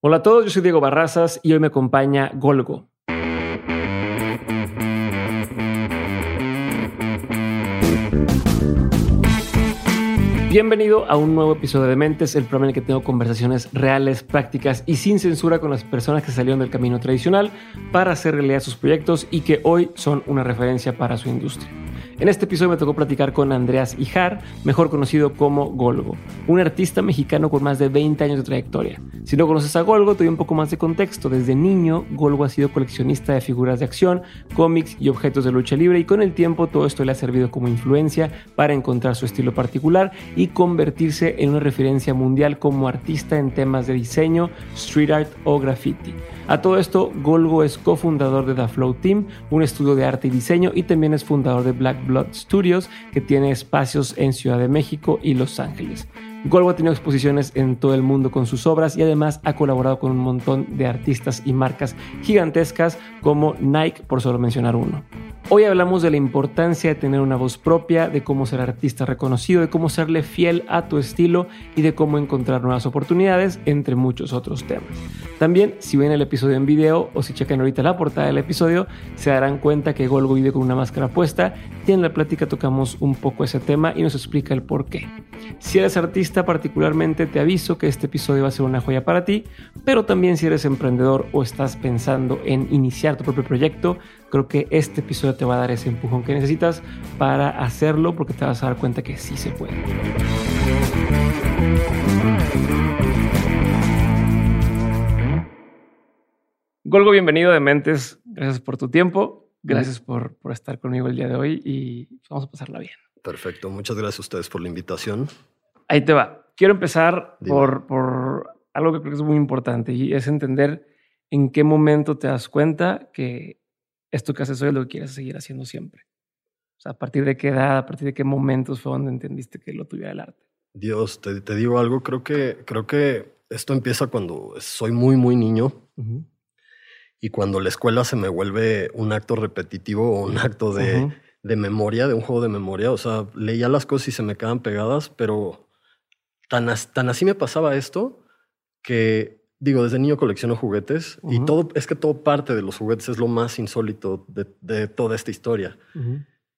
Hola a todos, yo soy Diego Barrazas y hoy me acompaña Golgo. Bienvenido a un nuevo episodio de Mentes, el programa en el que tengo conversaciones reales, prácticas y sin censura con las personas que salieron del camino tradicional para hacer realidad sus proyectos y que hoy son una referencia para su industria. En este episodio me tocó platicar con Andreas Ijar, mejor conocido como Golgo, un artista mexicano con más de 20 años de trayectoria. Si no conoces a Golgo, te doy un poco más de contexto. Desde niño, Golgo ha sido coleccionista de figuras de acción, cómics y objetos de lucha libre y con el tiempo todo esto le ha servido como influencia para encontrar su estilo particular y convertirse en una referencia mundial como artista en temas de diseño, street art o graffiti. A todo esto, Golgo es cofundador de The Flow Team, un estudio de arte y diseño, y también es fundador de Black Blood Studios, que tiene espacios en Ciudad de México y Los Ángeles. Golgo ha tenido exposiciones en todo el mundo con sus obras y además ha colaborado con un montón de artistas y marcas gigantescas como Nike, por solo mencionar uno. Hoy hablamos de la importancia de tener una voz propia, de cómo ser artista reconocido, de cómo serle fiel a tu estilo y de cómo encontrar nuevas oportunidades, entre muchos otros temas. También, si ven el episodio en video o si checan ahorita la portada del episodio, se darán cuenta que Golgo vive con una máscara puesta y en la plática tocamos un poco ese tema y nos explica el por qué. Si eres artista particularmente, te aviso que este episodio va a ser una joya para ti, pero también si eres emprendedor o estás pensando en iniciar tu propio proyecto, creo que este episodio te va a dar ese empujón que necesitas para hacerlo porque te vas a dar cuenta que sí se puede. Golgo, bienvenido de Mentes. Gracias por tu tiempo. Gracias por, por estar conmigo el día de hoy y vamos a pasarla bien. Perfecto. Muchas gracias a ustedes por la invitación. Ahí te va. Quiero empezar por, por algo que creo que es muy importante y es entender en qué momento te das cuenta que esto que haces hoy es lo que quieres seguir haciendo siempre. O sea, a partir de qué edad, a partir de qué momentos fue donde entendiste que lo tuyo era el arte. Dios, te, te, digo algo, creo que, creo que esto empieza cuando soy muy, muy niño. Y cuando la escuela se me vuelve un acto repetitivo o un acto de, de, memoria, de un juego de memoria. O sea, leía las cosas y se me quedaban pegadas, pero tan, tan así me pasaba esto que digo, desde niño colecciono juguetes y todo, es que todo parte de los juguetes es lo más insólito de, de toda esta historia.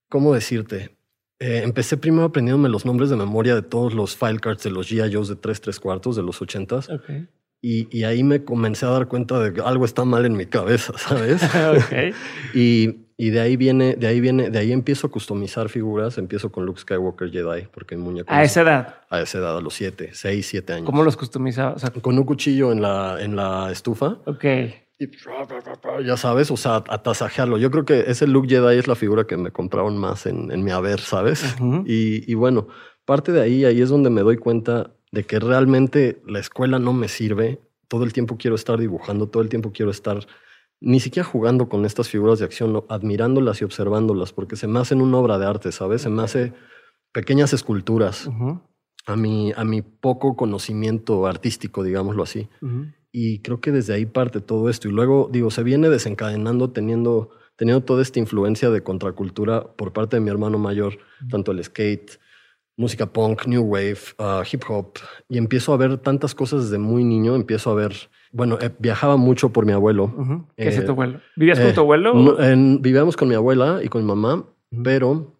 ¿Cómo decirte? Eh, empecé primero aprendiéndome los nombres de memoria de todos los file cards de los G.I. Joes de 3 3 cuartos de los 80s. Okay. Y, y, ahí me comencé a dar cuenta de que algo está mal en mi cabeza, ¿sabes? okay. y, y de ahí viene, de ahí viene, de ahí empiezo a customizar figuras. Empiezo con Luke Skywalker Jedi, porque mi muñeco. ¿A esa edad? A esa edad, a los siete, seis, siete años. ¿Cómo los customizaba? con un cuchillo en la, en la estufa. Ok. Y ya sabes, o sea, a tasajearlo. Yo creo que ese Luke Jedi es la figura que me compraron más en, en mi haber, ¿sabes? y, y bueno, parte de ahí, ahí es donde me doy cuenta de que realmente la escuela no me sirve. Todo el tiempo quiero estar dibujando, todo el tiempo quiero estar ni siquiera jugando con estas figuras de acción, admirándolas y observándolas, porque se me hacen una obra de arte, ¿sabes? Se me hace pequeñas esculturas a, mi, a mi poco conocimiento artístico, digámoslo así. Y creo que desde ahí parte todo esto. Y luego, digo, se viene desencadenando teniendo, teniendo toda esta influencia de contracultura por parte de mi hermano mayor, tanto el skate, música punk, new wave, uh, hip hop. Y empiezo a ver tantas cosas desde muy niño, empiezo a ver bueno, eh, viajaba mucho por mi abuelo. ¿Qué es tu abuelo? ¿Vivías con tu abuelo? vivíamos con mi abuela y con mi mamá, pero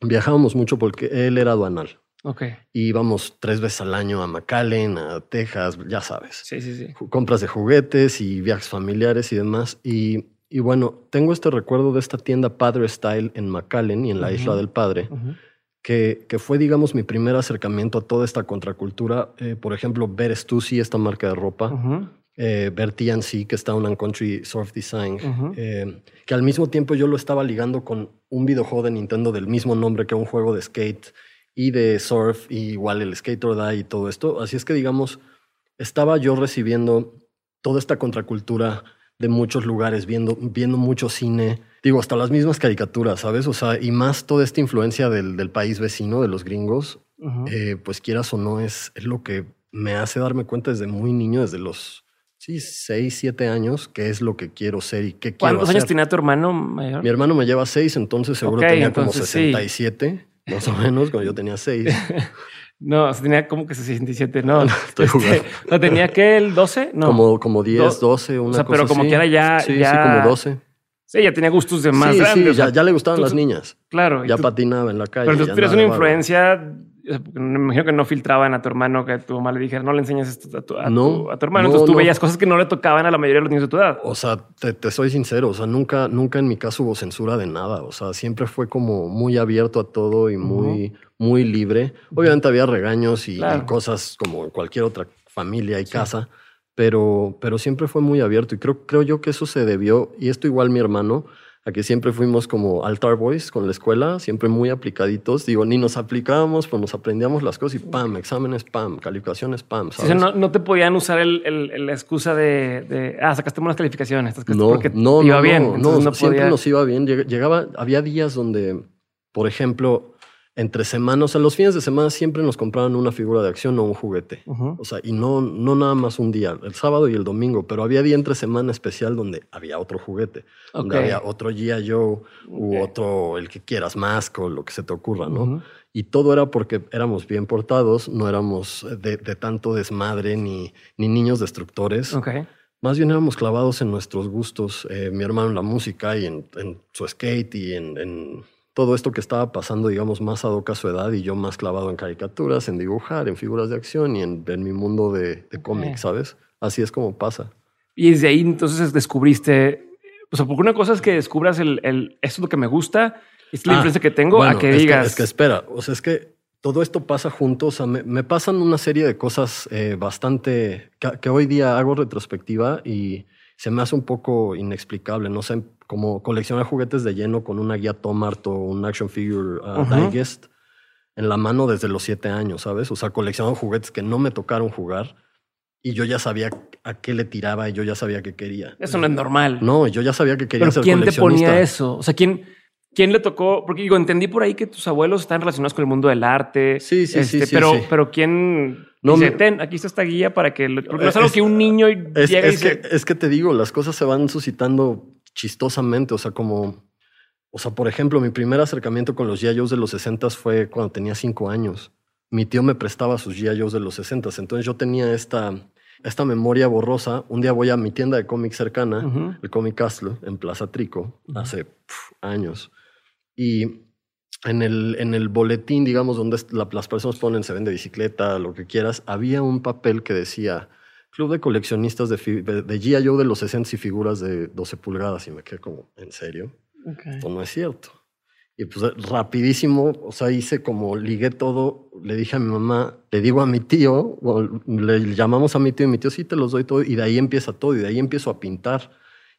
viajábamos mucho porque él era aduanal. Ok. Y íbamos tres veces al año a McAllen, a Texas, ya sabes. Sí, sí, sí. Compras de juguetes y viajes familiares y demás. Y, y bueno, tengo este recuerdo de esta tienda Padre Style en McAllen y en la Isla del Padre que, que, fue, digamos, mi primer acercamiento a toda esta contracultura. Eh, por ejemplo, ver Stussy, esta marca de ropa, eh, ver TNC, que está en Country Surf Design, eh, que al mismo tiempo yo lo estaba ligando con un videojuego de Nintendo del mismo nombre que un juego de skate y de surf, y igual el Skater Die y todo esto. Así es que, digamos, estaba yo recibiendo toda esta contracultura de muchos lugares, viendo, viendo mucho cine, digo, hasta las mismas caricaturas, ¿sabes? O sea, y más toda esta influencia del, del país vecino, de los gringos, eh, pues quieras o no, es, es lo que me hace darme cuenta desde muy niño, desde los sí, seis, siete años, qué es lo que quiero ser y qué quiero ¿Cuántos años tenía tu hermano mayor? Mi hermano me lleva seis, entonces seguro tenía como 67, más o menos, cuando yo tenía seis. No, o sea, tenía como que 67, no. no estoy Este, jugando. ¿No tenía que el 12? No. Como, como 10, Do- 12, una o sea, cosa pero como así. quiera ya- Sí, ya- sí, como 12. Sí, ya tenía gustos de más sí, grandes. sí, o sea, ya, ya le gustaban tú- las niñas. Claro. Ya tú- patinaba en la calle. pero tú tienes una influencia. Me imagino que no filtraban a tu hermano que tu mamá le dijera no le enseñes esto a tu, a No, tu- a tu hermano. no, Entonces tú no. veías cosas que no le tocaban a la mayoría de los niños de tu edad. O sea, te, te soy sincero, o sea, nunca, nunca en mi caso hubo censura de nada. O sea, siempre fue como muy abierto a todo y muy, muy libre. Obviamente había regaños y, Claro. y cosas como cualquier otra familia y casa, pero, pero siempre fue muy abierto. Y creo, creo yo que eso se debió, y esto igual mi hermano, a que siempre fuimos como altar boys con la escuela, siempre muy aplicaditos. Digo, ni nos aplicábamos, pues nos aprendíamos las cosas y pam, exámenes, pam, calificaciones, pam. Sí, o ¿sabes? sea, no, no te podían usar el, la excusa de, de, ah, sacaste buenas calificaciones. No, porque no, iba no, bien. no, no, siempre podía- nos iba bien. Lleg- Llegaba, había días donde, por ejemplo, entre semanas, o sea, los fines de semana siempre nos compraban una figura de acción o un juguete. O sea, y no, no nada más un día, el sábado y el domingo, pero había día entre semana especial donde había otro juguete, donde había otro G.I. Joe u otro, el que quieras, más o lo que se te ocurra, ¿no? Ujú. Y todo era porque éramos bien portados, no éramos de, de tanto desmadre ni, ni niños destructores. Ok. Más bien éramos clavados en nuestros gustos. Eh, mi hermano en la música y en, en su skate y en, en todo esto que estaba pasando, digamos, más ad hoc a su edad y yo más clavado en caricaturas, en dibujar, en figuras de acción y en, en mi mundo de, de cómics, ¿sabes? Así es como pasa. Y desde ahí entonces descubriste, o sea, porque una cosa es que descubras el, el esto es lo que me gusta, es la Ah, influencia que tengo, Bueno, a que es digas. es que espera, o sea, es que todo esto pasa junto, o sea, me, me pasan una serie de cosas eh, bastante que, que hoy día hago retrospectiva y se me hace un poco inexplicable, no sé, como coleccionar juguetes de lleno con una guía Tomart o un action figure uh, Ujú. digest en la mano desde los siete años, ¿sabes? O sea, coleccionando juguetes que no me tocaron jugar y yo ya sabía a qué le tiraba y yo ya sabía qué quería. Eso no es normal. No, yo ya sabía que quería Pero ser ¿quién te ponía eso? O sea, ¿quién, ¿quién le tocó? Porque digo, entendí por ahí que tus abuelos están relacionados con el mundo del arte. Sí, sí, sí, este, sí, Pero, sí. pero ¿quién No, dice, ten, aquí está esta guía para que... lo- no es algo que un niño Es, llega y es que, dice... es que te digo, las cosas se van suscitando chistosamente. O sea, como. O sea, por ejemplo, mi primer acercamiento con los G.I. De los 60 fue cuando tenía cinco años. Mi tío me prestaba sus G.I. De los 60 Entonces yo tenía esta, esta memoria borrosa. Un día voy a mi tienda de cómics cercana, el Comic Castle, en Plaza Trico, hace años. Y en el, en el boletín, digamos, donde la- las personas ponen, se vende bicicleta, lo que quieras, había un papel que decía Club de coleccionistas de, de, G.I. Joe de los 60 y figuras de 12 pulgadas. Y me quedé como, ¿en serio? Ok. Esto no es cierto. Y pues rapidísimo, o sea, hice como ligué todo, le dije a mi mamá, le digo a mi tío, o le llamamos a mi tío y mi tío sí te los doy todo y de ahí empieza todo y de ahí empiezo a pintar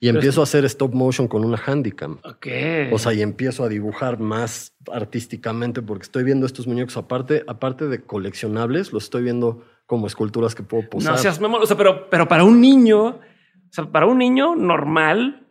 y Pero empiezo a hacer stop motion con una handicam. Ok. O sea, y empiezo a dibujar más artísticamente porque estoy viendo estos muñecos aparte, aparte de coleccionables, los estoy viendo como esculturas que puedo posar. no seas. O sea, pero, pero para un niño, o sea, para un niño normal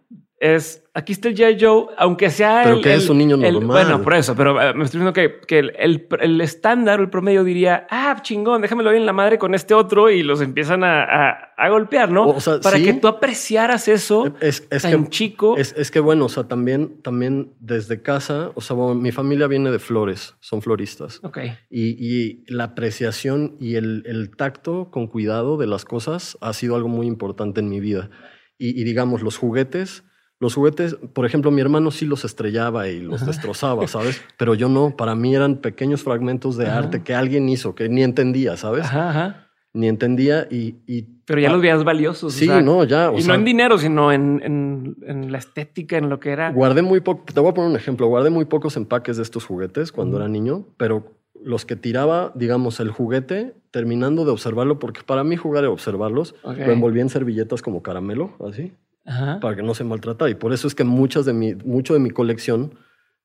es aquí está el G.I. Joe, aunque sea Pero el, que es un niño el- normal. bueno, por eso, pero eh, me estoy diciendo que, que el, el, estándar o el promedio diría, ah, chingón, déjamelo bien en la madre con este otro y los empiezan a, a- a golpear, ¿no? O sea, para sí. que tú apreciaras eso Es, es tan que chico. Es, es que bueno, o sea, también, también desde casa, o sea, bueno, mi familia viene de flores, son floristas. ok. Y, y la apreciación y el, el tacto con cuidado de las cosas ha sido algo muy importante en mi vida. Y, y digamos, los juguetes, los juguetes, por ejemplo, mi hermano sí los estrellaba y los destrozaba, ¿sabes? Pero yo no, para mí eran pequeños fragmentos de Ajá. arte que alguien hizo, que ni entendía, ¿sabes? Ajá. Ni entendía y... y Pero ya ah, los veías valiosos. o Sí, sea, no, ya. O y sea, no en dinero, sino en, en, en la estética, en lo que era. Guardé muy poco, te voy a poner un ejemplo, guardé muy pocos empaques de estos juguetes cuando era niño, pero los que tiraba, digamos, el juguete, terminando de observarlo, porque para mí jugar era observarlos, Ok. lo envolvía en servilletas como caramelo, así, Ajá. para que no se maltratara. Y por eso es que muchas de mi, mucho de mi colección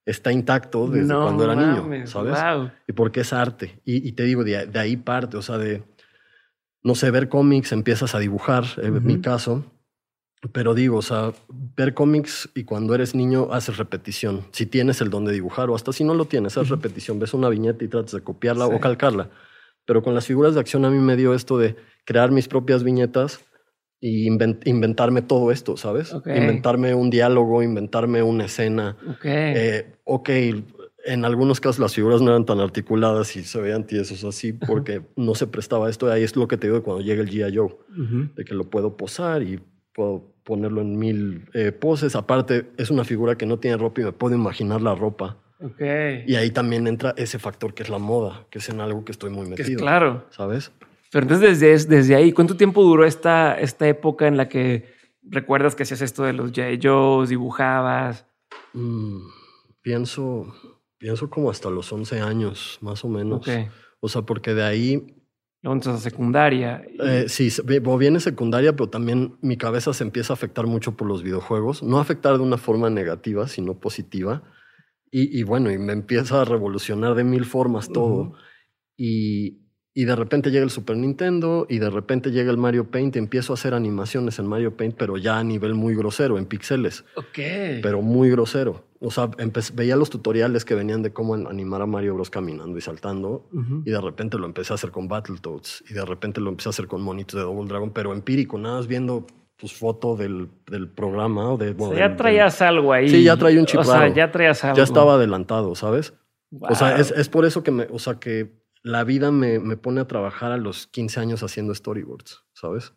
está intacto desde No cuando era niño, ¿sabes? wow. Y porque es arte. Y, y te digo, de, de ahí parte, o sea, de, no sé, ver cómics, empiezas a dibujar, en Ujú. mi caso. Pero digo, o sea, ver cómics y cuando eres niño haces repetición. Si tienes el don de dibujar o hasta si no lo tienes, haces repetición. Ves una viñeta y tratas de copiarla Sí. o calcarla. Pero con las figuras de acción a mí me dio esto de crear mis propias viñetas y inven- inventarme todo esto, ¿sabes? Inventarme un diálogo, inventarme una escena. Ok. Eh, ok, en algunos casos las figuras no eran tan articuladas y se veían tiesos así porque no se prestaba esto. Ahí es lo que te digo cuando llega el G.I. Joe, de que lo puedo posar y puedo ponerlo en mil eh, poses. Aparte, es una figura que no tiene ropa y me puedo imaginar la ropa. Okay. Y ahí también entra ese factor que es la moda, que es en algo que estoy muy metido. claro. ¿Sabes? Pero entonces desde, desde ahí, ¿cuánto tiempo duró esta, esta época en la que recuerdas que hacías esto de los J. Joes, dibujabas? Mm, pienso, pienso como hasta los 11 años, más o menos. O sea, porque de ahí... Entras a secundaria. Eh, sí, viene secundaria, pero también mi cabeza se empieza a afectar mucho por los videojuegos. No afectar de una forma negativa, sino positiva. Y, bueno, y me empieza a revolucionar de mil formas todo. Y y de repente llega el Super Nintendo y de repente llega el Mario Paint y empiezo a hacer animaciones en Mario Paint, pero ya a nivel muy grosero, en píxeles. Ok. Pero muy grosero. O sea, veía los tutoriales que venían de cómo animar a Mario Bros caminando y saltando y de repente lo empecé a hacer con Battletoads y de repente lo empecé a hacer con monitos de Double Dragon, pero empírico, nada más viendo pues foto del, del programa. O de, ya traías algo ahí. Sí, ya traía un chip O sea, ya traías algo. Ya estaba adelantado, ¿sabes? O sea, es, es por eso que me, o sea, que la vida me, me, pone a trabajar a los 15 años haciendo storyboards, ¿sabes?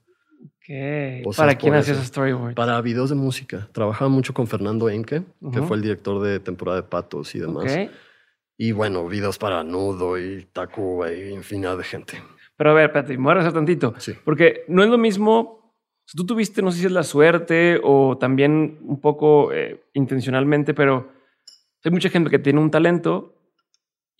¿Qué? ¿Para quién hacías storyboards? Para videos de música. Trabajaba mucho con Fernando Enke, que fue el director de temporada de Patos y demás. Y bueno, videos para Nudo y Tacuba y infinidad de gente. Pero a ver, espérate, me voy a tantito. Sí. Porque no es lo mismo. Si tú tuviste, no sé si es la suerte o también un poco eh, intencionalmente, pero hay mucha gente que tiene un talento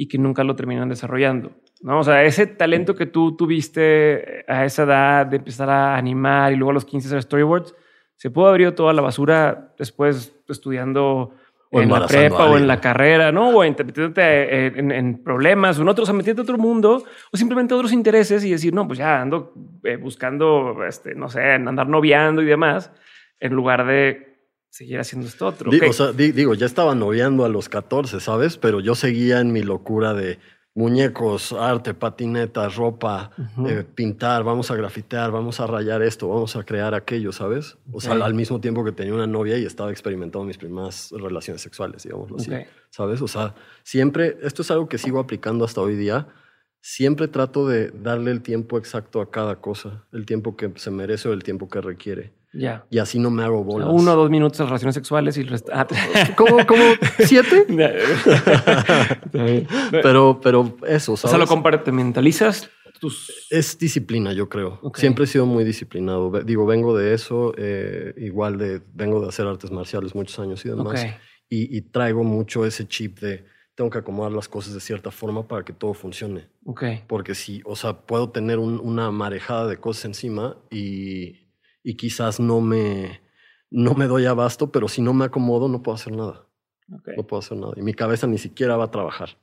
y que nunca lo terminan desarrollando. ¿no? O sea, ese talento que tú tuviste a esa edad de empezar a animar y luego a los 15 hacer storyboards, se pudo haber ido toda la basura después estudiando o en la prepa o en la carrera, ¿no? O metiéndote en, en, problemas o en otros, o metiéndote a otro mundo o simplemente otros intereses y decir, no, pues ya ando eh, buscando, este, no sé, andar noviando y demás, en lugar de seguir haciendo esto otro. Digo, digo, ya estaba noviando a los 14, ¿sabes? Pero yo seguía en mi locura de muñecos, arte, patinetas, ropa, eh, pintar, vamos a grafitear, vamos a rayar esto, vamos a crear aquello, ¿sabes? O sea, al mismo tiempo que tenía una novia y estaba experimentando mis primeras relaciones sexuales, digámoslo así, ¿sabes? O sea, siempre, esto es algo que sigo aplicando hasta hoy día, siempre trato de darle el tiempo exacto a cada cosa, el tiempo que se merece o el tiempo que requiere. Ya. Y así no me hago bolas. uno o dos minutos de relaciones sexuales y el resto. Ah. ¿Cómo, siete? pero, pero eso, ¿sabes? O sea, lo compartimentalizas. Tus... Es disciplina, yo creo. Siempre he sido muy disciplinado. Digo, vengo de eso, eh, igual de, vengo de hacer artes marciales muchos años y demás. Y, traigo mucho ese chip de tengo que acomodar las cosas de cierta forma para que todo funcione. Porque si, o sea, puedo tener una marejada de cosas encima y, y quizás no me, no me doy abasto, pero si no me acomodo no puedo hacer nada. No puedo hacer nada. Y mi cabeza ni siquiera va a trabajar.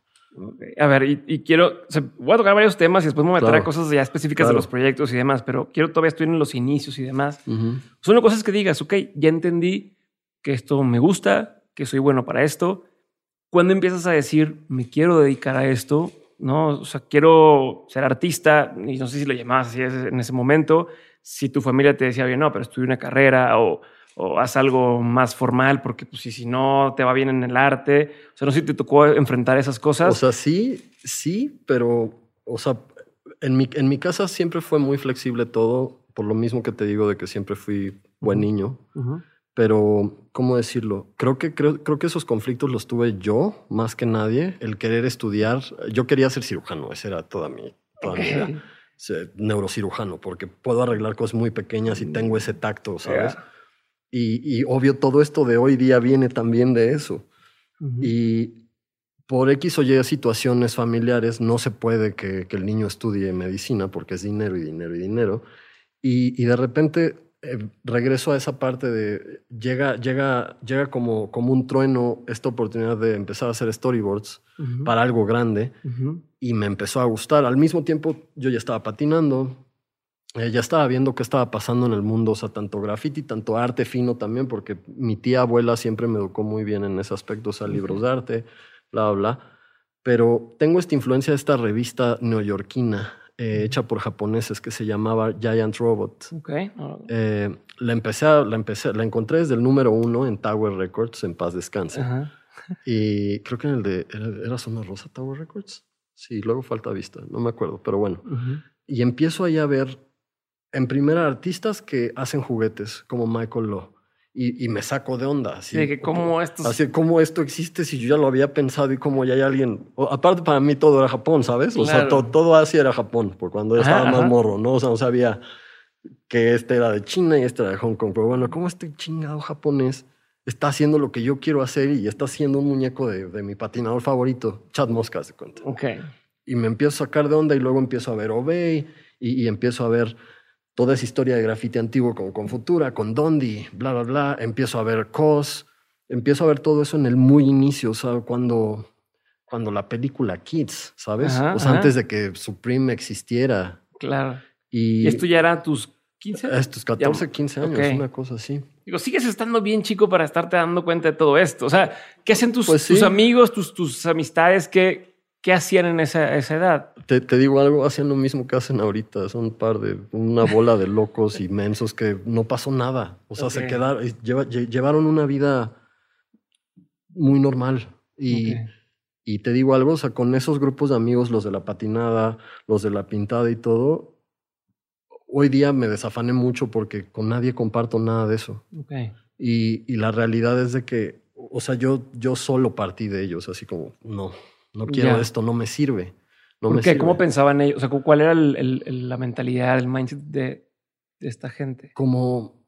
A ver, y, quiero, voy a tocar varios temas y después me voy a meter a cosas ya específicas de los proyectos y demás, pero quiero todavía estoy en los inicios y demás. Son cosas que digas, ok, ya entendí que esto me gusta, que soy bueno para esto. Cuando empiezas a decir, me quiero dedicar a esto, ¿no? O sea, quiero ser artista, y no sé si lo llamabas así en ese momento, si tu familia te decía, bien, no, pero estudia una carrera o, o haz algo más formal, porque pues, si, no te va bien en el arte. O sea, no sé si te tocó enfrentar esas cosas. O sea, sí, sí, pero, o sea, en mi, en mi casa siempre fue muy flexible todo, por lo mismo que te digo de que siempre fui buen niño. Pero, ¿cómo decirlo? Creo que, creo, creo que esos conflictos los tuve yo más que nadie. El querer estudiar. Yo quería ser cirujano, esa era toda mi, toda mi vida neurocirujano, porque puedo arreglar cosas muy pequeñas y mm. tengo ese tacto, ¿sabes? Y, obvio, todo esto de hoy día viene también de eso. Y por X o Y situaciones familiares no se puede que, el niño estudie medicina porque es dinero y dinero y dinero. Y, de repente eh, regreso a esa parte de llega, llega, llega como, como un trueno esta oportunidad de empezar a hacer storyboards para algo grande y me empezó a gustar. Al mismo tiempo yo ya estaba patinando, eh, ya estaba viendo qué estaba pasando en el mundo, o sea, tanto graffiti, tanto arte fino también, porque mi tía abuela siempre me educó muy bien en ese aspecto, o sea, libros de arte, bla, bla. Pero tengo esta influencia de esta revista neoyorquina, eh, hecha por japoneses, que se llamaba Giant Robot. Okay. Eh, la, empecé la, empecé, la encontré desde el número uno en Tower Records, en paz descanse. y creo que en el de, ¿era, era Zona Rosa Tower Records? Sí, luego falta vista, no me acuerdo, pero bueno. Y empiezo ahí a ver, en primera, artistas que hacen juguetes, como Michael Law. Y, y me saco de onda. Así, Sí, que cómo estos- Así como esto existe si yo ya lo había pensado y como ya hay alguien... o- aparte para mí todo era Japón, ¿sabes? O sea, to- todo Asia era Japón, por cuando yo Ajá, estaba más ajá. morro, ¿no? O sea, no sabía que este era de China y este era de Hong Kong. Pero bueno, ¿cómo este chingado japonés está haciendo lo que yo quiero hacer y está haciendo un muñeco de, de mi patinador favorito, Chad Mosca, de cuenta? Ok. y me empiezo a sacar de onda y luego empiezo a ver Obey y, y empiezo a ver toda esa historia de grafiti antiguo con, con Futura, con Dondi, bla, bla, bla. Empiezo a ver Cos, empiezo a ver todo eso en el muy inicio, o sea, cuando, cuando la película Kids, ¿sabes? Ajá, o sea, ajá. antes de que Supreme existiera. Claro. Y, ¿Y esto ya era tus 15? a estos 14, 15 años, una cosa así. Digo, sigues estando bien chico para estarte dando cuenta de todo esto. O sea, ¿qué hacen tus, Pues sí. tus amigos, tus, tus amistades? ¿Qué, qué hacían en esa, esa edad? Te, te digo algo, hacían lo mismo que hacen ahorita. Son un par de, una bola de locos inmensos que no pasó nada. O sea, se quedaron, lleva- lle- llevaron una vida muy normal. Y, te digo algo, o sea, con esos grupos de amigos, los de la patinada, los de la pintada y todo, hoy día me desafané mucho porque con nadie comparto nada de eso. Ok. Y, y la realidad es de que, o sea, yo, yo solo partí de ellos, así como, no, no quiero Ya. esto, no me sirve. No ¿Por me qué? sirve. ¿Cómo pensaban ellos? O sea, ¿cuál era el- la mentalidad, el mindset de, de esta gente? como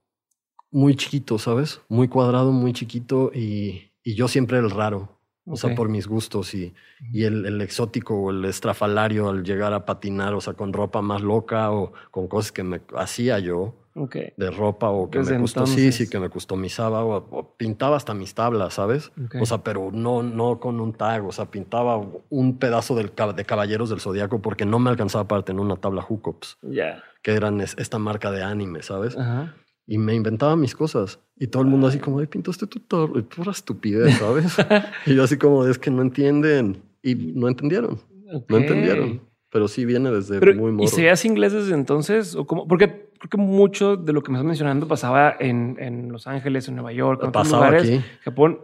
muy chiquito, ¿sabes? Muy cuadrado, muy chiquito y, y yo siempre el raro. O sea, por mis gustos y, y el, el exótico o el estrafalario al llegar a patinar, o sea, con ropa más loca o con cosas que me hacía yo Ok. de ropa o que Desde me custó, sí, entonces. sí, que me customizaba o, o pintaba hasta mis tablas, ¿sabes? Ok. O sea, pero no, no con un tag, o sea, pintaba un pedazo del, de Caballeros del Zodiaco porque no me alcanzaba para tener una tabla Hookups, Ya. que eran es- esta marca de anime, ¿sabes? Ajá. y me inventaba mis cosas. Y todo el mundo así como, ay, pintaste tu tabla, pura estupidez, ¿sabes? y yo así como, es que no entienden. Y no entendieron, Ok. no entendieron. Pero sí viene desde Pero, muy ¿Y morro. serías inglés desde entonces? ¿O cómo? Porque creo que mucho de lo que me estás mencionando pasaba en, en Los Ángeles, en Nueva York, en otros Pasaba lugares. aquí. Japón.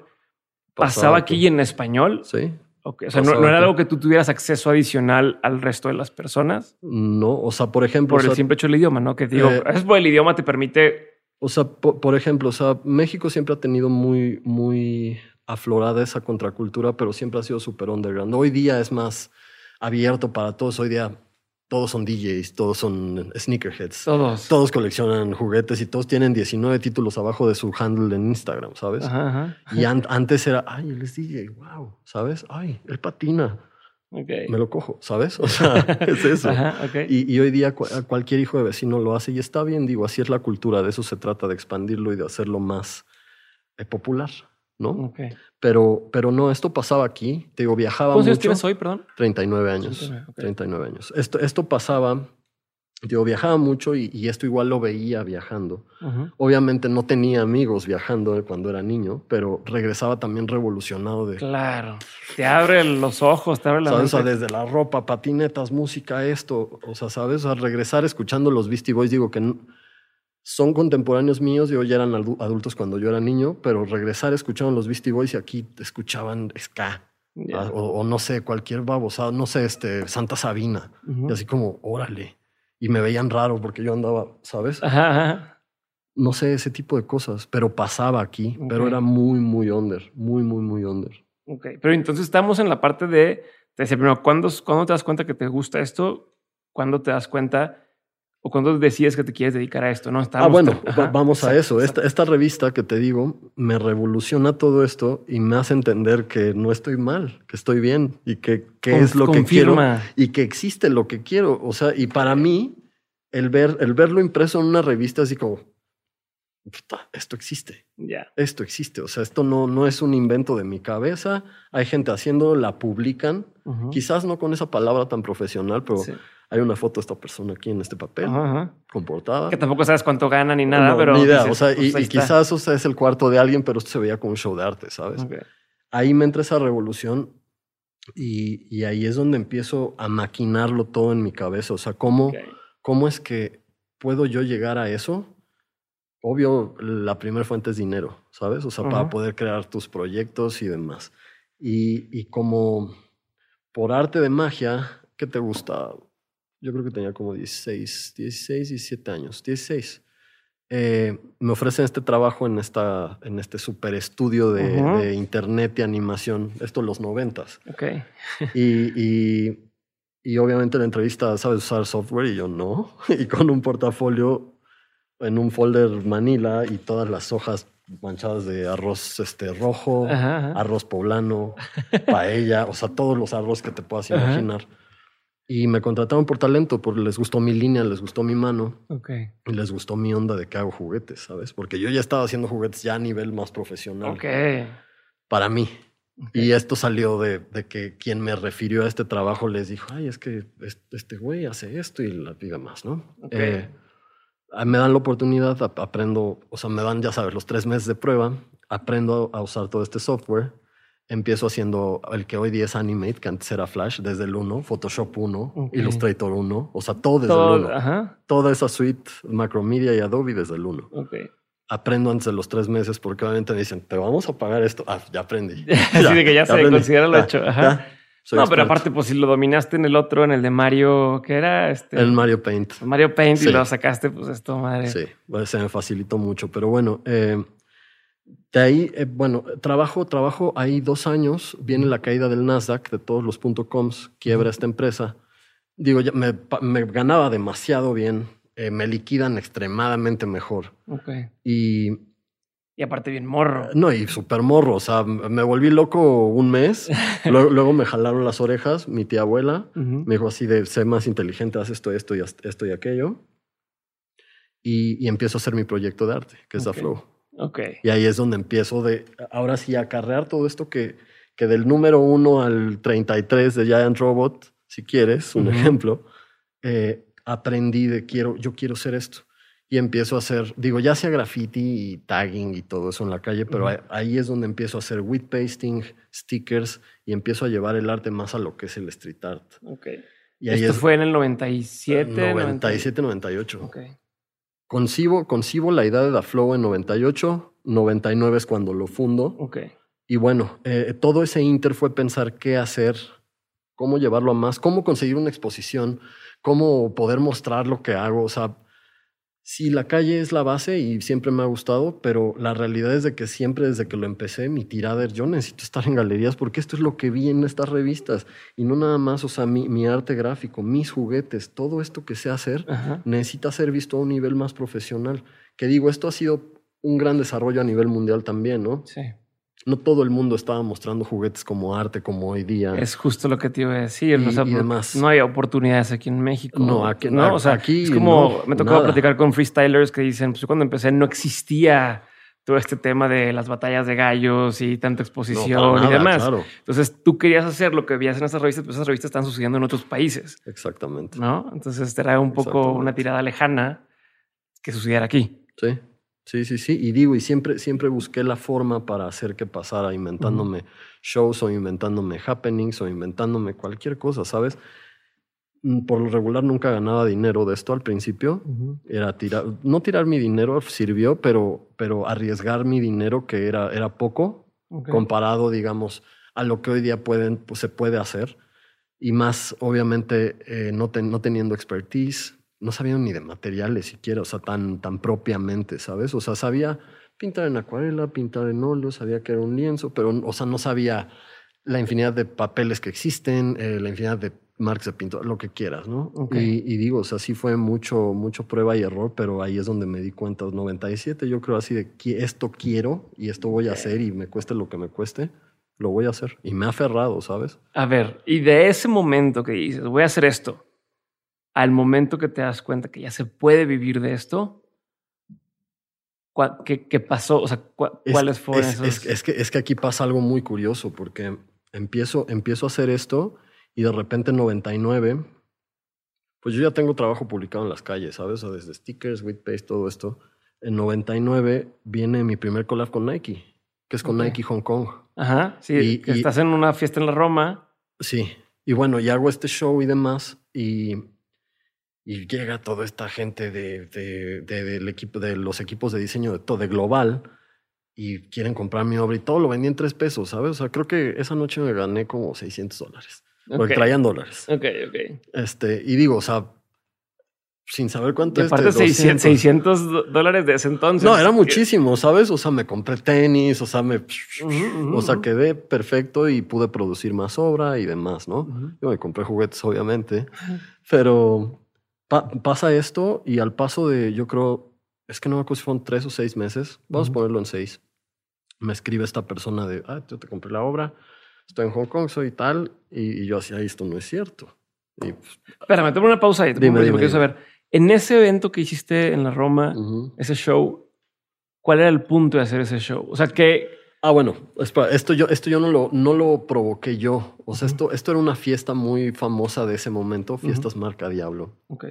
Pasaba, aquí y en español. Sí. O sea, no, era algo que tú tuvieras acceso adicional al resto de las personas No, o sea, por ejemplo, por o sea, el simple hecho del idioma, ¿no? Que digo, eh, es por el idioma te permite. o sea, po- por, ejemplo, o sea, México siempre ha tenido muy, muy aflorada esa contracultura, pero siempre ha sido súper underground. Hoy día es más abierto para todos. Hoy día todos son DJs, todos son sneakerheads. Todos. Todos coleccionan juguetes y todos tienen 19 títulos abajo de su handle en Instagram, ¿sabes? Ajá, ajá. Y an- antes era, ay, él es DJ, wow, ¿sabes? Ay, él patina, Ok. me lo cojo, ¿sabes? O sea, es eso. Ajá, ok. Y, y hoy día cu- cualquier hijo de vecino lo hace y está bien, digo, así es la cultura, de eso se trata, de expandirlo y de hacerlo más eh, popular, ¿no? Ok. Pero, pero no, esto pasaba aquí, te digo, viajaba ¿Cuántos años tienes hoy, perdón? 39 años. 39, ok. 39 años. Esto, esto pasaba, digo, viajaba mucho y, y esto igual lo veía viajando. Obviamente no tenía amigos viajando cuando era niño, pero regresaba también revolucionado de... Claro. Te abre los ojos, te abre la ¿Sabes? O sea, mente. desde la ropa, patinetas, música, esto. O sea, ¿sabes? O sea, regresar escuchando los Beastie Boys, digo que n- son contemporáneos míos, yo ya eran adu- adultos cuando yo era niño, pero regresar escuchando los Beastie Boys y aquí escuchaban ska. Ya. ah, O, o no sé, cualquier babosada, no sé, este, Santa Sabina. Ujú. Y así como, órale. Y me veían raro porque yo andaba, ¿sabes? Ajá, ajá. No sé, ese tipo de cosas. Pero pasaba aquí, pero Ok. era muy, muy under. Muy, muy, muy under. Ok. Pero entonces estamos en la parte de, te decía primero, ¿cuándo, ¿cuándo te das cuenta que te gusta esto? ¿Cuándo te das cuenta o cuándo decides que te quieres dedicar a esto? No, Ah, Estábamos- bueno, Ajá, va- vamos a eso. Esta, revista que te digo me revoluciona todo esto y me hace entender que no estoy mal, que estoy bien y que, Con- es lo que quiero y que existe lo que quiero. O sea, y para mí, el, ver, el verlo impreso en una revista así como, "Puta, esto existe. Ya. esto existe. O sea, esto no, no es un invento de mi cabeza. Hay gente haciendo, la publican. Ujú. Quizás no con esa palabra tan profesional, pero Sí. hay una foto de esta persona aquí en este papel, Ajá, ajá. con portada. Que tampoco sabes cuánto gana ni nada, No, pero. Ni idea. dices, o sea, pues y, y quizás o sea, es el cuarto de alguien, pero esto se veía como un show de arte, ¿sabes? Ok. Ahí me entra esa revolución y, y ahí es donde empiezo a maquinarlo todo en mi cabeza. O sea, ¿cómo, Ok. ¿cómo es que puedo yo llegar a eso? Obvio, la primera fuente es dinero, ¿sabes? O sea, para poder crear tus proyectos y demás. Y, y, como por arte de magia, ¿qué te gusta? Yo creo que tenía como 16, 16, 17 años, 16. Eh, me ofrecen este trabajo en, esta, en este super estudio de, internet y animación, esto en los noventas. Ok. y, y, y, obviamente la entrevista, ¿sabes usar software? Y yo no. Y con un portafolio en un folder Manila y todas las hojas manchadas de arroz este, rojo, arroz poblano, paella, o sea, todos los arroz que te puedas imaginar. Y me contrataron por talento, porque les gustó mi línea, les gustó mi mano. Okay. Y les gustó mi onda de que hago juguetes, ¿sabes? Porque yo ya estaba haciendo juguetes ya a nivel más profesional. Ok. Para mí. Y esto salió de, de, que quien me refirió a este trabajo les dijo, ay, es que este güey hace esto y la vida más, ¿no? Eh, me dan la oportunidad, aprendo, o sea, me dan, ya sabes, los tres meses de prueba, aprendo a usar todo este software empiezo haciendo el que hoy día es Animate, que antes era Flash, desde el 1, Photoshop 1, Illustrator 1, o sea, todo desde el 1. Toda esa suite, Macromedia y Adobe desde el 1. Aprendo antes de los tres meses porque obviamente me dicen, te vamos a pagar esto. Ah, ya aprendí. Así de que ya, se considera lo hecho. Ajá. No, pero aparte, pues si lo dominaste en el otro, en el de Mario, ¿qué era? Este, el Mario Paint. Mario Paint y lo sacaste, pues esto, madre. Sí, pues, se me facilitó mucho. Pero bueno, eh, de ahí, eh, bueno, trabajo, trabajo ahí dos años, viene la caída del Nasdaq, de todos los .coms, quiebra esta empresa. Digo, ya me, me ganaba demasiado bien, eh, me liquidan extremadamente mejor. Ok. Y... Y aparte bien morro. No, y súper morro, o sea, me volví loco un mes, luego, me jalaron las orejas, mi tía abuela, me dijo así de, sé más inteligente, haz esto, esto y esto y aquello. Y, empiezo a hacer mi proyecto de arte, que es The Flow. Y ahí es donde empiezo de, ahora sí, a acarrear todo esto que, que del número 1 al 33 de Giant Robot, si quieres, un ejemplo, eh, aprendí de quiero, yo quiero hacer esto. Y empiezo a hacer, digo, ya sea graffiti y tagging y todo eso en la calle, pero ahí, es donde empiezo a hacer wheat pasting, stickers y empiezo a llevar el arte más a lo que es el street art. Okay. Y ¿Esto fue en el 97? 97, 98. Okay. Concibo, concibo la idea de Da Flow en 98, 99 es cuando lo fundo. Okay. Y bueno, eh, todo ese inter fue pensar qué hacer, cómo llevarlo a más, cómo conseguir una exposición, cómo poder mostrar lo que hago. O sea, Sí, la calle es la base y siempre me ha gustado, pero la realidad es de que siempre desde que lo empecé, mi tirada es yo necesito estar en galerías porque esto es lo que vi en estas revistas y no nada más, o sea, mi, arte gráfico, mis juguetes, todo esto que sé hacer necesita ser visto a un nivel más profesional. Que digo, esto ha sido un gran desarrollo a nivel mundial también, ¿no? Sí no todo el mundo estaba mostrando juguetes como arte como hoy día. Es justo lo que te iba a decir. No hay oportunidades aquí en México. No, aquí no. O sea, aquí es como me tocaba platicar con freestylers que dicen, pues cuando empecé no existía todo este tema de las batallas de gallos y tanta exposición y demás. Entonces tú querías hacer lo que veías en esas revistas, pero esas revistas están sucediendo en otros países. Exactamente. ¿No? Entonces era un poco una tirada lejana que sucediera aquí. Sí. Sí, sí, sí. Y digo, y siempre, siempre busqué la forma para hacer que pasara, inventándome shows o inventándome happenings o inventándome cualquier cosa, ¿sabes? Mm, por lo regular nunca ganaba dinero de esto al principio. Era tirar, no tirar mi dinero sirvió, pero, pero arriesgar mi dinero que era, era poco comparado, digamos, a lo que hoy día pueden, pues, se puede hacer. Y más, obviamente, eh, no, no teniendo expertise, no sabía ni de materiales siquiera, o sea, tan, tan propiamente, ¿sabes? O sea, sabía pintar en acuarela, pintar en óleo, sabía que era un lienzo, pero, o sea, no sabía la infinidad de papeles que existen, eh, la infinidad de marcas de pintura, lo que quieras, ¿no? Y, digo, o sea, sí fue mucho, mucho prueba y error, pero ahí es donde me di cuenta, 97, yo creo así de que esto quiero y esto voy a hacer y me cueste lo que me cueste, lo voy a hacer. Y me ha aferrado, ¿sabes? A ver, y de ese momento que dices, voy a hacer esto, al momento que te das cuenta que ya se puede vivir de esto, ¿qué, pasó? O sea, ¿cuáles fueron es, esos? Es, que, es que aquí pasa algo muy curioso porque empiezo, empiezo a hacer esto y de repente en 99, pues yo ya tengo trabajo publicado en las calles, ¿sabes? O desde stickers, with paste, todo esto. En 99 viene mi primer collab con Nike, que es con Nike Hong Kong. Ajá, sí, y, estás en una fiesta en la Roma. Sí, y bueno, y hago este show y demás, y y llega toda esta gente de, de, de, del equipo, de los equipos de diseño de todo, de global, y quieren comprar mi obra y todo lo vendí en tres pesos, ¿sabes? O sea, creo que esa noche me gané como 600 dólares. Porque Ok. traían dólares. Ok, ok. Este, y digo, o sea, sin saber cuánto es. aparte, de 600, 600 do- dólares de ese entonces. No, era muchísimo, ¿sabes? O sea, me compré tenis, o sea, me. Ujú, ujú, O sea, quedé perfecto y pude producir más obra y demás, ¿no? Ujú. Yo me compré juguetes, obviamente, pero pa- pasa esto y al paso de, yo creo, es que no me acuerdo si fueron tres o seis meses, vamos a ponerlo en seis, me escribe esta persona de, ah, yo te compré la obra, estoy en Hong Kong, soy tal, y, y yo ay, esto no es cierto. Y, pues, Espérame, una pausa ahí. te Dime, dime, quiero saber, en ese evento que hiciste en la Roma, ese show, ¿cuál era el punto de hacer ese show? O sea, que Ah, bueno, espera, esto yo, esto yo no lo, no lo provoqué yo. O sea, esto, esto era una fiesta muy famosa de ese momento, fiestas marca Diablo. Ok.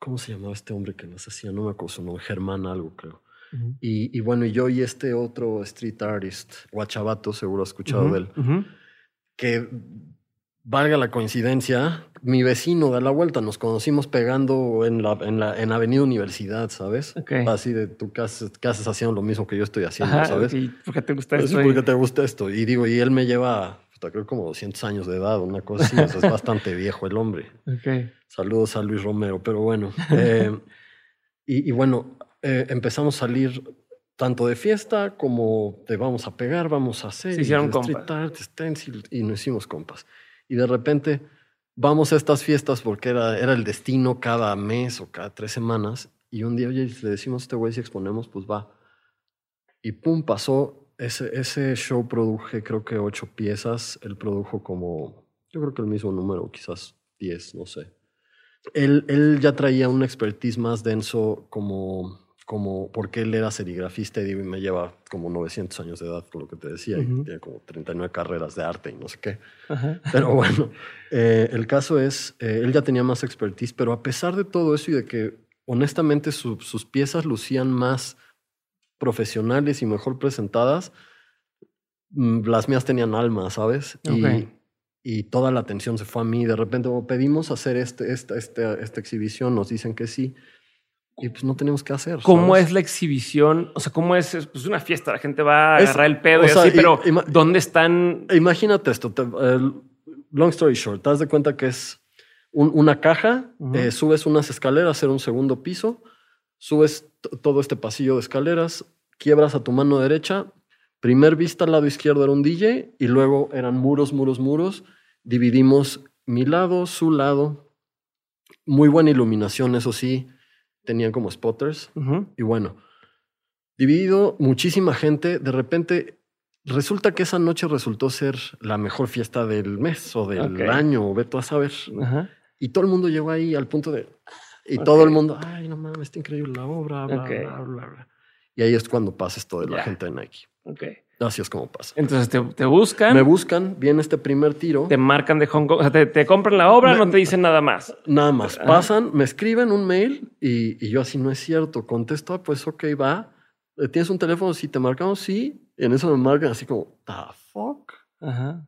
¿Cómo se llamaba este hombre que las hacía? No me acuerdo su nombre, Germán algo, creo. Y, y bueno, y yo y este otro street artist, Guachabato, seguro has escuchado de él, que valga la coincidencia, mi vecino da la vuelta, nos conocimos pegando en la, en la en Avenida Universidad, ¿sabes? Ok. Así de tú que haces, haces haciendo lo mismo que yo estoy haciendo, Ajá, ¿sabes? ¿y por qué te gusta Es esto? porque te gusta esto. Y digo, y él me lleva, creo como 200 años de edad, una cosa así, es bastante viejo el hombre. Ok. Saludos a Luis Romero, pero bueno. eh, y, y bueno, eh, empezamos a salir tanto de fiesta como de vamos a pegar, vamos a hacer. Se y hicieron street compas. art, stencil, y nos hicimos compas. Y de repente vamos a estas fiestas porque era, era el destino cada mes o cada tres semanas. Y un día, oye, le decimos a este güey si exponemos, pues va. Y pum, pasó. Ese, ese show produje creo que ocho piezas. Él produjo como, yo creo que el mismo número, quizás diez, no sé. Él, él ya traía un expertise más denso como, como porque él era serigrafista y y me lleva como 900 años de edad, con lo que te decía, y Ujú. tiene como 39 carreras de arte y no sé qué. Ajá. Pero bueno, eh, el caso es, eh, él ya tenía más expertise, pero a pesar de todo eso y de que honestamente su- sus piezas lucían más profesionales y mejor presentadas, mm, las mías tenían alma, ¿sabes? Y- Ok. Y, toda la atención se fue a mí. De repente oh, pedimos hacer este, esta, esta, esta exhibición, nos dicen que sí, y pues no tenemos que hacer. ¿Cómo ¿sabes? es la exhibición? O sea, ¿cómo es? Es pues, una fiesta, la gente va a Es- agarrar el pedo y sea, así, pero ¿dónde están? Imagínate esto, te- long story short, te das de cuenta que es un- una caja, eh, subes unas escaleras, hacer un segundo piso, subes todo este pasillo de escaleras, quiebras a tu mano derecha, primer vista al lado izquierdo era un DJ y luego eran muros, muros, muros, dividimos mi lado, su lado, muy buena iluminación, eso sí, tenían como spotters, y bueno, dividido, muchísima gente. De repente, resulta que esa noche resultó ser la mejor fiesta del mes o del año, o ve tú a saber. Y todo el mundo llegó ahí al punto de. Y todo el mundo, ay, no mames, está increíble la obra, bla, Ok. bla, bla, bla. Y ahí es cuando pasa esto de la gente de Nike. Ok. Así es como pasa. Entonces te, te buscan, Me buscan, viene este primer tiro. te marcan de Hong Kong, o sea, te, te compran la obra, Me- no te dicen nada más. Nada más, Ajá. pasan, me escriben un mail y, y yo así no es cierto. Contesto, "Ah, pues ok, va. Eh, ¿Tienes un teléfono? Sí, te marcamos, sí. Y en eso me marcan así como, the fuck. Ajá.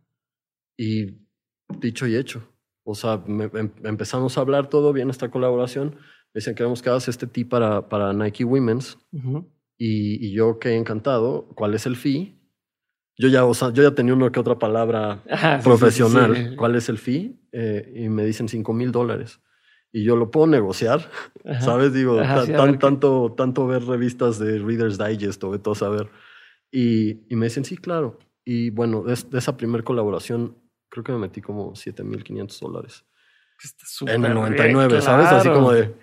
Y dicho y hecho. O sea, me- em- empezamos a hablar todo bien esta colaboración. Me dicen que vamos que hagas este tee para, para Nike Women's. Y, y yo quedé encantado. ¿Cuál es el fee? Yo ya, o sea, yo ya tenía una que otra palabra Ajá, sí, profesional. sí, sí, sí. ¿Cuál es el fee? Eh, y me dicen 5 mil dólares. Y yo lo puedo negociar, Ajá. ¿sabes? Digo, Ajá, tan- ver qué- tanto, tanto ver revistas de Reader's Digest o de todo saber. Y, y me dicen, sí, claro. Y bueno, de, de esa primera colaboración, creo que me metí como 7.500 dólares. Está súper En el bien, 99, ¿sabes? Así claro. como de...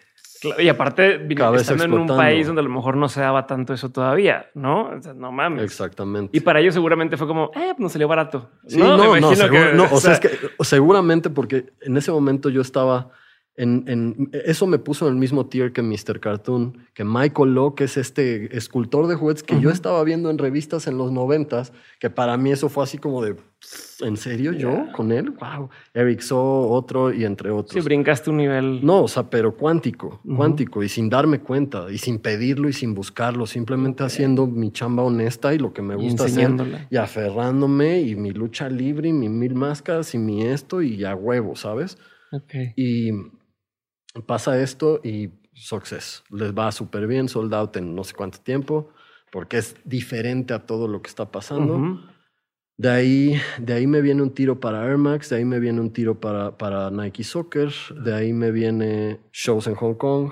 Claro, Y aparte, Cabeza estando en un país donde a lo mejor no se daba tanto eso todavía, ¿no? O sea, no mames. Exactamente. Y para ellos seguramente fue como, eh, pues nos salió barato. Sí, no, no, imagino seguro- que- no, o sea, es que seguramente porque en ese momento yo estaba en, en- eso me puso en el mismo tier que Mr. Cartoon, que Michael Lowe, que es este escultor de juguetes que yo estaba viendo en revistas en los noventas, que para mí eso fue así como de, ¿en serio yo con él? Wow. Eric So, otro y entre otros. Sí, brincaste un nivel. No, o sea, pero cuántico, cuántico, y sin darme cuenta, y sin pedirlo y sin buscarlo, simplemente haciendo mi chamba honesta y lo que me y gusta hacer, y aferrándome, y mi lucha libre, y mi mil máscaras, y mi esto, y a huevo, ¿sabes? Ok. Y, pasa esto y success. Les va súper bien, sold out en no sé cuánto tiempo, porque es diferente a todo lo que está pasando. De ahí, de ahí me viene un tiro para Air Max, de ahí me viene un tiro para, para Nike Soccer, de ahí me viene shows en Hong Kong,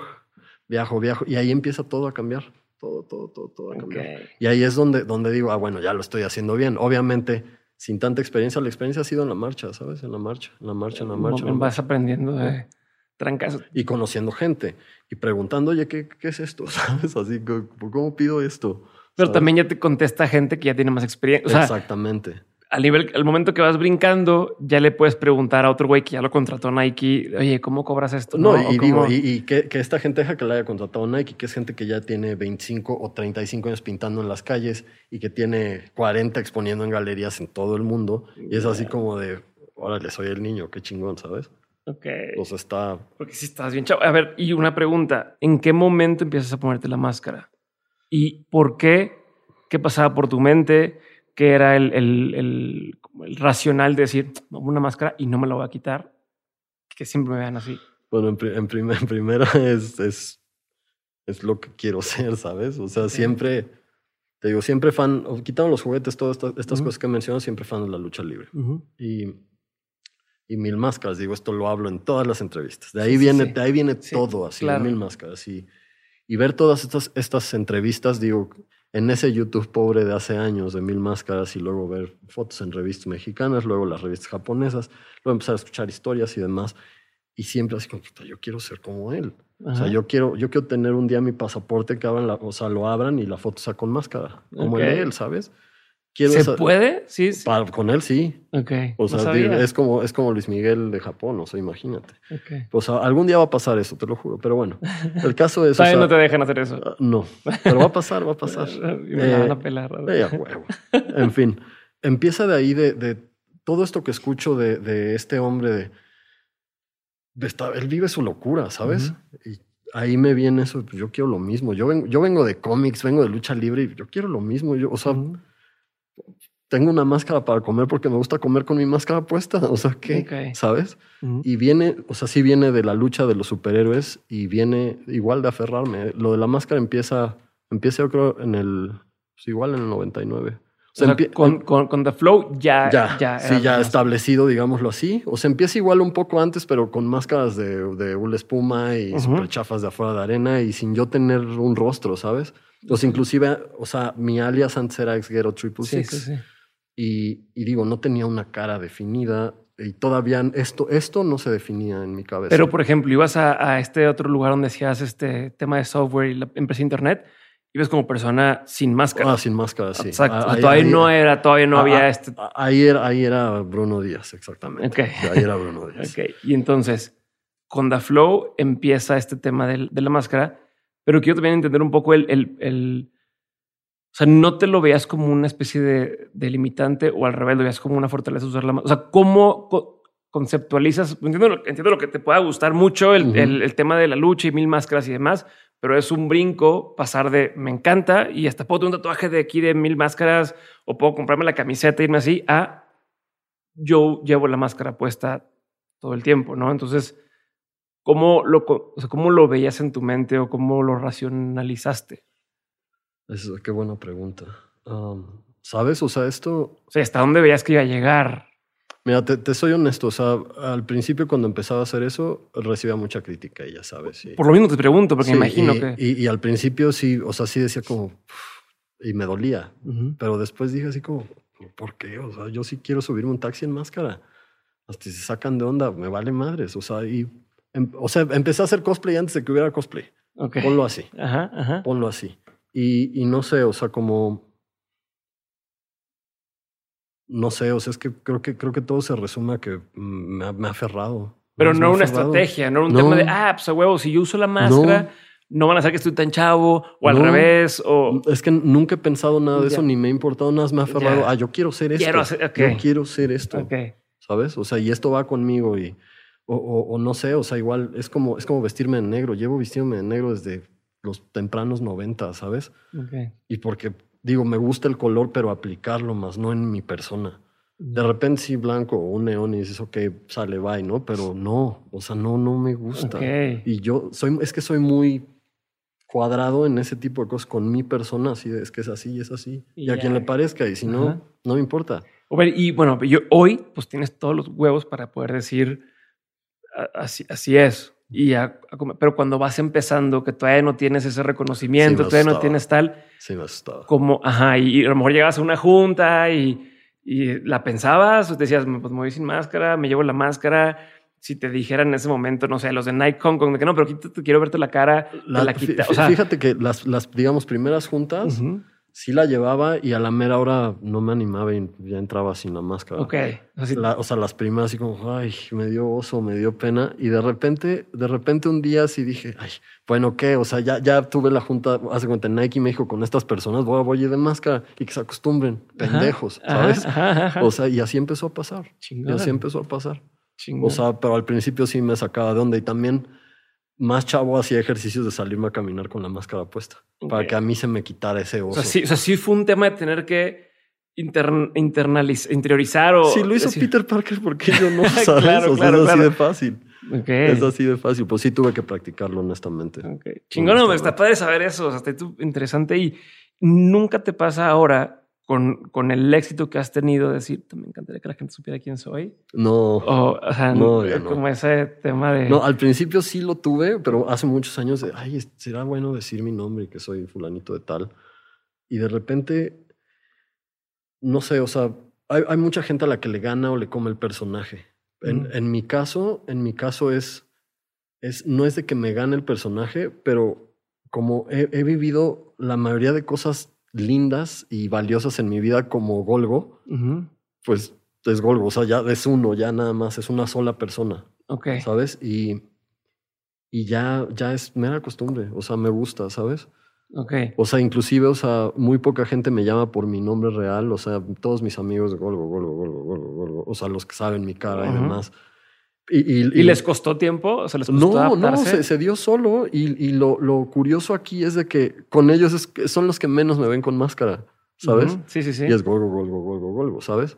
viajo, viajo, y ahí empieza todo a cambiar. Todo, todo, todo, todo a cambiar. Y ahí es donde, donde digo, ah, bueno, ya lo estoy haciendo bien. Obviamente, sin tanta experiencia, la experiencia ha sido en la marcha, ¿sabes? En la marcha, en la marcha, en la marcha. Vas aprendiendo de trancas. Y conociendo gente y preguntando, oye, ¿qué, qué es esto? ¿Sabes? Así, ¿cómo pido esto? Pero también ya te contesta gente que ya tiene más experiencia. Exactamente al nivel, al momento que vas brincando, ya le puedes preguntar a otro güey que ya lo contrató Nike, oye, ¿cómo cobras esto? No, y digo, y, que, esta gente deja que la haya contratado Nike, que es gente que ya tiene 25 o 35 años pintando en las calles y que tiene 40 exponiendo en galerías en todo el mundo. Y es así como de, órale, soy el niño, qué chingón, ¿sabes? Ok. Pues está... Porque si estás bien chavo. A ver, y una pregunta, ¿en qué momento empiezas a ponerte la máscara? ¿Y por qué? ¿Qué pasaba por tu mente? que era el, el, el, racional de decir, una máscara y no me la voy a quitar, que siempre me vean así. Bueno, en, en, primera es, es, es, lo que quiero ser, ¿sabes? O sea, siempre, te digo, siempre fan, quitando los juguetes, todas estas, cosas que menciono, siempre fan de la lucha libre. y, y mil máscaras, digo, esto lo hablo en todas las entrevistas. De ahí viene, De ahí viene todo, así, mil máscaras. Y, y ver todas estas, estas entrevistas, digo, en ese YouTube pobre de hace años, de mil máscaras, y luego ver fotos en revistas mexicanas, luego las revistas japonesas, luego empezar a escuchar historias y demás. Y siempre así como, yo quiero ser como él. O sea, yo quiero, yo quiero tener un día mi pasaporte que abran la, o sea, lo abran y la foto sea con máscara, como el de él, ¿sabes? ¿Se puede? Sí. con él sí. Ok. O sea, es, como, es como Luis Miguel de Japón, o sea, imagínate. Okay. O sea, algún día va a pasar eso, te lo juro. Pero bueno, el caso es. ¿Sabes? no te dejan hacer eso. Ah, no, pero va a pasar, va a pasar. y me van a eh, pelar. Eh, huevo. En fin, empieza de ahí de, de todo esto que escucho de, de este hombre de. de él vive su locura, ¿sabes? Y ahí me viene eso, pues yo quiero lo mismo. Yo vengo, yo vengo de cómics, vengo de lucha libre y yo quiero lo mismo. Yo, o sea tengo una máscara para comer porque me gusta comer con mi máscara puesta. O sea, ¿qué? ¿Sabes? Y viene, o sea, sí viene de la lucha de los superhéroes y viene igual de aferrarme. Lo de la máscara empieza, empieza yo creo en el, pues igual en el 99. O sea, con, con, The Flow ya. Ya, ya sí, ya establecido, digámoslo así. O sea, empieza igual un poco antes, pero con máscaras de, de una espuma y super chafas de afuera de arena y sin yo tener un rostro, ¿sabes? O sea, inclusive, o sea, mi alias antes era Xgero Triple Six. Sí, sí, sí. Y, digo, no tenía una cara definida y todavía esto, esto no se definía en mi cabeza. Pero, por ejemplo, ibas a, este otro lugar donde hacías este tema de software y la empresa internet, ibas como persona sin máscara. Ah, sin máscara, sí. Exacto. todavía no era, todavía no había este. Ahí era, ahí era Bruno Díaz, exactamente. Okay. ahí era Bruno Díaz. ok. Y entonces, con The Flow empieza este tema de, de, la máscara, pero quiero también entender un poco el, el, el sea, no te lo veas como una especie de, de limitante o al revés, lo veas como una fortaleza usar la O sea, ¿cómo conceptualizas? Entiendo, entiendo lo que te pueda gustar mucho, el, el, tema de la lucha y mil máscaras y demás, pero es un brinco pasar de me encanta y hasta puedo tener un tatuaje de aquí de mil máscaras o puedo comprarme la camiseta y irme así a yo llevo la máscara puesta todo el tiempo, ¿no? Entonces, ¿cómo lo, o sea, ¿cómo lo veías en tu mente o cómo lo racionalizaste? Es, qué buena pregunta. ¿Sabes? O sea, esto... O sea, ¿hasta dónde veías que iba a llegar? Mira, te, soy honesto. O sea, al principio cuando empezaba a hacer eso, recibía mucha crítica y ya sabes. Por lo mismo te pregunto, porque me imagino que... Y, al principio sí, o sea, sí decía como... Y me dolía. Pero después dije así como, ¿por qué? O sea, yo sí quiero subirme un taxi en máscara. Hasta si se sacan de onda, me vale madres. O sea, y... Em, o sea, empecé a hacer cosplay antes de que hubiera cosplay. Ponlo así. Ajá, ajá. Ponlo así. Y, no sé, o sea, como... No sé, o sea, es que creo que, creo que todo se resume a que me ha, me ha aferrado. Pero no una estrategia, no un tema de, ah, pues a huevo, si yo uso la máscara, no, van a hacer que estoy tan chavo, o al revés, o... Es que nunca he pensado nada de eso, ni me ha importado nada, me ha aferrado, ah, yo quiero ser esto. Quiero Yo quiero ser esto. ¿Sabes? O sea, y esto va conmigo y... O, o, o, no sé, o sea, igual es como, es como vestirme en negro. Llevo vistiéndome de negro desde los tempranos 90, ¿sabes? Y porque, digo, me gusta el color, pero aplicarlo más, no en mi persona. De repente sí blanco o un neón y dices, ok, sale, bye, ¿no? Pero no, o sea, no, no me gusta. Y yo soy, es que soy muy cuadrado en ese tipo de cosas con mi persona, así de, es que es así y es así. Y, a quien le parezca, y si no, no me importa. Y bueno, yo hoy pues tienes todos los huevos para poder decir, así, así es. Y pero cuando vas empezando, que todavía no tienes ese reconocimiento, todavía no tienes tal. Sí, me Como, ajá, y a lo mejor llegas a una junta y, y la pensabas, o te decías, pues me voy sin máscara, me llevo la máscara si te dijeran en ese momento, no sé, los de Nike Kong, de que no, pero quítate, quiero verte la cara, la, la quita. fíjate que las, las, digamos, primeras juntas sí la llevaba y a la mera hora no me animaba y ya entraba sin la máscara. Ok. o sea, las primeras así como, ay, me dio oso, me dio pena. Y de repente, de repente un día sí dije, ay, bueno, ¿qué? O sea, ya, ya tuve la junta, hace cuenta, Nike me dijo, con estas personas voy, voy a ir de máscara y que se acostumbren, pendejos, ¿sabes? o sea, y así empezó a pasar. Y así empezó a pasar. O sea, pero al principio sí me sacaba de onda y también más chavo hacía ejercicios de salirme a caminar con la máscara puesta para que a mí se me quitara ese oso. O sea, sí, fue un tema de tener que internalizar, interiorizar o... Sí, lo hizo Peter Parker porque yo no sabes. claro, claro, es así de fácil. Es así de fácil. Pues sí tuve que practicarlo, honestamente. Chingón, me está padre saber eso. O sea, está interesante y nunca te pasa ahora con, con, el éxito que has tenido, decir, me encantaría que la gente supiera quién soy. No. O, sea, no, como ese tema de... No, al principio sí lo tuve, pero hace muchos años de, ay, será bueno decir mi nombre y que soy fulanito de tal. Y de repente, no sé, o sea, hay, hay mucha gente a la que le gana o le come el personaje. En, en mi caso, en mi caso es, es, no es de que me gane el personaje, pero como he, he vivido la mayoría de cosas lindas y valiosas en mi vida como Golgo, pues es Golgo, o sea, ya es uno, ya nada más, es una sola persona. Ok. ¿Sabes? Y, y ya, ya es mera costumbre, o sea, me gusta, ¿sabes? Ok. O sea, inclusive, o sea, muy poca gente me llama por mi nombre real, o sea, todos mis amigos de Golgo, Golgo, Golgo, Golgo, Golgo, o sea, los que saben mi cara y demás. Y, les costó tiempo? ¿O sea, les costó no, no, se, dio solo. Y, lo, lo, curioso aquí es de que con ellos es, son los que menos me ven con máscara, ¿sabes? Sí, sí, sí. Y es golgo, golgo, golgo, golgo, ¿sabes?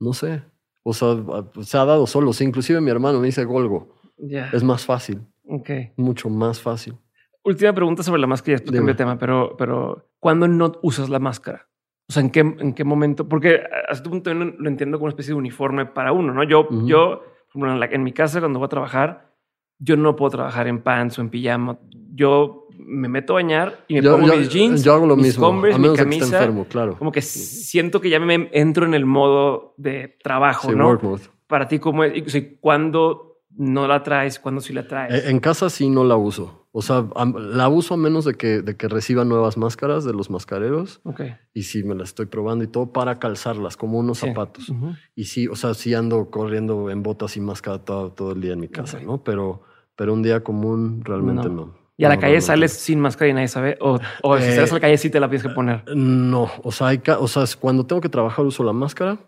No sé. O sea, se ha dado solo. Inclusive mi hermano me dice golgo. Ya. Es más fácil. Ok. Mucho más fácil. Última pregunta sobre la máscara y después cambio de tema, pero, pero ¿cuándo no usas la máscara? O sea, ¿en qué, en qué momento? Porque a este punto lo entiendo como una especie de uniforme para uno, ¿no? Yo, yo en, mi casa, cuando voy a trabajar, yo no puedo trabajar en pants o en pijama. Yo me meto a bañar y me pongo mis jeans, yo hago lo mis mismo. Converse, mi camisa. enfermo, claro. Como que siento que ya me entro en el modo de trabajo, ¿no? Para ti, ¿cómo es? Y, ¿Cuándo no la traes? ¿Cuándo sí la traes? Eh, en casa sí no la uso. O sea, la uso a menos de que, de que reciba nuevas máscaras de los mascareros. Okay. Y sí, me las estoy probando y todo para calzarlas, como unos zapatos. Y sí, o sea, sí ando corriendo en botas y máscara todo, todo el día en mi casa, ¿no? Pero, pero un día común realmente no. ¿Y a la calle sales sin máscara y nadie sabe? ¿O, o si sales a la calle sí te la tienes que poner? No, o sea, hay, o sea, cuando tengo que trabajar uso la máscara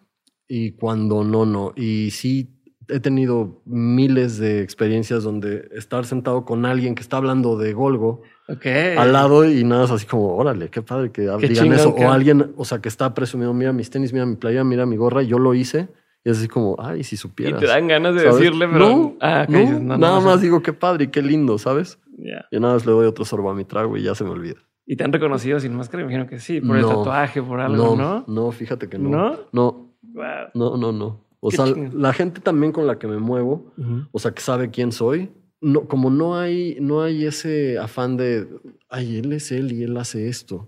y cuando no, no. Y sí he tenido miles de experiencias donde estar sentado con alguien que está hablando de Golgo al lado y nada es así como, órale, qué padre que digan eso. O alguien, o sea, que está presumiendo, mira mis tenis, mira mi playa, mira mi gorra, y yo lo hice. Y es así como, ay, si supieras. Y te dan ganas de decirle, pero... No, ah, nada más digo qué padre y qué lindo, ¿sabes? Y nada más le doy otro sorbo a mi trago y ya se me olvida. ¿Y te han reconocido sin máscara? Me imagino que sí, por el tatuaje, por algo, ¿no? No, fíjate que no. ¿No? No. No, no, no. O sea, la gente también con la que me muevo, o sea, que sabe quién soy, no, como no hay, no hay ese afán de, ay, él es él y él hace esto.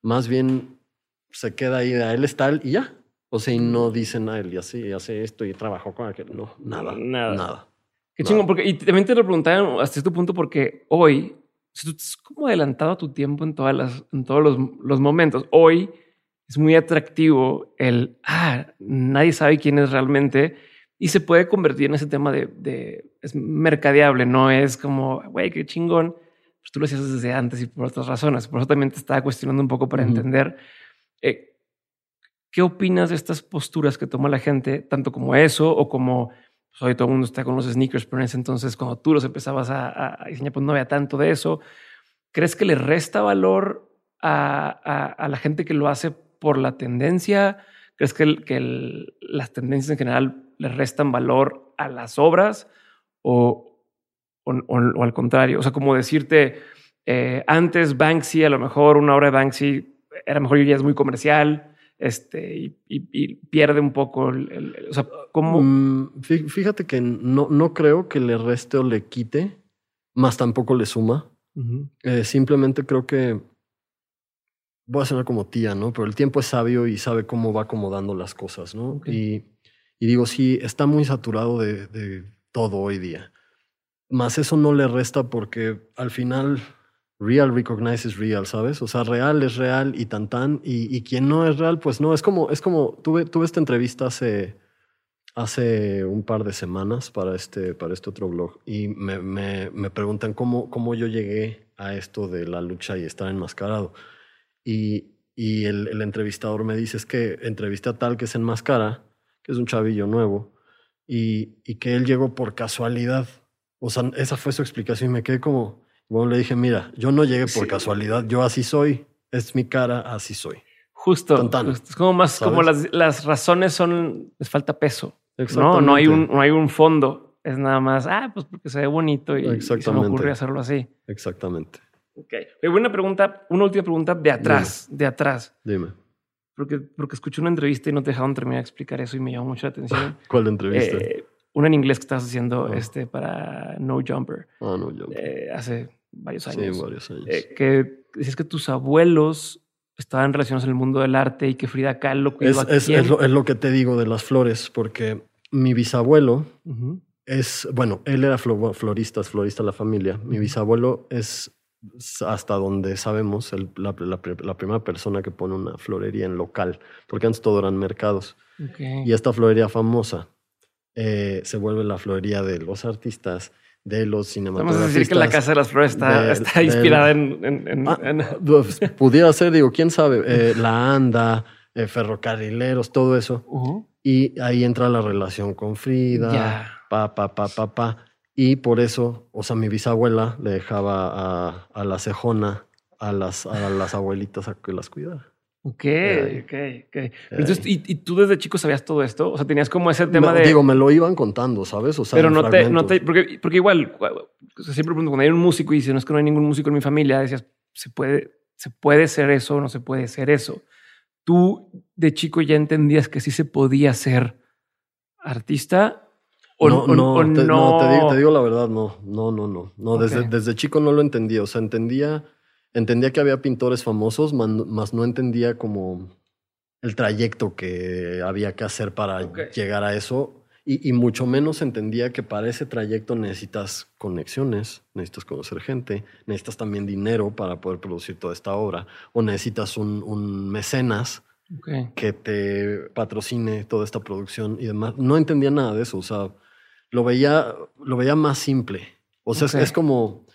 Más bien se queda ahí, a él es tal y ya. O sea, y no dicen a él y así, hace esto y trabajó con aquel. No, nada, nada. nada. Qué chingo, porque, y también te lo preguntaba hasta este punto porque hoy, tú estás como adelantado a tu tiempo en, todas las, en todos los, los momentos. Hoy es muy atractivo el, ah, nadie sabe quién es realmente y se puede convertir en ese tema de, es mercadeable, no es como, güey, qué chingón. Pues tú lo hacías desde antes y por otras razones. Por eso también te estaba cuestionando un poco para entender eh, qué opinas de estas posturas que toma la gente, tanto como eso o como pues, hoy todo el mundo está con los sneakers, pero en ese entonces cuando tú los empezabas a, diseñar, pues no había tanto de eso. ¿Crees que le resta valor a, a la gente que lo hace por la tendencia? ¿Crees que, que las tendencias en general le restan valor a las obras o, o, al contrario? O sea, como decirte, eh, antes Banksy, a lo mejor una obra de Banksy era mejor y ya es muy comercial este, y, pierde un poco el, o sea, ¿cómo? Mm, fíjate que no, no creo que le reste o le quite, más tampoco le suma. Eh, simplemente creo que voy a sonar como tía, ¿no? Pero el tiempo es sabio y sabe cómo va acomodando las cosas, ¿no? Y, y, digo, sí, está muy saturado de, de todo hoy día. Más eso no le resta porque al final real recognizes real, ¿sabes? O sea, real es real y tan tan, y, y quien no es real, pues no, es como, es como, tuve, tuve esta entrevista hace, hace un par de semanas para este, para este otro blog y me, me, me preguntan cómo, cómo yo llegué a esto de la lucha y estar enmascarado. Y, y el, el, entrevistador me dice, es que entrevisté a tal que se enmascara, que es un chavillo nuevo, y, y que él llegó por casualidad. O sea, esa fue su explicación y me quedé como, bueno, le dije, mira, yo no llegué por casualidad, yo así soy, es mi cara, así soy. Justo, es como más, como las, las, razones son, les falta peso. No, no hay un, no hay un fondo. Es nada más, ah, pues porque se ve bonito y, se me ocurre hacerlo así. Exactamente. Ok. Una pregunta, una última pregunta de atrás, de atrás. Dime. Porque, porque escuché una entrevista y no te dejaron terminar de explicar eso y me llamó mucho la atención. ¿Cuál entrevista? Eh, una en inglés que estás haciendo ah. este, para No Jumper. Ah, No Jumper. Eh, hace varios años. Sí, varios años. Eh, que dices que tus abuelos estaban relacionados en el mundo del arte y que Frida Kahlo es, es, es, lo, es, lo, que te digo de las flores, porque mi bisabuelo es, bueno, él era florista, es florista de la familia. Mi bisabuelo es, hasta donde sabemos, el, la, la, primera persona que pone una florería en local, porque antes todo eran mercados. Y esta florería famosa eh, se vuelve la florería de los artistas de los cinematográficos. Vamos a decir que la Casa de las Flores está, está inspirada en... en, ah, pues, pudiera ser, digo, quién sabe, eh, la anda, eh, ferrocarrileros, todo eso. Y ahí entra la relación con Frida, pa, pa, pa, pa, pa. Y por eso, o sea, mi bisabuela le dejaba a, a la cejona a las, a las abuelitas a que las cuidara. Ok, ok, ok. Entonces, ¿y, tú desde chico sabías todo esto? O sea, tenías como ese tema de. Digo, me lo iban contando, ¿sabes? O sea, pero no te, no te, porque, porque igual, siempre pregunto, cuando hay un músico y dice, no es que no hay ningún músico en mi familia, decías, ¿se puede, se puede ser eso o no se puede ser eso? ¿Tú de chico ya entendías que sí se podía ser artista? O no, no, te, no? te, digo, te, digo, la verdad, no, no, no, no. no desde, desde chico no lo entendía. O sea, entendía entendía que había pintores famosos, más no entendía como el trayecto que había que hacer para llegar a eso. Y, mucho menos entendía que para ese trayecto necesitas conexiones, necesitas conocer gente, necesitas también dinero para poder producir toda esta obra, o necesitas un, mecenas que te patrocine toda esta producción y demás. No entendía nada de eso, o sea, lo veía, lo veía más simple. O sea, es, como,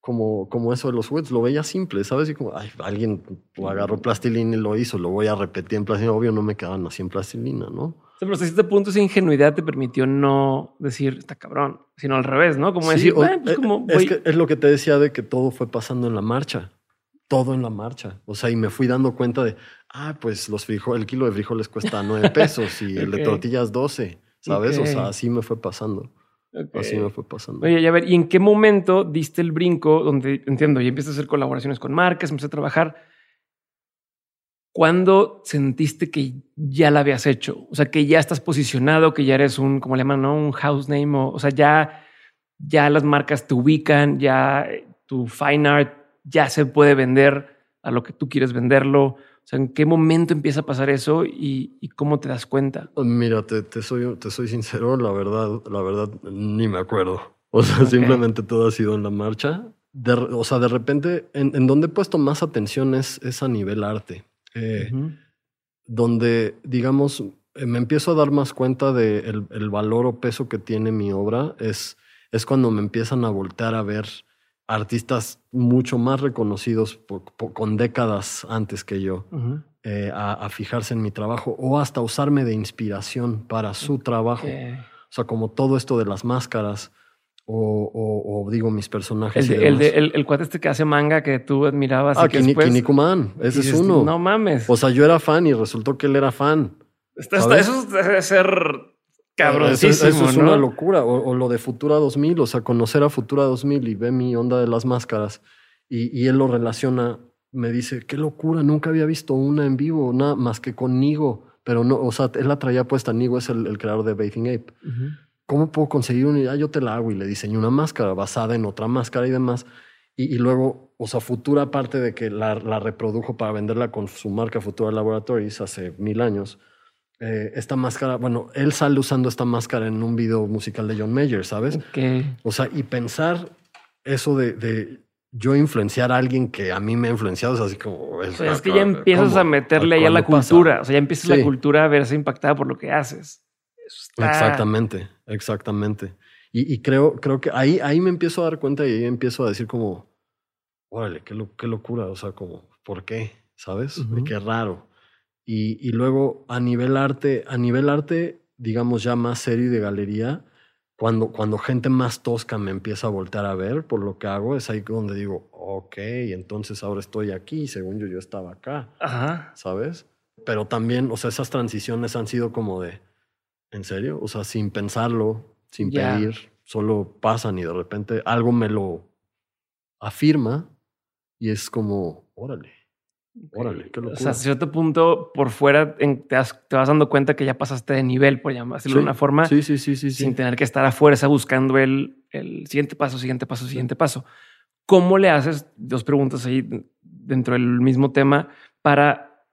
como, como eso de los juguetes, lo veía simple, ¿sabes? Y como, ay, alguien agarró plastilina y lo hizo, lo voy a repetir en plastilina. Obvio, no me quedaban así en plastilina, ¿no? pero hasta cierto punto esa ingenuidad te permitió no decir, está cabrón, sino al revés, ¿no? Como decir, pues eh, como es, que es lo que te decía de que todo fue pasando en la marcha. Todo en la marcha. O sea, y me fui dando cuenta de, ah, pues los frijoles, el kilo de frijoles cuesta nueve pesos y el de tortillas doce, ¿sabes? O sea, así me fue pasando. Así me fue pasando. Oye, a ver, ¿y en qué momento diste el brinco donde, entiendo, y empiezas a hacer colaboraciones con marcas, empezaste a trabajar? ¿Cuándo sentiste que ya la habías hecho? O sea, que ya estás posicionado, que ya eres un, como le llaman, ¿no? Un house name, o, o sea, ya, ya las marcas te ubican, ya tu fine art ya se puede vender a lo que tú quieres venderlo. O sea, ¿en qué momento empieza a pasar eso y, cómo te das cuenta? Mira, te, soy, te soy sincero, la verdad, la verdad, ni me acuerdo. O sea, simplemente todo ha sido en la marcha. o sea, de repente, en, donde he puesto más atención es, a nivel arte. Eh, donde, digamos, eh, me empiezo a dar más cuenta del de el valor o peso que tiene mi obra, es, es cuando me empiezan a voltear a ver artistas mucho más reconocidos con décadas antes que yo eh, a, fijarse en mi trabajo o hasta usarme de inspiración para su trabajo. O sea, como todo esto de las máscaras o, digo mis personajes. El, el, cuate este que hace manga que tú admirabas. Ah, Kinnikuman, ese es uno. No mames. O sea, yo era fan y resultó que él era fan. eso debe ser cabroncísimo, Eso, es una locura. O, lo de Futura 2000, o sea, conocer a Futura 2000 y ve mi onda de las máscaras y, y él lo relaciona, me dice, qué locura, nunca había visto una en vivo, nada más que con Nigo. Pero no, o sea, él la traía puesta, Nigo es el, creador de Bathing Ape. ¿Cómo puedo conseguir una? Ah, yo te la hago y le diseñé una máscara basada en otra máscara y demás. Y, luego, o sea, Futura, aparte de que la, la, reprodujo para venderla con su marca Futura Laboratories hace mil años, eh, esta máscara, bueno, él sale usando esta máscara en un video musical de John Mayer, ¿sabes? O sea, y pensar eso de, de, yo influenciar a alguien que a mí me ha influenciado es así como... Es, es que ya empiezas a meterle ahí a la cultura, o sea, ya empiezas la cultura a verse impactada por lo que haces. Exactamente, exactamente. Y, creo, creo que ahí, ahí me empiezo a dar cuenta y ahí empiezo a decir como, órale, qué, qué locura, o sea, como, ¿por qué? ¿Sabes? Qué raro. Y, y, luego a nivel arte, a nivel arte, digamos ya más serio y de galería, cuando, cuando gente más tosca me empieza a voltear a ver por lo que hago, es ahí donde digo, ok, entonces ahora estoy aquí, según yo yo estaba acá, Ajá. ¿sabes? Pero también, o sea, esas transiciones han sido como de, ¿en serio? O sea, sin pensarlo, sin pedir, solo pasan y de repente algo me lo afirma y es como, órale, órale, qué locura. O sea, a cierto punto, por fuera te, te, vas dando cuenta que ya pasaste de nivel, por llamarlo de una forma, sí, sí, sí, sí, sin tener que estar a fuerza buscando el, el siguiente paso, siguiente paso, siguiente paso. ¿Cómo le haces, dos preguntas ahí dentro del mismo tema, para,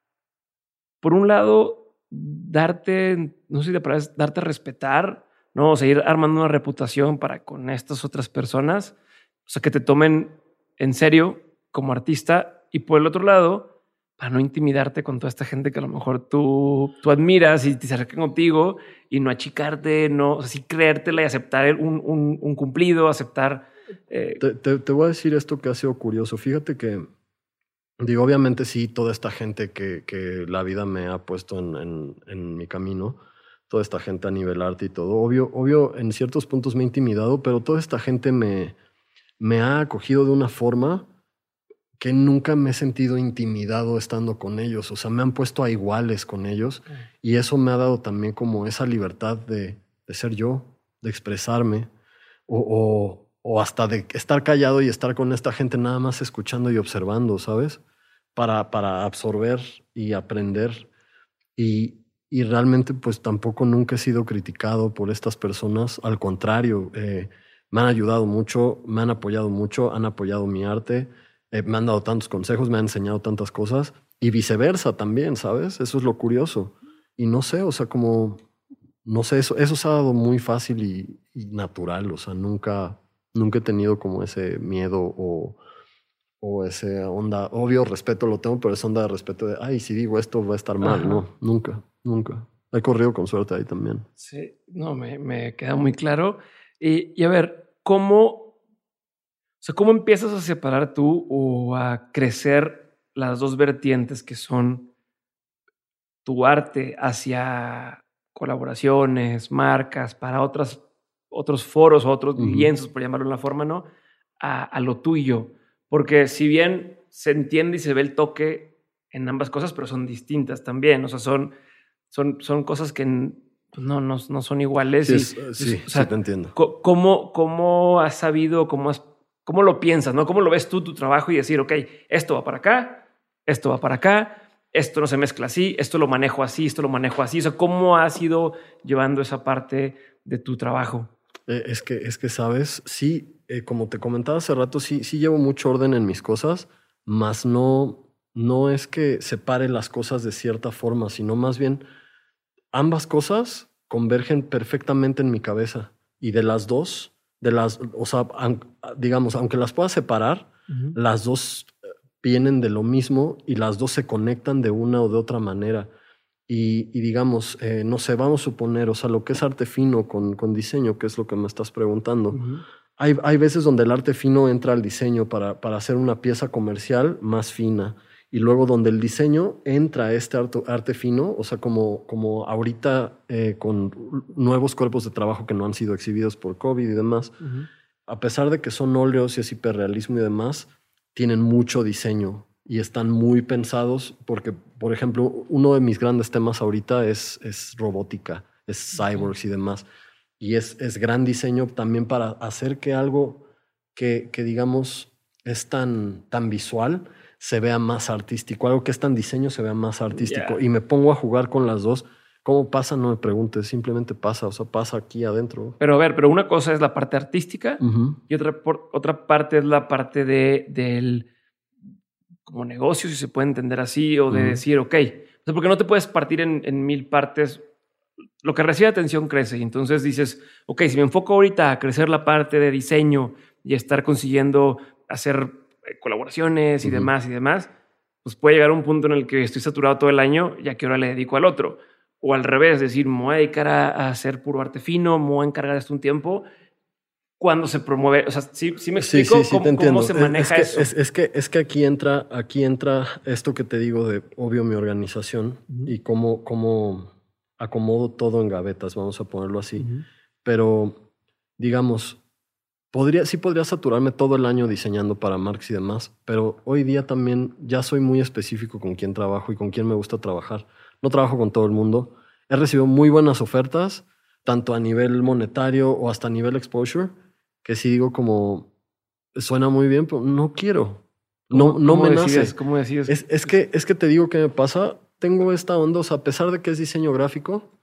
por un lado, darte, no sé si te parece, darte a respetar ¿no? O sea, ir armando una reputación para con estas otras personas, o sea, que te tomen en serio como artista y por el otro lado, para no intimidarte con toda esta gente que a lo mejor tú, tú admiras y te acercan contigo y no achicarte, no, o creértela y aceptar un, un, cumplido, aceptar... Eh, te, voy a decir esto que ha sido curioso. Fíjate que, digo, obviamente sí, toda esta gente que, que la vida me ha puesto en, en, en mi camino, toda esta gente a nivel arte y todo. Obvio, obvio, en ciertos puntos me ha intimidado, pero toda esta gente me, me ha acogido de una forma que nunca me he sentido intimidado estando con ellos. O sea, me han puesto a iguales con ellos y eso me ha dado también como esa libertad de, de ser yo, de expresarme o, o, hasta de estar callado y estar con esta gente nada más escuchando y observando, ¿sabes? Para, para absorber y aprender. Y, y realmente pues tampoco nunca he sido criticado por estas personas, al contrario, eh, me han ayudado mucho, me han apoyado mucho, han apoyado mi arte, eh, me han dado tantos consejos, me han enseñado tantas cosas y viceversa también, ¿sabes? Eso es lo curioso. Y no sé, o sea, como, no sé, eso, eso se ha dado muy fácil y, y natural, o sea, nunca, nunca he tenido como ese miedo o, o ese onda, obvio respeto lo tengo, pero esa onda de respeto de, ay, si digo esto va a estar mal, no, nunca. Nunca. He corrido con suerte ahí también. Sí, no, me, me queda muy claro. Y, y, a ver, ¿cómo, o sea, ¿cómo empiezas a separar tú o a crecer las dos vertientes que son tu arte hacia colaboraciones, marcas, para otras, otros foros, otros lienzos, por llamarlo de una forma, ¿no? A, a lo tuyo. Porque si bien se entiende y se ve el toque en ambas cosas, pero son distintas también. O sea, son son, son cosas que pues, no, no, no, son iguales. Sí, sí, te entiendo. ¿cómo, ¿Cómo has sabido, cómo, has, cómo lo piensas, no? ¿Cómo lo ves tú, tu trabajo y decir, ok, esto va para acá, esto va para acá, esto no se mezcla así, esto lo manejo así, esto lo manejo así? ¿cómo has ido llevando esa parte de tu trabajo? Eh, es, que, es que, sabes, sí, eh, como te comentaba hace rato, sí, sí llevo mucho orden en mis cosas, más no, no es que separe las cosas de cierta forma, sino más bien ambas cosas convergen perfectamente en mi cabeza. Y de las dos, de las, o sea, digamos, aunque las pueda separar, las dos eh, vienen de lo mismo y las dos se conectan de una o de otra manera. Y, digamos, eh, no sé, vamos a suponer, o sea, lo que es arte fino con, con diseño, que es lo que me estás preguntando. hay, hay, veces donde el arte fino entra al diseño para, para hacer una pieza comercial más fina y luego donde el diseño entra este arte, arte fino, o sea, como, como ahorita eh, con nuevos cuerpos de trabajo que no han sido exhibidos por COVID y demás, a pesar de que son óleos y es hiperrealismo y demás, tienen mucho diseño y están muy pensados porque, por ejemplo, uno de mis grandes temas ahorita es, es robótica, es cyborgs y demás. Y es, es gran diseño también para hacer que algo que, que digamos, es tan, tan visual se vea más artístico. Algo que es tan diseño se vea más artístico. Y me pongo a jugar con las dos. ¿Cómo pasa? No me preguntes, simplemente pasa, o sea, pasa aquí adentro. Pero a ver, pero una cosa es la parte artística y otra, otra parte es la parte de, del como negocio, si se puede entender así, o de decir, ok, porque no te puedes partir en, en, mil partes. Lo que recibe atención crece y entonces dices, ok, si me enfoco ahorita a crecer la parte de diseño y estar consiguiendo hacer colaboraciones y demás y demás, pues puede llegar a un punto en el que estoy saturado todo el año y a qué hora le dedico al otro. O al revés, decir, me voy a dedicar a, hacer puro arte fino, me voy a encargar de esto un tiempo. Cuando se promueve, o sea, sí, sí me explico cómo, se maneja es que, eso. Es, que, es que aquí entra, aquí entra esto que te digo de, obvio, mi organización y cómo, cómo acomodo todo en gavetas, vamos a ponerlo así. Pero, digamos, Podría, sí podría saturarme todo el año diseñando para Marx y demás, pero hoy día también ya soy muy específico con quién trabajo y con quién me gusta trabajar. No trabajo con todo el mundo. He recibido muy buenas ofertas, tanto a nivel monetario o hasta a nivel exposure, que sí digo como, suena muy bien, pero no quiero. No, no me nace. ¿Cómo decías? Es, es, que, es que te digo que me pasa, tengo esta onda, o sea, a pesar de que es diseño gráfico,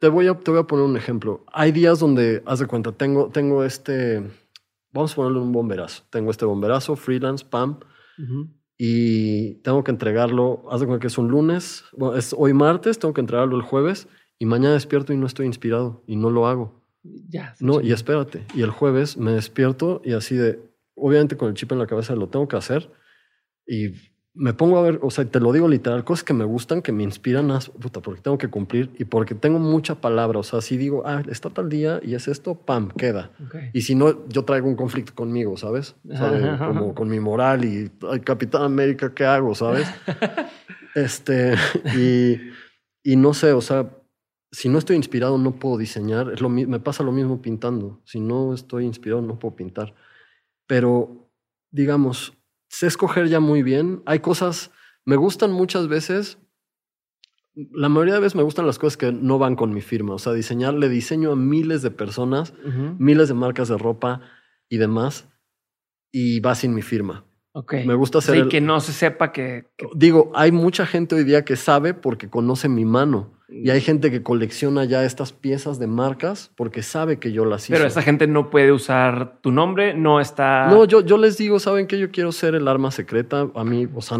te voy, a, te voy a poner un ejemplo. Hay días donde, haz de cuenta, tengo, tengo este, vamos a ponerle un bomberazo. Tengo este bomberazo, freelance, PAM, y tengo que entregarlo, haz de cuenta que es un lunes, bueno, es hoy martes, tengo que entregarlo el jueves, y mañana despierto y no estoy inspirado, y no lo hago. Ya. No, y espérate, y el jueves me despierto y así de, obviamente con el chip en la cabeza lo tengo que hacer, y me pongo a ver, o sea, te lo digo literal, cosas que me gustan, que me inspiran a, puta, porque tengo que cumplir y porque tengo mucha palabra. O sea, si digo, ah, está tal día y es esto, pam, queda. Y si no, yo traigo un conflicto conmigo, ¿sabes? como con mi moral y, ay, Capitán América, ¿qué hago, sabes? este, y, y no sé, o sea, si no estoy inspirado, no puedo diseñar. Es lo, me pasa lo mismo pintando. Si no estoy inspirado, no puedo pintar. Pero, digamos, sé escoger ya muy bien. Hay cosas, me gustan muchas veces, la mayoría de veces me gustan las cosas que no van con mi firma. O sea, diseñarle diseño a miles de personas, miles de marcas de ropa y demás, y va sin mi firma. Ok. Me gusta hacer. y que no se sepa que, Digo, hay mucha gente hoy día que sabe porque conoce mi mano. Y hay gente que colecciona ya estas piezas de marcas porque sabe que yo las hice. Pero esa gente no puede usar tu nombre, no está. No, yo, yo les digo, ¿saben que Yo quiero ser el arma secreta. A mí, o sea,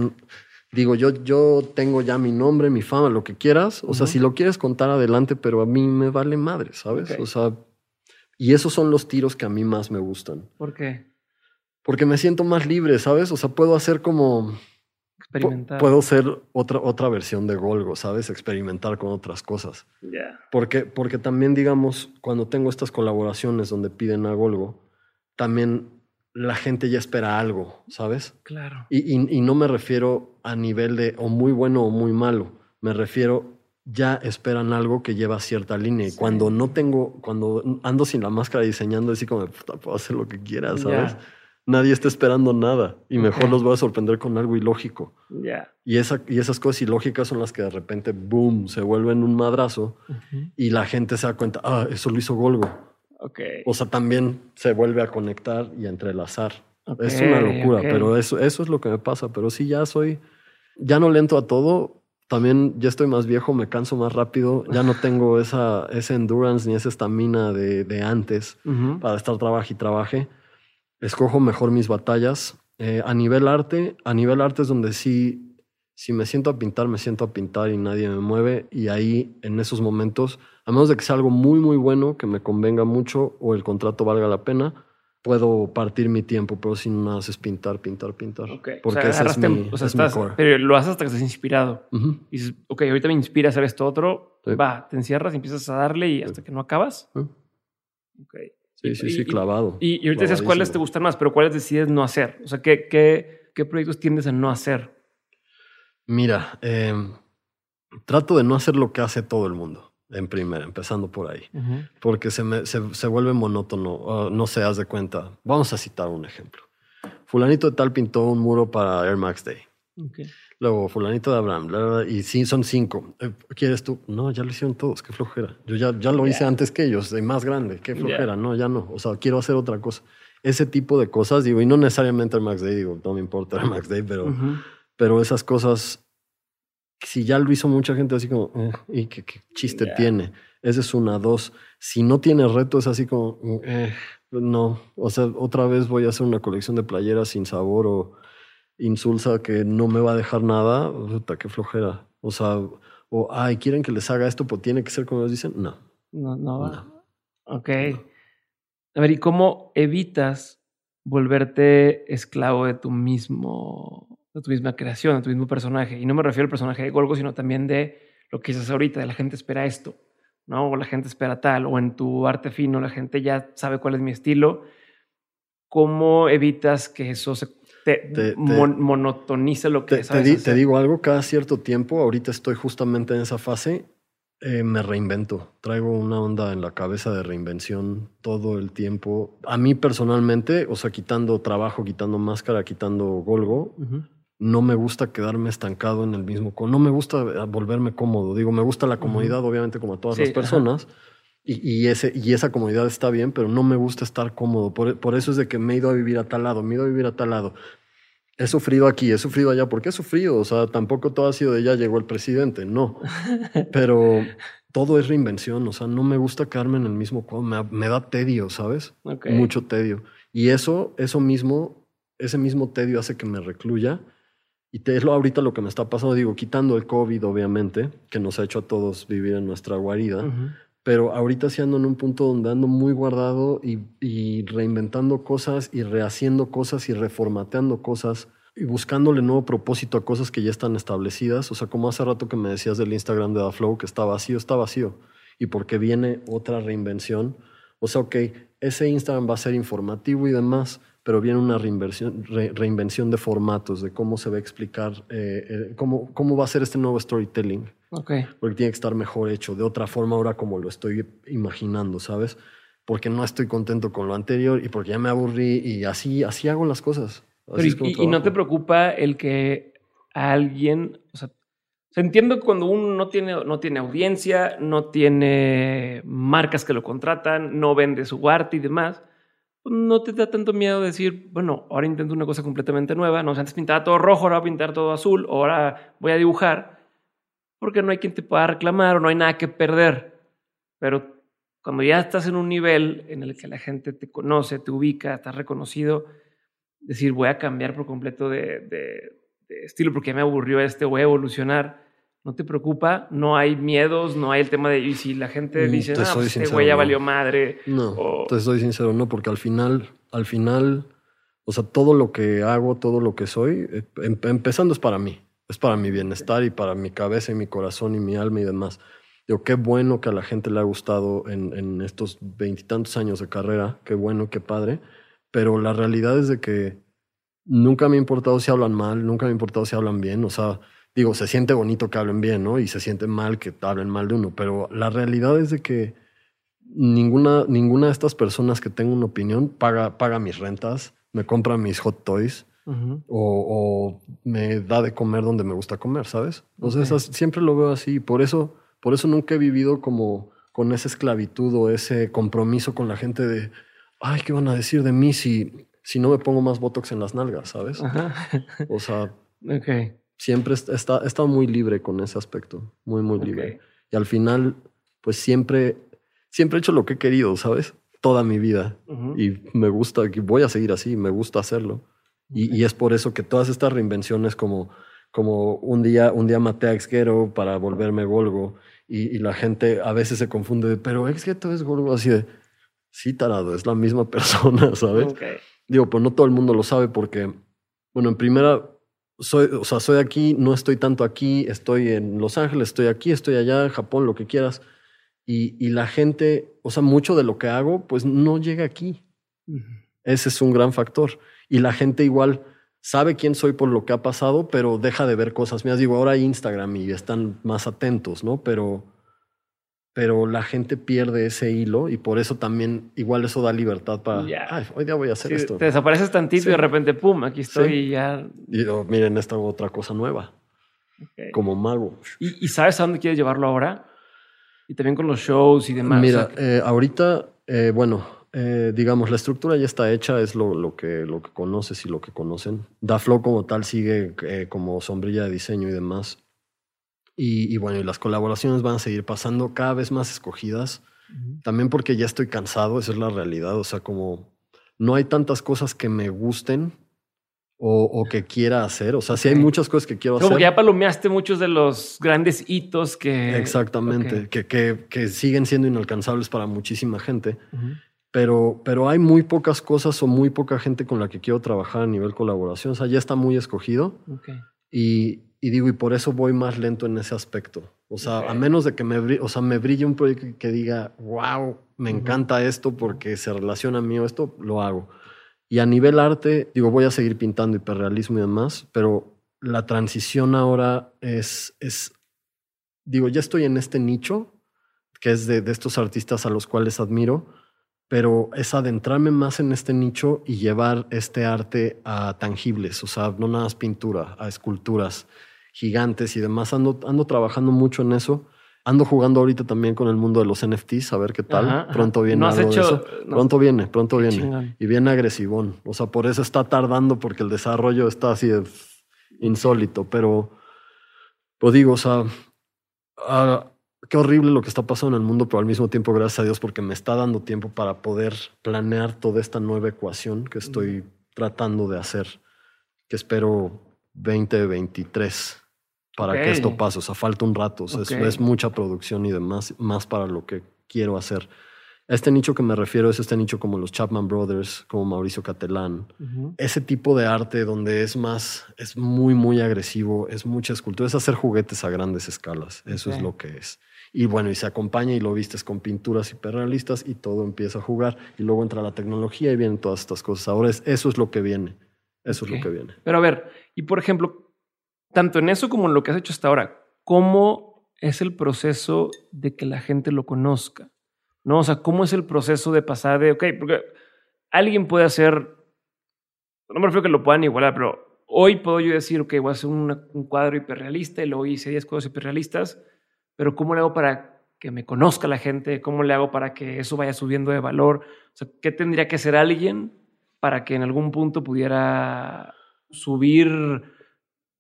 digo, yo, yo tengo ya mi nombre, mi fama, lo que quieras. O sea, si lo quieres contar adelante, pero a mí me vale madre, ¿sabes? O sea, y esos son los tiros que a mí más me gustan. ¿Por qué? Porque me siento más libre, ¿sabes? O sea, puedo hacer como experimentar. Puedo ser otra, otra versión de Golgo, ¿sabes? Experimentar con otras cosas. Porque, porque también, digamos, cuando tengo estas colaboraciones donde piden a Golgo, también la gente ya espera algo, ¿sabes? Claro. Y, y, no me refiero a nivel de o muy bueno o muy malo. Me refiero ya esperan algo que lleva cierta línea. Y cuando no tengo, cuando ando sin la máscara diseñando, así como, puedo hacer lo que quiera, ¿sabes? Nadie está esperando nada y mejor los voy a sorprender con algo ilógico. Y, esa, y esas cosas ilógicas son las que de repente, boom, se vuelven un madrazo y la gente se da cuenta, ah, eso lo hizo Golgo. Okay. O sea, también se vuelve a conectar y a entrelazar. es una locura, pero eso, eso es lo que me pasa. Pero sí, ya soy, ya no lento a todo. También ya estoy más viejo, me canso más rápido. Ya no tengo esa, esa endurance ni esa estamina de, de, antes para estar trabaje y trabaje escojo mejor mis batallas. Eh, a nivel arte, a nivel arte es donde sí, si me siento a pintar, me siento a pintar y nadie me mueve. Y ahí, en esos momentos, a menos de que sea algo muy, muy bueno, que me convenga mucho o el contrato valga la pena, puedo partir mi tiempo, pero si no haces pintar, pintar, pintar. Porque o sea, es, mi, o sea, Pero lo haces hasta que estés inspirado. Y dices, ok, ahorita me inspira a hacer esto otro. Va, te encierras y empiezas a darle y hasta que no acabas. Ok. Sí, sí, sí, clavado. Y, ahorita dices cuáles te gustan más, pero cuáles decides no hacer. O sea, ¿qué, qué, qué proyectos tiendes a no hacer? Mira, em, trato de no hacer lo que hace todo el mundo, en primera, empezando por ahí. Porque se, me, se, se, vuelve monótono. no se haz de cuenta. Vamos a citar un ejemplo. fulanito de tal pintó un muro para Air Max Day. Ok. Luego, fulanito de Abraham, bla, bla, y sí, son cinco. Eh, ¿Quieres tú? No, ya lo hicieron todos, qué flojera. Yo ya, ya lo hice antes que ellos, de más grande, qué flojera. No, ya no. O sea, quiero hacer otra cosa. Ese tipo de cosas, digo, y no necesariamente Air Max Day, digo, no me importa Air Max Day, pero, pero esas cosas, si ya lo hizo mucha gente, así como, eh, ¿y qué, qué chiste tiene? Esa es una, dos. Si no tiene reto, es así como, eh, no. O sea, otra vez voy a hacer una colección de playeras sin sabor o insulsa que no me va a dejar nada. Puta, qué flojera. O sea, o, ay, quieren que les haga esto, pues tiene que ser como ellos dicen. No. No, no va. No. Ok. A ver, ¿y cómo evitas volverte esclavo de tu mismo, de tu misma creación, de tu mismo personaje? Y no me refiero al personaje de Golgo, sino también de lo que dices ahorita, de la gente espera esto, ¿no? O la gente espera tal, o en tu arte fino la gente ya sabe cuál es mi estilo. ¿Cómo evitas que eso se te, Te- te- mon- monotonice lo que Te, te sabes di- te digo algo, cada cierto tiempo, ahorita estoy justamente en esa fase, eh, me reinvento. Traigo una onda en la cabeza de reinvención todo el tiempo. A mí personalmente, o sea, quitando trabajo, quitando máscara, quitando golgo, Ujú. no me gusta quedarme estancado en el mismo. No me gusta eh, volverme cómodo. Digo, me gusta la comodidad, obviamente, como a todas Sí, las ajá. personas. Y, y ese, y esa comodidad está bien, pero no me gusta estar cómodo. Por, por eso es de que me he ido a vivir a tal lado, me he ido a vivir a tal lado. He sufrido aquí, he sufrido allá. ¿Por qué he sufrido? O sea, tampoco todo ha sido de ya llegó el presidente, no. Pero todo es reinvención. O sea, no me gusta quedarme en el mismo cuadro. Me, me da tedio, ¿sabes? Mucho tedio. Y eso, eso mismo, ese mismo tedio hace que me recluya. Y te, es lo ahorita lo que me está pasando. Digo, quitando el COVID, obviamente, que nos ha hecho a todos vivir en nuestra guarida. Pero ahorita sí ando en un punto donde ando muy guardado y, reinventando cosas y rehaciendo cosas y reformateando cosas y buscándole nuevo propósito a cosas que ya están establecidas. O sea, como hace rato que me decías del Instagram de Flow que está vacío, está vacío. Y porque viene otra reinvención. O sea, ok, ese Instagram va a ser informativo y demás, pero viene una reinversión- re- reinvención de formatos, de cómo se va a explicar, eh, eh, cómo, cómo va a ser este nuevo storytelling Ok. porque tiene que estar mejor hecho, de otra forma ahora como lo estoy imaginando, ¿sabes? Porque no estoy contento con lo anterior y porque ya me aburrí y así, así hago las cosas. Pero y, y- y no te preocupa el que a alguien, o sea, entiendo que cuando uno no tiene, no tiene audiencia, no tiene marcas que lo contratan, no vende su arte y demás, pues no te da tanto miedo decir, bueno, ahora intento una cosa completamente nueva, no, o sea, antes pintaba todo rojo, ahora voy a pintar todo azul, ahora voy a dibujar, porque no hay quien te pueda reclamar o no hay nada que perder. Pero cuando ya estás en un nivel en el que la gente te conoce, te ubica, estás reconocido, decir voy a cambiar por completo de, de- de estilo porque ya me aburrió este, voy a evolucionar. No te preocupa, no hay miedos, no hay el tema de y si la gente Mm, dice, te ah, pues este güey ya no. valió madre. No, o- te soy sincero, no, porque al final, al final, o sea, todo lo que hago, todo lo que soy, eh, em- empezando es para mí, es para mi bienestar y para mi cabeza y mi corazón y mi alma y demás. Digo, qué bueno que a la gente le ha gustado en, en estos veintitantos años de carrera, qué bueno, qué padre, pero la realidad es de que nunca me ha importado si hablan mal, nunca me ha importado si hablan bien, o sea, digo, se siente bonito que hablen bien, ¿no? Y se siente mal que hablen mal de uno, pero la realidad es de que ninguna, ninguna de estas personas que tengo una opinión paga, paga mis rentas, me compra mis hot toys O, o me da de comer donde me gusta comer, ¿sabes? Esas- siempre lo veo así. Por eso, por eso nunca he vivido como con esa esclavitud o ese compromiso con la gente de, ay, ¿qué van a decir de mí si, si no me pongo más botox en las nalgas, ¿sabes? Ajá. O sea, ok. siempre est- está, he estado muy libre con ese aspecto, muy, muy libre. Y al final, pues siempre, siempre he hecho lo que he querido, ¿sabes? Toda mi vida. Y me gusta, voy a seguir así, me gusta hacerlo. Y, y es por eso que todas estas reinvenciones como, como un día, un día maté a Exguero para volverme Golgo y, y la gente a veces se confunde, de, pero Exguero es Golgo así de, sí, tarado, es la misma persona, ¿sabes? Ok. Digo, pues no todo el mundo lo sabe porque, bueno, en primera, soy, o sea, soy aquí, no estoy tanto aquí, estoy en Los Ángeles, estoy aquí, estoy allá, en Japón, lo que quieras. Y, y la gente, o sea, mucho de lo que hago, pues no llega aquí. Ujú. Ese es un gran factor. Y la gente igual sabe quién soy por lo que ha pasado, pero deja de ver cosas mías. Digo, ahora hay Instagram y están más atentos, ¿no? Pero, pero la gente pierde ese hilo y por eso también igual eso da libertad para, Ya. "Ay, hoy día voy a hacer Sí, esto. Te desapareces tantito Sí. y de repente, pum, aquí estoy Sí. y ya. Y oh, miren, esta otra cosa nueva, ok. como mago. ¿Y, y sabes a dónde quieres llevarlo ahora? Y también con los shows y demás. Mira, o sea, eh, ahorita, eh, bueno, eh, digamos, la estructura ya está hecha, es lo, lo, que, lo que conoces y lo que conocen. DaFlow como tal sigue eh, como sombrilla de diseño y demás. Y, y bueno, y las colaboraciones van a seguir pasando cada vez más escogidas. También porque ya estoy cansado, esa es la realidad. O sea, como no hay tantas cosas que me gusten o, o que quiera hacer. O sea, sí hay muchas cosas que quiero como hacer. que ya palomeaste muchos de los grandes hitos que. Exactamente, que, que, que siguen siendo inalcanzables para muchísima gente. Pero, pero hay muy pocas cosas o muy poca gente con la que quiero trabajar a nivel colaboración. O sea, ya está muy escogido. Y, y digo, y por eso voy más lento en ese aspecto. O sea, a menos de que me, o sea, me brille un proyecto que diga, wow, me encanta esto porque se relaciona a mí o esto, lo hago. Y a nivel arte, digo, voy a seguir pintando hiperrealismo y demás, pero la transición ahora es, es digo, ya estoy en este nicho, que es de, de estos artistas a los cuales admiro, pero es adentrarme más en este nicho y llevar este arte a tangibles, o sea, no nada más pintura, a esculturas gigantes y demás. Ando, ando trabajando mucho en eso. Ando jugando ahorita también con el mundo de los NFTs, a ver qué tal. Ajá. Pronto viene ¿No has algo de hecho- eso. no- Pronto viene, pronto viene. Y viene agresivón. O sea, por eso está tardando, porque el desarrollo está así de insólito. Pero, lo digo, o sea, ah, qué horrible lo que está pasando en el mundo, pero al mismo tiempo, gracias a Dios, porque me está dando tiempo para poder planear toda esta nueva ecuación que estoy tratando de hacer, que espero 2023 para que esto pase. O sea, falta un rato. O sea, es- mucha producción y demás, más para lo que quiero hacer. Este nicho que me refiero es este nicho como los Chapman Brothers, como Mauricio Catelán. Ese tipo de arte donde es más, es muy, muy agresivo, es mucha escultura, es hacer juguetes a grandes escalas. Eso es lo que es. Y bueno, y se acompaña y lo vistes con pinturas hiperrealistas y todo empieza a jugar. Y luego entra la tecnología y vienen todas estas cosas. Ahora es, eso es lo que viene. Eso es lo que viene. Pero a ver, y por ejemplo, tanto en eso como en lo que has hecho hasta ahora, ¿cómo es el proceso de que la gente lo conozca? ¿No? O sea, ¿cómo es el proceso de pasar de, ok, porque alguien puede hacer, no me refiero que lo puedan igualar, pero hoy puedo yo decir, ok, voy a hacer una- un cuadro hiperrealista y luego hice 10 cuadros hiperrealistas, pero ¿cómo le hago para que me conozca la gente? ¿Cómo le hago para que eso vaya subiendo de valor? O sea, ¿qué tendría que hacer alguien para que en algún punto pudiera subir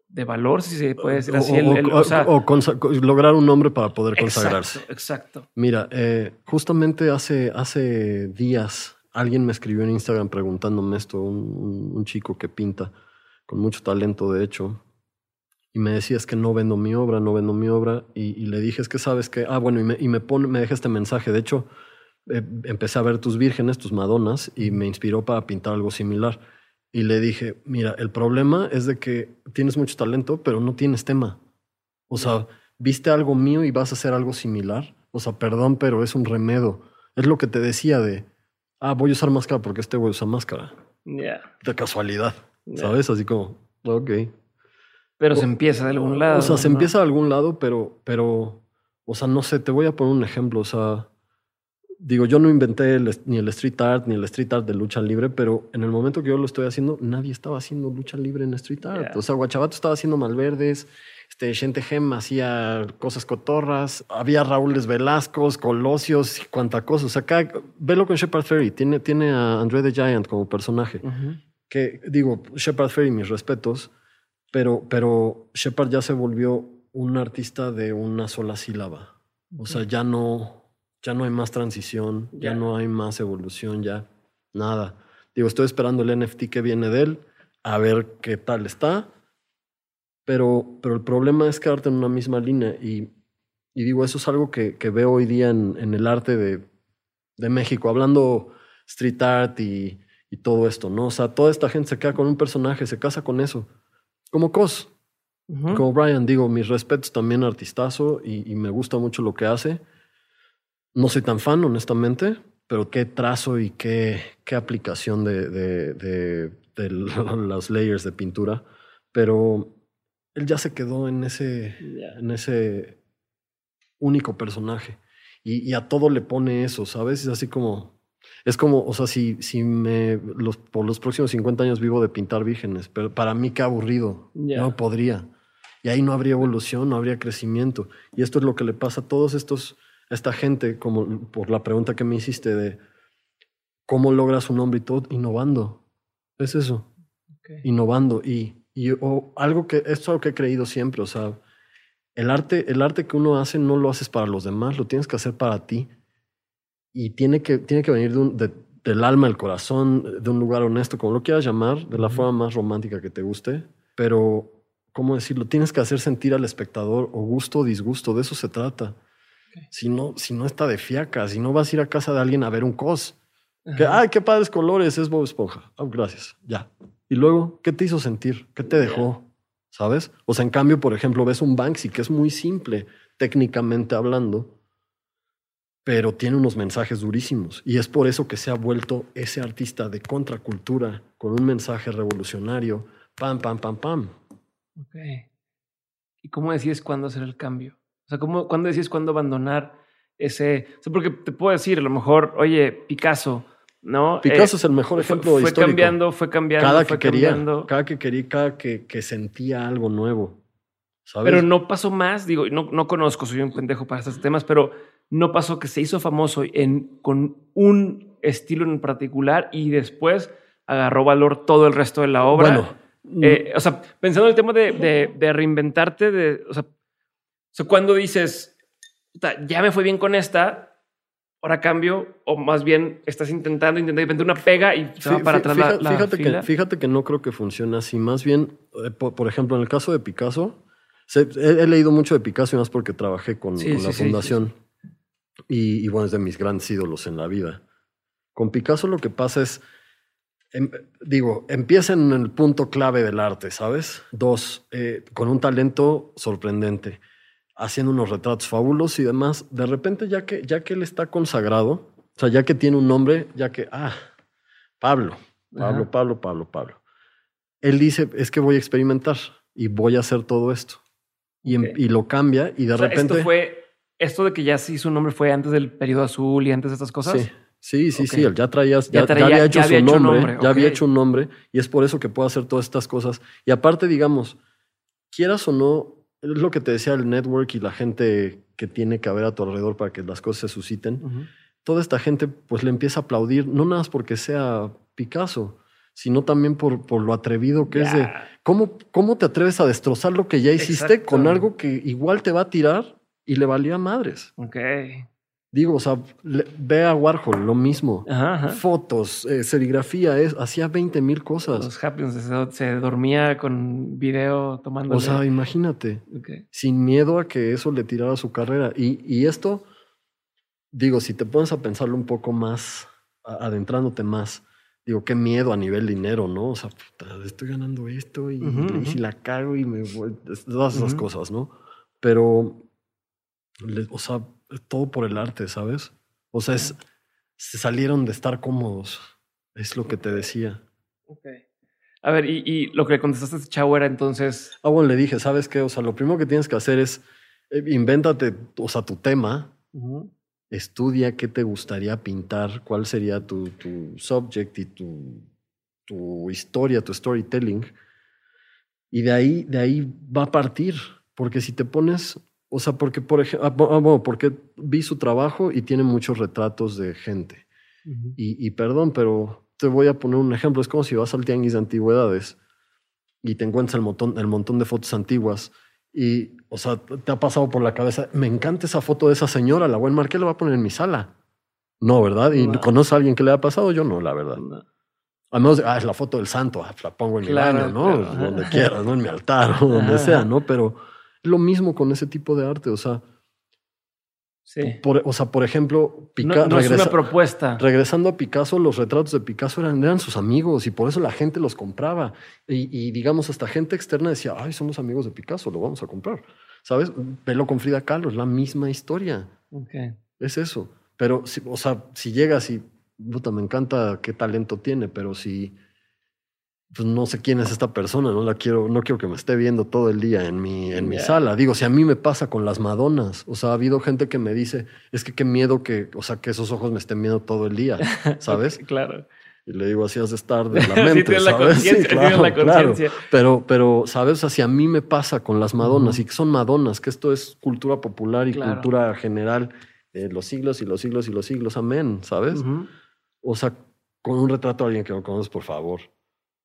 de valor, si se puede decir así? o, el- el- o- o sea, o consa- lograr un nombre para poder consagrarse. exacto, exacto. Mira, eh, justamente hace, hace días alguien me escribió en Instagram preguntándome esto, un, un- un chico que pinta con mucho talento, de hecho, y me decía es que no vendo mi obra, no vendo mi obra, y, y le dije es que sabes que, ah, bueno, y me, y me, pone, me deja este mensaje, de hecho, eh, empecé a ver tus vírgenes, tus madonas, y me inspiró para pintar algo similar. Y le dije, mira, el problema es de que tienes mucho talento, pero no tienes tema. O sea, viste algo mío y vas a hacer algo similar. O sea, perdón, pero es un remedo. Es lo que te decía de, ah, voy a usar máscara porque este güey usa máscara. De casualidad. ¿sabes? Así como, ok. Pero se empieza de algún lado. O sea, se empieza de algún lado, pero, pero, o sea, no sé, te voy a poner un ejemplo. O sea, digo, yo no inventé el ni el street art ni el street art de lucha libre, pero en el momento que yo lo estoy haciendo, nadie estaba haciendo lucha libre en street art. O sea, Guachabato estaba haciendo malverdes, este, Gente Gem hacía cosas cotorras, había Raúles Velascos, Colosios y cuanta cosa. O sea, acá, velo con Shepard Ferry, tiene, tiene a André the Giant como personaje que digo, Shepard Ferry, mis respetos, pero, pero Shepard ya se volvió un artista de una sola sílaba. O sea, ya no, ya no hay más transición, ya Ya. no hay más evolución, ya nada. Digo, estoy esperando el NFT que viene de él, a ver qué tal está, pero, pero el problema es quedarte en una misma línea y, y digo, eso es algo que, que veo hoy día en, en el arte de, de México, hablando street art y, y todo esto, ¿no? O sea, toda esta gente se queda con un personaje, se casa con eso. Como Cos, como Brian, digo, mis respetos también artistazo y, y me gusta mucho lo que hace. No soy tan fan, honestamente, pero qué trazo y qué, qué aplicación de, de, de, de los layers de pintura. Pero él ya se quedó en ese, en ese único personaje. y, a todo le pone eso, ¿sabes? Es así como, es como, o sea, si, si me, los, por los próximos 50 años vivo de pintar vírgenes, pero para mí qué aburrido, no podría. Y ahí no habría evolución, no habría crecimiento. Y esto es lo que le pasa a todos estos, a esta gente, como por la pregunta que me hiciste de cómo logras un nombre y todo, innovando. Es eso, innovando. Y, y o algo que, esto es algo que he creído siempre, o sea, el arte, el arte que uno hace no lo haces para los demás, lo tienes que hacer para ti. Y tiene que, tiene que venir de del alma, el corazón, de un lugar honesto, como lo quieras llamar, de la forma más romántica que te guste. Pero, ¿cómo decirlo? Tienes que hacer sentir al espectador o gusto o disgusto, de eso se trata. Si, no, si no está de fiaca, si no vas a ir a casa de alguien a ver un cos. Que, ay, qué padres colores, es Bob Esponja. Oh, gracias, ya. Y luego, ¿qué te hizo sentir? ¿Qué te dejó? ¿sabes? O sea, en cambio, por ejemplo, ves un Banksy que es muy simple técnicamente hablando, pero tiene unos mensajes durísimos. Y es por eso que se ha vuelto ese artista de contracultura con un mensaje revolucionario. Pam, pam, pam, pam. Ok. ¿Y cómo decides cuándo hacer el cambio? O sea, ¿cómo, ¿cuándo decides cuándo abandonar ese? O sea, porque te puedo decir, a lo mejor, oye, Picasso, ¿no? Picasso es el mejor ejemplo fue, fue cambiando, fue cambiando, cada que quería, Cada que quería, cada que, que sentía algo nuevo. ¿sabes? Pero no pasó más, digo, no, no conozco, soy un pendejo para estos temas, pero no pasó que se hizo famoso en, con un estilo en particular y después agarró valor todo el resto de la obra. Bueno, eh, o sea, pensando en el tema de, de, de reinventarte, de, o sea, o sea, cuando dices, ya me fue bien con esta, ahora cambio, o más bien estás intentando, intentando una pega y para atrás fíjate, la, fíjate que, fíjate que no creo que funcione así. Más bien, eh, por, ejemplo, en el caso de Picasso, he, leído mucho de Picasso y más porque trabajé con, la fundación. Y, bueno, es de mis grandes ídolos en la vida. Con Picasso lo que pasa es, em, digo, empieza en el punto clave del arte, ¿sabes? Dos, eh, con un talento sorprendente haciendo unos retratos fabulosos y demás, de repente ya que, ya que él está consagrado, o sea, ya que tiene un nombre, ya que, ah, Pablo, Pablo, Pablo, Pablo, Pablo. Él dice, es que voy a experimentar y voy a hacer todo esto. Y, em, y lo cambia y de repente... Esto fue, esto de que ya sí su nombre fue antes del periodo azul y antes de estas cosas. Sí. Sí, sí, sí, él ya traías, ya, había hecho su nombre, ya había hecho un nombre y es por eso que puede hacer todas estas cosas. Y aparte, digamos, quieras o no, es lo que te decía el network y la gente que tiene que haber a tu alrededor para que las cosas se susciten. Toda esta gente pues le empieza a aplaudir, no nada más porque sea Picasso, sino también por, por lo atrevido que es de ¿cómo, cómo te atreves a destrozar lo que ya hiciste con algo que igual te va a tirar y le valía madres. Ok. Digo, o sea, ve a Warhol, lo mismo. Fotos, eh, serigrafía, es, hacía 20 mil cosas. Los Happens se, dormía con video tomando. O sea, imagínate. Sin miedo a que eso le tirara su carrera. Y, y esto, digo, si te pones a pensarlo un poco más, adentrándote más, digo, qué miedo a nivel dinero, ¿no? O sea, estoy ganando esto y, si la cago y me voy. Todas esas cosas, ¿no? Pero, o sea todo por el arte, ¿sabes? O sea, es, se salieron de estar cómodos. Es lo que te decía. Ok. A ver, y, lo que le contestaste a este chavo era entonces. Ah, bueno, le dije, ¿sabes qué? O sea, lo primero que tienes que hacer es eh, invéntate, o sea, tu tema. Estudia qué te gustaría pintar, cuál sería tu, tu subject y tu, tu historia, tu storytelling. Y de ahí, de ahí va a partir. Porque si te pones o sea, porque, por ejemplo, ah, ah, porque vi su trabajo y tiene muchos retratos de gente. y, perdón, pero te voy a poner un ejemplo. Es como si vas al tianguis de antigüedades y te encuentras el montón, el montón de fotos antiguas. Y, o sea, te ha pasado por la cabeza, me encanta esa foto de esa señora, la a marcar, la voy a poner en mi sala. No, ¿verdad? ¿Y conoces a alguien que le ha pasado? Yo no, la verdad. A menos, ah, es la foto del santo, ah, la pongo en mi baño, ¿no? Donde quieras, ¿no? En mi altar o donde sea, ¿no? Pero lo mismo con ese tipo de arte, o sea. Por, o sea, por ejemplo, Picasso. No, es una propuesta. Regresando a Picasso, los retratos de Picasso eran, eran sus amigos y por eso la gente los compraba. Y, digamos, hasta gente externa decía, ay, somos amigos de Picasso, lo vamos a comprar. ¿Sabes? Velo con Frida Kahlo, es la misma historia. Okay. Es eso. Pero, o sea, si llegas y, puta, me encanta qué talento tiene, pero si pues no sé quién es esta persona, no la quiero, no quiero que me esté viendo todo el día en mi, en mi sala. Digo, si a mí me pasa con las Madonas, o sea, ha habido gente que me dice, es que qué miedo que, o sea, que esos ojos me estén viendo todo el día, ¿sabes? claro. Y le digo, así has de estar de la mente, ¿sabes? sí, claro, la claro. Pero, pero, ¿sabes? O sea, si a mí me pasa con las Madonas y que son Madonas, que esto es cultura popular y cultura general, de los siglos y los siglos y los siglos, amén, ¿sabes? O sea, con un retrato de alguien que no conoces, por favor.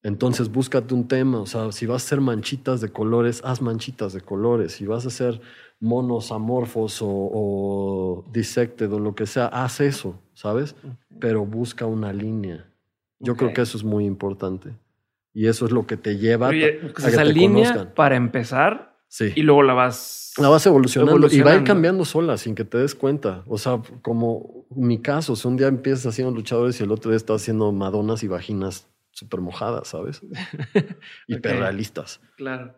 Entonces búscate un tema, o sea, si vas a hacer manchitas de colores, haz manchitas de colores. Si vas a hacer monos amorfos o, o dissected o lo que sea, haz eso, ¿sabes? Pero busca una línea. Yo creo que eso es muy importante. Y eso es lo que te lleva a, que esa línea para empezar sí. y luego la vas la vas evolucionando, y va a ir cambiando sola sin que te des cuenta. O sea, como mi caso, si un día empiezas haciendo luchadores y el otro día estás haciendo madonas y vaginas súper mojadas, ¿sabes? Hiperrealistas. Claro.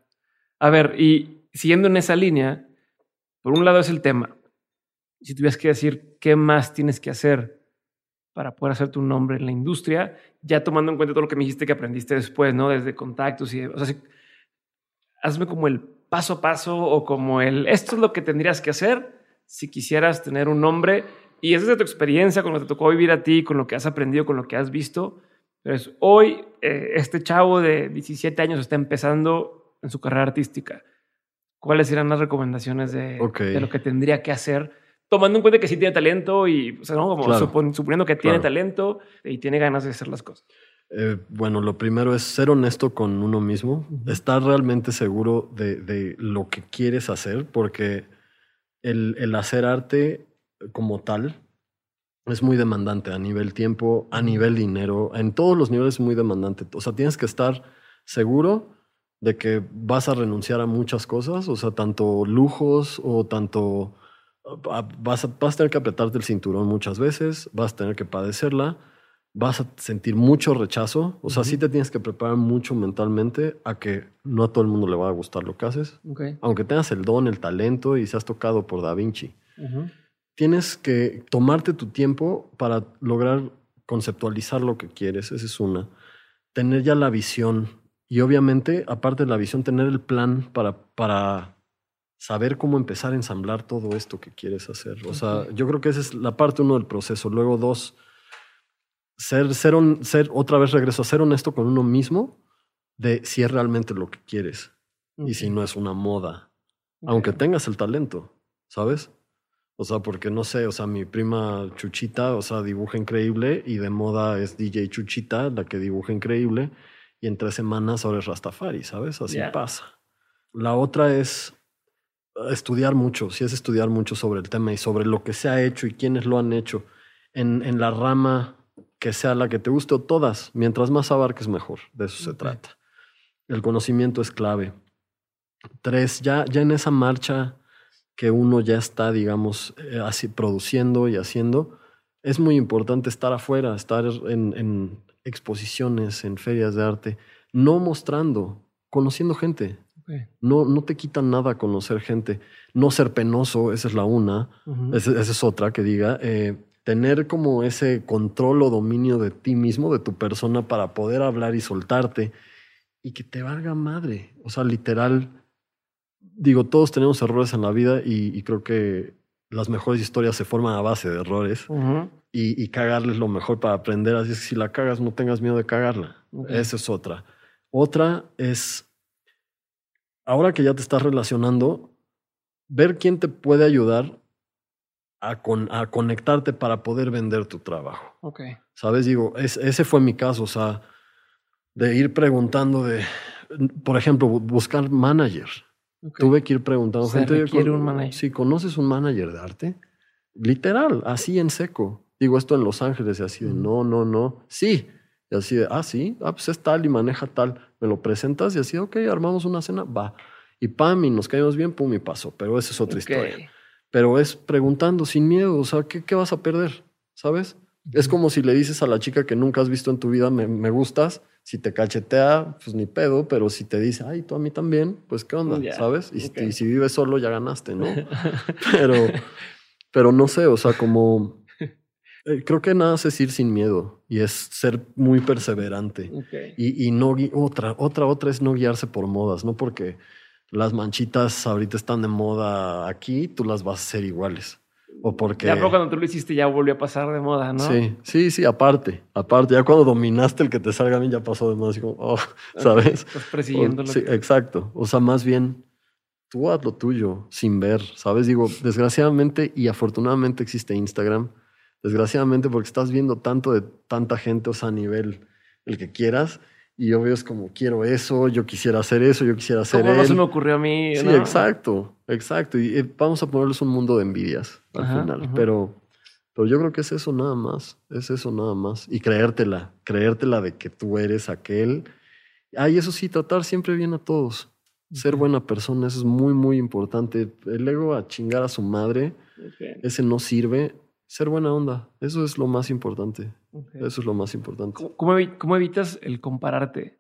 A ver, y siguiendo en esa línea, por un lado es el tema. Si tuvieras que decir qué más tienes que hacer para poder hacer tu nombre en la industria, ya tomando en cuenta todo lo que me dijiste que aprendiste después, ¿no? Desde contactos y... O sea, hazme como el paso a paso o como el... Esto es lo que tendrías que hacer si quisieras tener un nombre y es de tu experiencia, con lo que te tocó vivir a ti, con lo que has aprendido, con lo que has visto. Entonces, hoy eh, este chavo de 17 años está empezando en su carrera artística. ¿Cuáles serían las recomendaciones de, de lo que tendría que hacer? Tomando en cuenta que sí tiene talento y, o sea, ¿no? Como suponiendo que tiene talento y tiene ganas de hacer las cosas. Eh, bueno, lo primero es ser honesto con uno mismo, estar realmente seguro de, de, lo que quieres hacer, porque el, el hacer arte como tal es muy demandante a nivel tiempo, a nivel dinero, en todos los niveles es muy demandante. O sea, tienes que estar seguro de que vas a renunciar a muchas cosas, o sea, tanto lujos o tanto... Ah, vas a, vas a tener que apretarte el cinturón muchas veces, vas a tener que padecerla, vas a sentir mucho rechazo, o sea, sí te tienes que preparar mucho mentalmente a que no a todo el mundo le va a gustar lo que haces, aunque tengas el don, el talento y seas tocado por Da Vinci tienes que tomarte tu tiempo para lograr conceptualizar lo que quieres, esa es una. Tener ya la visión y obviamente, aparte de la visión, tener el plan para, para saber cómo empezar a ensamblar todo esto que quieres hacer. O sea, yo creo que esa es la parte uno del proceso. Luego dos, ser, ser, ser, otra vez regreso a ser honesto con uno mismo de si es realmente lo que quieres y si no es una moda, aunque tengas el talento, ¿sabes? O sea, porque no sé, o sea, mi prima Chuchita, o sea, dibuja increíble y de moda es DJ Chuchita, la que dibuja increíble, y en tres semanas ahora es Rastafari, ¿sabes? Así pasa. La otra es estudiar mucho, si es estudiar mucho sobre el tema y sobre lo que se ha hecho y quiénes lo han hecho en, en la rama que sea la que te guste o todas. Mientras más abarques, mejor. De eso se trata. El conocimiento es clave. Tres, ya, ya en esa marcha que uno ya está, digamos, eh, así produciendo y haciendo, es muy importante estar afuera, estar en, exposiciones, en ferias de arte, no mostrando, conociendo gente. No, no te quitan nada conocer gente. No ser penoso, esa es la una. esa, es otra que diga. Eh, tener como ese control o dominio de ti mismo, de tu persona, para poder hablar y soltarte y que te valga madre. O sea, literal, digo, todos tenemos errores en la vida y, creo que las mejores historias se forman a base de errores y, y, cagarles lo mejor para aprender. Así es que si la cagas, no tengas miedo de cagarla. Esa es otra. Otra es, ahora que ya te estás relacionando, ver quién te puede ayudar a, con, a conectarte para poder vender tu trabajo. Okay. ¿Sabes? Digo, ese fue mi caso, o sea, de ir preguntando de, por ejemplo, buscar manager. Tuve que ir preguntando gente. un manager. Si conoces un manager de arte, literal, así en seco. Digo esto en Los Ángeles y así de no, no, no. Sí. Y así de, ah, sí, ah, pues es tal y maneja tal. Me lo presentas y así, ok, armamos una cena, va. Y pam, y nos caemos bien, pum, y pasó. Pero esa es otra historia. Pero es preguntando sin miedo, o sea, ¿qué, qué vas a perder? ¿Sabes? Es como si le dices a la chica que nunca has visto en tu vida, me, me gustas, si te cachetea, pues ni pedo, pero si te dice, ay, tú a mí también, pues qué onda, ¿sabes? Y, si vives solo, ya ganaste, ¿no? pero, pero no sé, o sea, como Eh, creo que nada es ir sin miedo y es ser muy perseverante. Y, y no otra, otra, otra es no guiarse por modas, no porque las manchitas ahorita están de moda aquí, tú las vas a hacer iguales. O porque. Ya, pero cuando tú lo hiciste ya volvió a pasar de moda, ¿no? Sí, sí, sí, aparte, aparte, ya cuando dominaste el que te salga bien, ya pasó de moda, así como, oh, ¿sabes? Estás persiguiendo sí, que- exacto. O sea, más bien, tú haz lo tuyo sin ver, ¿sabes? Digo, desgraciadamente y afortunadamente existe Instagram. Desgraciadamente porque estás viendo tanto de tanta gente, o sea, a nivel el que quieras. Y veo es como, quiero eso, yo quisiera hacer eso, yo quisiera hacer ¿Cómo no se me ocurrió a mí? Sí, no? exacto, exacto. Y eh, vamos a ponerles un mundo de envidias al Ajá, final. ajá. Pero, pero yo creo que es eso nada más. Es eso nada más. Y creértela, creértela de que tú eres aquel. Ay, eso sí, tratar siempre bien a todos. Ser buena persona, eso es muy, muy importante. El ego a chingar a su madre, ese no sirve. Ser buena onda, eso es lo más importante. Eso es lo más importante. ¿Cómo, cómo evitas el compararte?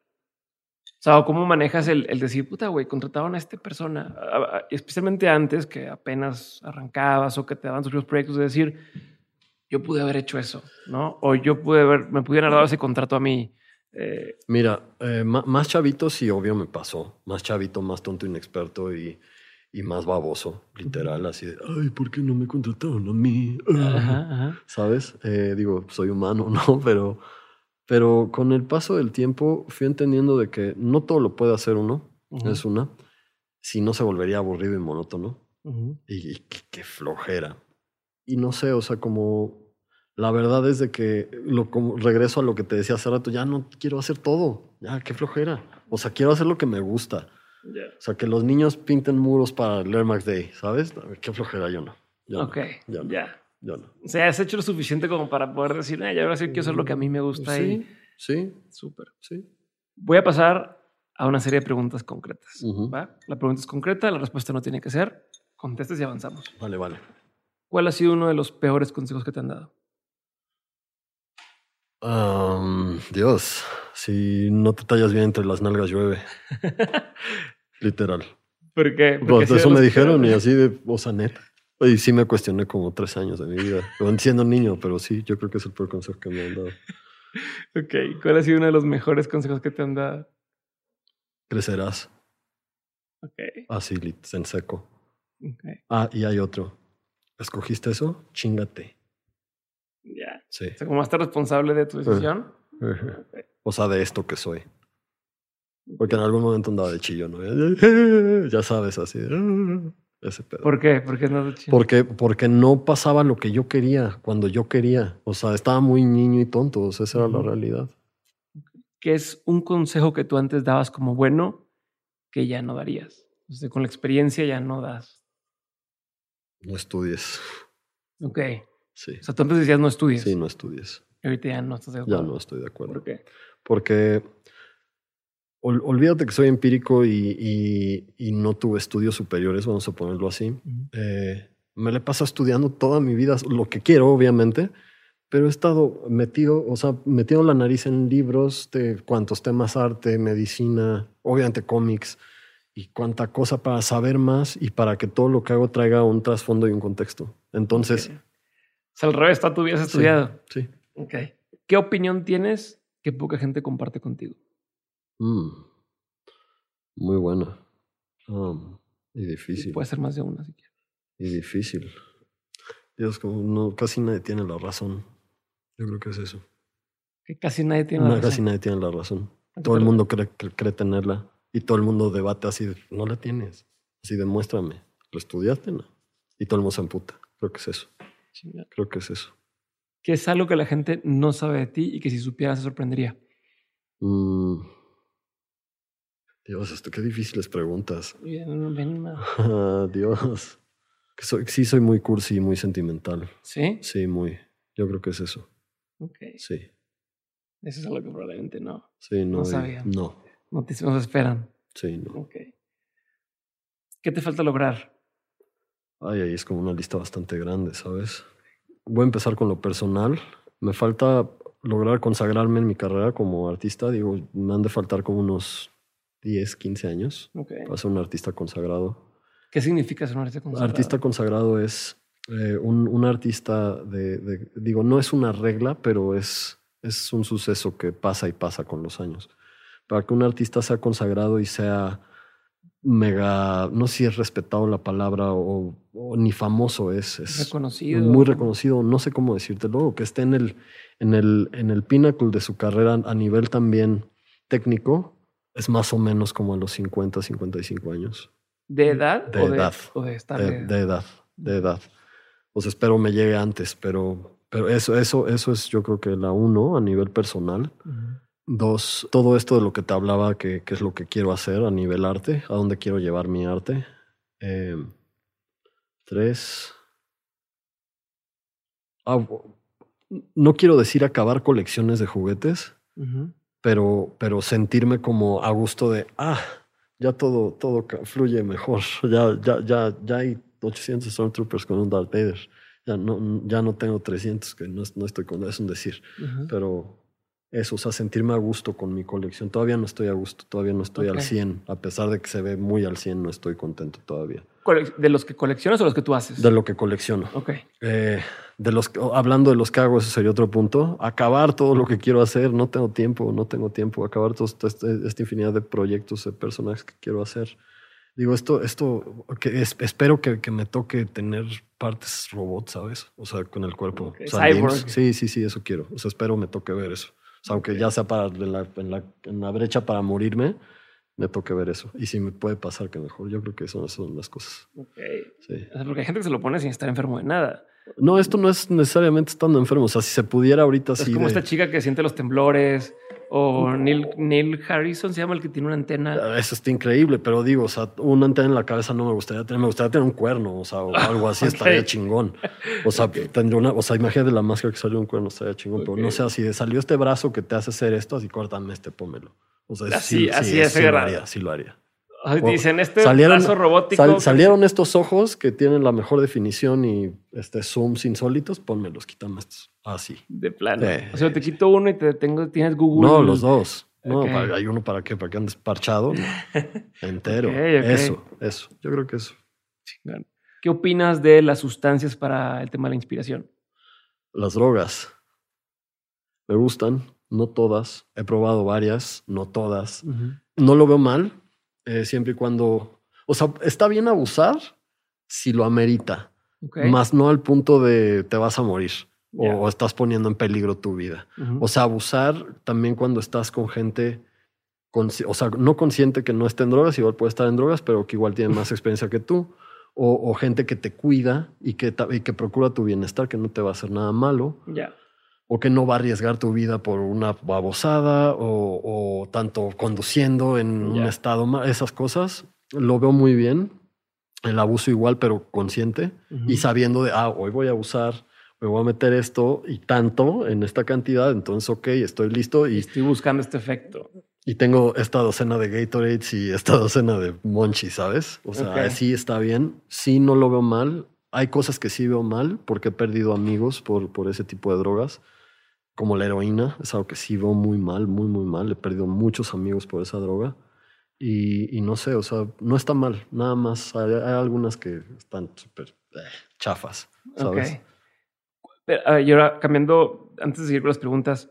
O sea, ¿o ¿cómo manejas el, el decir, puta, güey, contrataron a esta persona? A- a- especialmente antes que apenas arrancabas o que te daban primeros proyectos, de decir, yo pude haber hecho eso, ¿no? O yo pude haber, me pudieran haber dado ese contrato a mí. Eh, Mira, eh, más chavito sí, obvio me pasó. Más chavito, más tonto, inexperto y, y más baboso, literal, así de, ay, ¿por qué no me contrataron a mí? Ah". ajá, ajá. ¿Sabes? Eh, digo, soy humano, ¿no? Pero, pero con el paso del tiempo fui entendiendo de que no todo lo puede hacer uno, es una, si no se volvería aburrido y monótono. Ujú. Y, y qué, flojera. Y no sé, o sea, como la verdad es de que lo, como, regreso a lo que te decía hace rato, ya no quiero hacer todo, ya, qué flojera. O sea, quiero hacer lo que me gusta. Ya. O sea, que los niños pinten muros para Learn Max Day, ¿sabes? Qué flojera, yo no. Yo Ok, no, yo no, ya. Yo no. O sea, has hecho lo suficiente como para poder decir, "Ah, ya ahora sí quiero hacer lo que a mí me gusta. Sí, y sí, súper. sí. Voy a pasar a una serie de preguntas concretas. ¿va? La pregunta es concreta, la respuesta no tiene que ser. Contestes y avanzamos. Vale, vale. ¿Cuál ha sido uno de los peores consejos que te han dado? Dios, si no te tallas bien entre las nalgas llueve. Literal. ¿Por qué? Pues eso me dijeron y así de, o sea, neta. Y sí me cuestioné como tres años de mi vida, siendo niño, pero sí, yo creo que es el peor consejo que me han dado. Ok, ¿cuál ha sido uno de los mejores consejos que te han dado? Crecerás, Ok, así, en seco. ok, Ah, y hay otro. ¿Escogiste eso? Chingate. ya. Sí. O sea, como estar responsable de tu decisión. Ok. O sea, de esto que soy. Porque en algún momento andaba de chillo, ¿no? Ya sabes, así. de, Ese pedo. ¿Por qué? ¿Por qué no? Porque, porque no pasaba lo que yo quería, cuando yo quería. O sea, estaba muy niño y tonto. O sea, esa era la realidad. ¿Qué es un consejo que tú antes dabas como bueno que ya no darías? O sea, con la experiencia ya no das. No estudies. Ok. Sí. O sea, tú antes decías no estudies. Sí, no estudies. Y ahorita ya no estás de Ya acuerdo. no estoy de acuerdo. ¿Por qué? Porque ol- olvídate que soy empírico y, y- y no tuve estudios superiores, vamos a ponerlo así. Ujú. Eh, me le paso estudiando toda mi vida, lo que quiero, obviamente, pero he estado metido, o sea, metido la nariz en libros de cuantos temas arte, medicina, obviamente cómics y cuánta cosa para saber más y para que todo lo que hago traiga un trasfondo y un contexto. Entonces. O sea, al revés, tú hubieras sí, estudiado. Sí. Ok. ¿Qué opinión tienes que poca gente comparte contigo? Mm. Muy buena. Um, y difícil. Puede ser más de una si quieres. Y difícil. Dios, como no, casi nadie tiene la razón. Yo creo que es eso. Que casi nadie tiene No, la razón. casi nadie tiene la razón. ¿A qué Todo el mundo cree, que cree tenerla. Y todo el mundo debate así, de, no la tienes. Así, demuéstrame. ¿Lo estudiaste? No. Y todo el mundo se emputa. Creo que es eso. Creo que es eso. ¿Qué es algo que la gente no sabe de ti y que si supiera se sorprendería? Mm. Dios, esto qué difíciles preguntas. Ah, Dios. Que soy, sí, soy muy cursi y muy sentimental. ¿Sí? Sí, muy. Yo creo que es eso. Ok. Sí. Eso es algo que probablemente no. Sí, no. No y- sabía. No. No te esperan. Sí, no. Ok. ¿Qué te falta lograr? Ay, ahí es como una lista bastante grande, ¿sabes? Voy a empezar con lo personal. Me falta lograr consagrarme en mi carrera como artista. Digo, me han de faltar como unos 10, 15 años Ok. para ser un artista consagrado. ¿Qué significa ser un artista consagrado? Artista consagrado es Eh, un, un, artista de, de, digo, no es una regla, pero es, es un suceso que pasa y pasa con los años. Para que un artista sea consagrado y sea mega, no sé si es respetado la palabra o, ni famoso es, es reconocido. muy reconocido, no sé cómo decírtelo, que esté en el, en el, en el pinnacle de su carrera a nivel también técnico, es más o menos como a los 50, 55 años. ¿De edad? De o edad. De, o de, estar de, de, edad, de edad. Pues espero me llegue antes, pero, pero eso, eso, eso es yo creo que la uno a nivel personal. Uh -huh. Dos, todo esto de lo que te hablaba, que, que, es lo que quiero hacer a nivel arte, a dónde quiero llevar mi arte. Eh, tres. Ah, no quiero decir acabar colecciones de juguetes, uh -huh. Pero, pero sentirme como a gusto de, ah, ya todo, todo fluye mejor. Ya, ya, ya, ya hay 800 Stormtroopers con un Darth Vader. Ya no, ya no tengo 300, que no, no estoy con eso, es un decir. Uh -huh. Pero eso, o sea, sentirme a gusto con mi colección. Todavía no estoy a gusto, todavía no estoy okay. al 100. A pesar de que se ve muy al 100, no estoy contento todavía. ¿De los que coleccionas o los que tú haces? De lo que colecciono. Ok. Eh, de los, hablando de los que hago, ese sería otro punto. Acabar todo lo que quiero hacer. No tengo tiempo, no tengo tiempo. Acabar toda esta, esta infinidad de proyectos, de personajes que quiero hacer. Digo, esto, esto que es, espero que, que, me toque tener partes robots, ¿sabes? O sea, con el cuerpo. Okay. O sea, sí, sí, sí, eso quiero. O sea, espero me toque ver eso. O sea, aunque ya sea para en la, en, la, en la brecha para morirme, me toque ver eso. Y si me puede pasar, que mejor. Yo creo que son, son las cosas. Ok. Sí. O sea, porque hay gente que se lo pone sin estar enfermo de nada. No, esto no es necesariamente estando enfermo. O sea, si se pudiera ahorita es sí. como de... esta chica que siente los temblores. O Neil, Neil, Harrison se llama el que tiene una antena. Eso está increíble, pero digo, o sea, una antena en la cabeza no me gustaría tener, me gustaría tener un cuerno, o sea, o algo así okay. estaría chingón. O sea, okay. tendría una, o sea, imagínate la máscara que salió un cuerno, estaría chingón, okay. pero no sé, así salió este brazo que te hace hacer esto, así córtame este, pómelo. O sea, así, sí, así sí, es, sí lo haría, sí lo haría. Dicen, este salieron, brazo robótico. Sal, salieron estos ojos que tienen la mejor definición y este zooms insólitos, pónmelos, quítame estos. Así. De plano. Eh, o sea, te quito uno y te tengo, tienes Google. No, los dos. No, okay. para, hay uno para qué, para que andes parchado, entero. Okay, okay. Eso, eso. Yo creo que eso. ¿Qué opinas de las sustancias para el tema de la inspiración? Las drogas. Me gustan, no todas. He probado varias, no todas. Uh -huh. No lo veo mal, eh, siempre y cuando. O sea, está bien abusar si lo amerita, más no al punto de te vas a morir. Yeah. O, estás poniendo en peligro tu vida. Uh -huh. O sea, abusar también cuando estás con gente, con, o sea, no consciente que no esté en drogas, igual puede estar en drogas, pero que igual tiene más experiencia que tú. O, o gente que te cuida y que, y que procura tu bienestar, que no te va a hacer nada malo. Yeah. O que no va a arriesgar tu vida por una babosada o, o tanto conduciendo en yeah. un estado. Esas cosas lo veo muy bien. El abuso igual, pero consciente uh -huh. y sabiendo de, ah, hoy voy a abusar me voy a meter esto y tanto en esta cantidad, entonces, ok, estoy listo y... Estoy buscando este efecto. Y tengo esta docena de Gatorades y esta docena de Monchi, ¿sabes? O sea, okay. sí está bien, sí no lo veo mal. Hay cosas que sí veo mal porque he perdido amigos por, por ese tipo de drogas, como la heroína, es algo que sí veo muy mal, muy, muy mal. He perdido muchos amigos por esa droga. Y, y no sé, o sea, no está mal, nada más. Hay, hay algunas que están súper eh, chafas, ¿sabes? Okay. Pero, y ahora, cambiando, antes de seguir con las preguntas,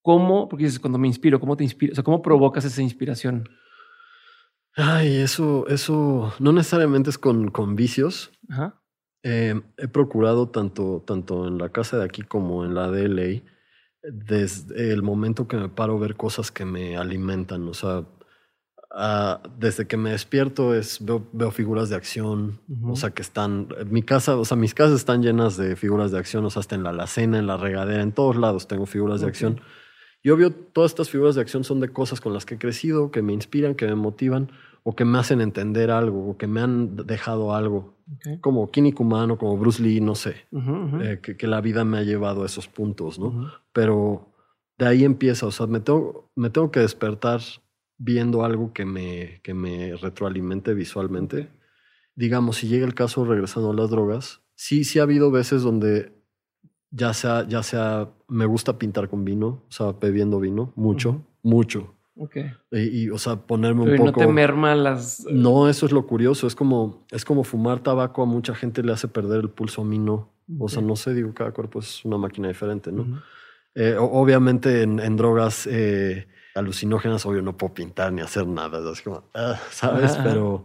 ¿cómo, porque dices, cuando me inspiro, cómo te inspiras, o sea, cómo provocas esa inspiración? Ay, eso, eso no necesariamente es con, con vicios. Ajá. Eh, he procurado tanto, tanto en la casa de aquí como en la de LA, desde el momento que me paro a ver cosas que me alimentan, o sea, Uh, desde que me despierto es veo, veo figuras de acción, uh -huh. o sea que están mi casa, o sea mis casas están llenas de figuras de acción, o sea hasta en la alacena, en la regadera, en todos lados tengo figuras okay. de acción. Y obvio todas estas figuras de acción son de cosas con las que he crecido, que me inspiran, que me motivan o que me hacen entender algo o que me han dejado algo, okay. como Kinnikuman o como Bruce Lee, no sé, uh -huh. eh, que, que, la vida me ha llevado a esos puntos, ¿no? Pero de ahí empieza, o sea me tengo, me tengo que despertar viendo algo que me, que me retroalimente visualmente. Digamos, si llega el caso regresando a las drogas, sí, sí ha habido veces donde ya sea, ya sea, me gusta pintar con vino, o sea, bebiendo vino, mucho, mucho. Ok. Y, o sea, ponerme un poco. no te merma las. No, eso es lo curioso. Es como, es como fumar tabaco a mucha gente le hace perder el pulso, a mí no. O sea, no sé, digo, cada cuerpo es una máquina diferente, ¿no? Eh, obviamente en, en drogas eh, alucinógenas, obvio, no puedo pintar ni hacer nada. Es como, ah, ¿sabes? Pero,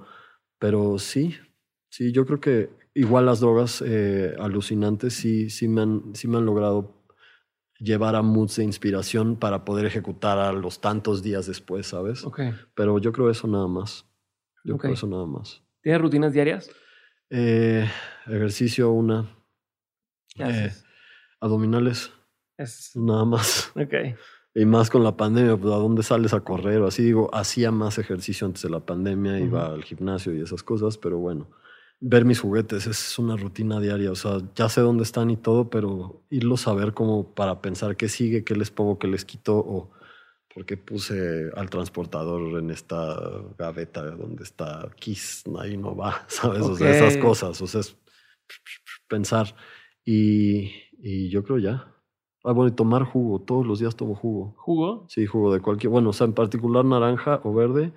pero sí, sí, yo creo que igual las drogas eh, alucinantes sí, sí, me han, sí me han logrado llevar a moods de inspiración para poder ejecutar a los tantos días después, ¿sabes? Ok. Pero yo creo eso nada más. Yo creo eso nada más. ¿Tienes rutinas diarias? Eh, ejercicio, una. ¿Qué Eh, abdominales, Es- nada más. Ok. Y más con la pandemia, pues a dónde sales a correr o así. Digo, hacía más ejercicio antes de la pandemia, iba Ujú. al gimnasio y esas cosas, pero bueno, ver mis juguetes es una rutina diaria. O sea, ya sé dónde están y todo, pero irlos a ver como para pensar qué sigue, qué les pongo, qué les quito o por qué puse al transportador en esta gaveta donde está Kiss, ahí no va, ¿sabes? O sea, esas cosas, o sea, es pensar. Y, y yo creo ya. Ah, bueno, y tomar jugo. Todos los días tomo jugo. ¿Jugo? Sí, jugo de cualquier. Bueno, o sea, en particular naranja o verde.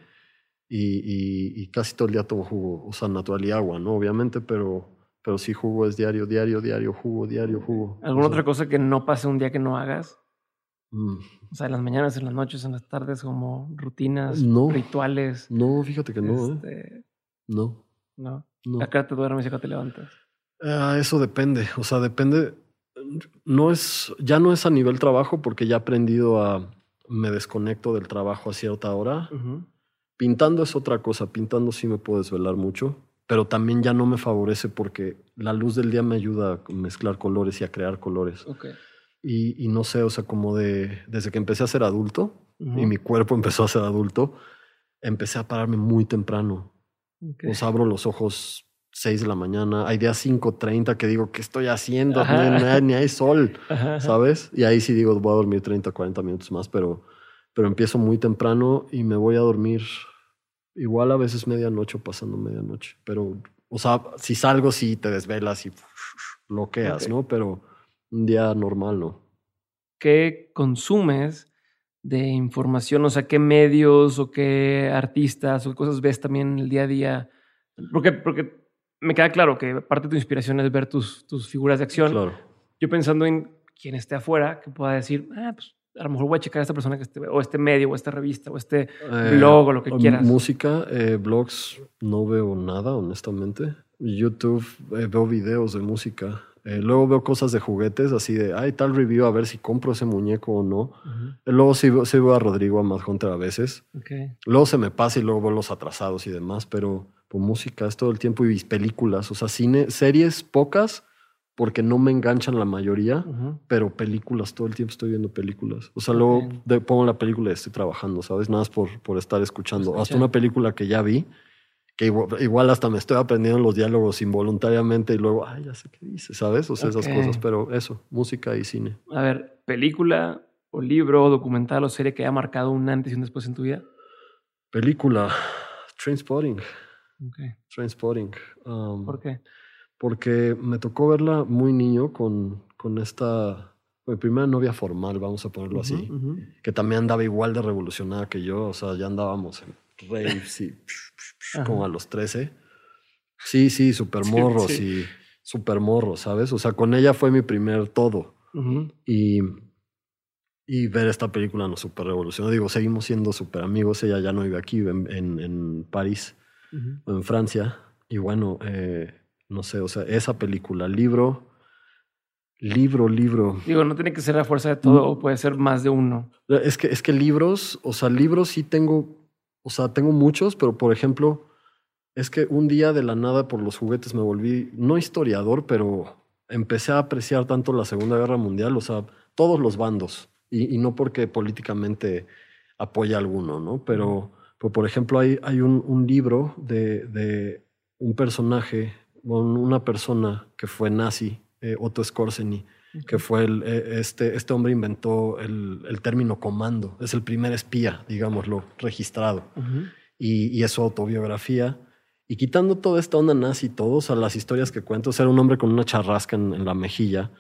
Y, y- y casi todo el día tomo jugo. O sea, natural y agua, ¿no? Obviamente, pero, pero sí, jugo es diario, diario, diario, jugo, diario, jugo. ¿Alguna O sea, otra cosa que no pase un día que no hagas? mm, O sea, en las mañanas, en las noches, en las tardes, como rutinas, No. rituales. No, fíjate que no, ¿eh? este, No, no. no. ¿A qué hora te duermes y a qué hora te levantas? Ah, eso depende. O sea, depende. No es, ya no es a nivel trabajo porque ya he aprendido a. Me desconecto del trabajo a cierta hora. Ujú. Pintando es otra cosa, pintando sí me puedo desvelar mucho, pero también ya no me favorece porque la luz del día me ayuda a mezclar colores y a crear colores. Y, y no sé, o sea, como de desde que empecé a ser adulto y mi cuerpo empezó a ser adulto, empecé a pararme muy temprano. Ok. O sea, abro los ojos 6 de la mañana, hay días 5.30 que digo, ¿qué estoy haciendo? Ni, ni hay- ni hay sol. Ajá, ajá. ¿sabes? Y ahí sí digo, voy a dormir 30, 40 minutos más, pero, pero empiezo muy temprano y me voy a dormir igual a veces medianoche o pasando medianoche. Pero, o sea, si salgo, sí te desvelas y bloqueas, Ok. ¿no? Pero un día normal, ¿no? ¿Qué consumes de información? O sea, ¿qué medios o qué artistas o qué cosas ves también en el día a día? Porque, porque me queda claro que parte de tu inspiración es ver tus, tus figuras de acción. Claro. Yo pensando en quien esté afuera, que pueda decir, ah, pues a lo mejor voy a checar a esta persona que esté, o este medio, o esta revista, o este Eh, blog, o lo que quieras. Música, eh, blogs, no veo nada, honestamente. YouTube, eh, veo videos de música. Eh, luego veo cosas de juguetes, así de, ay, tal review, a ver si compro ese muñeco o no. Ujú. Eh, Luego sí, sí veo a Rodrigo, a Mad Hunter a veces. Ok. Luego se me pasa y luego veo los atrasados y demás, pero pues, música es todo el tiempo y películas. O sea, cine, series pocas, porque no me enganchan la mayoría, pero películas, todo el tiempo estoy viendo películas. O sea, luego de- pongo la película y estoy trabajando, ¿sabes? Nada más por, por estar escuchando. Hasta una película que ya vi, que igual, igual hasta me estoy aprendiendo los diálogos involuntariamente y luego, ay, ya sé qué dice, ¿sabes? O sea, esas cosas, pero eso, música y cine. A ver, película o libro o documental o serie que haya marcado un antes y un después en tu vida. Película, Trainspotting, Ok. Trainspotting. Um, ¿Por qué? Porque me tocó verla muy niño con, con esta, mi primera novia formal, vamos a ponerlo así, que también andaba igual de revolucionada que yo, o sea, ya andábamos en raves y como a los 13. Sí, sí, super morros sí. y super morros, ¿sabes? O sea, con ella fue mi primer todo. Y, y ver esta película nos super revolucionó. Digo, seguimos siendo super amigos, ella ya no vive aquí, en, en, en París o en Francia. Y bueno, eh, no sé, o sea, esa película, libro, libro, libro. Digo, no tiene que ser a fuerza de todo, Mm. o puede ser más de uno. Es que, es que libros, o sea, libros sí tengo, o sea, tengo muchos, pero por ejemplo, es que un día de la nada por los juguetes me volví, no historiador, pero empecé a apreciar tanto la Segunda Guerra Mundial, o sea, todos los bandos, y, y no porque políticamente apoya a alguno, ¿no? Pero, pero, por ejemplo, hay, hay un, un libro de, de un personaje, bueno, una persona que fue nazi, eh, Otto Skorzeny, que fue el, eh, este, este hombre inventó el, el término comando, es el primer espía, digámoslo, registrado. Y, y es su autobiografía. Y quitando toda esta onda nazi y todo, o sea, las historias que cuento, era un hombre con una charrasca en, la mejilla.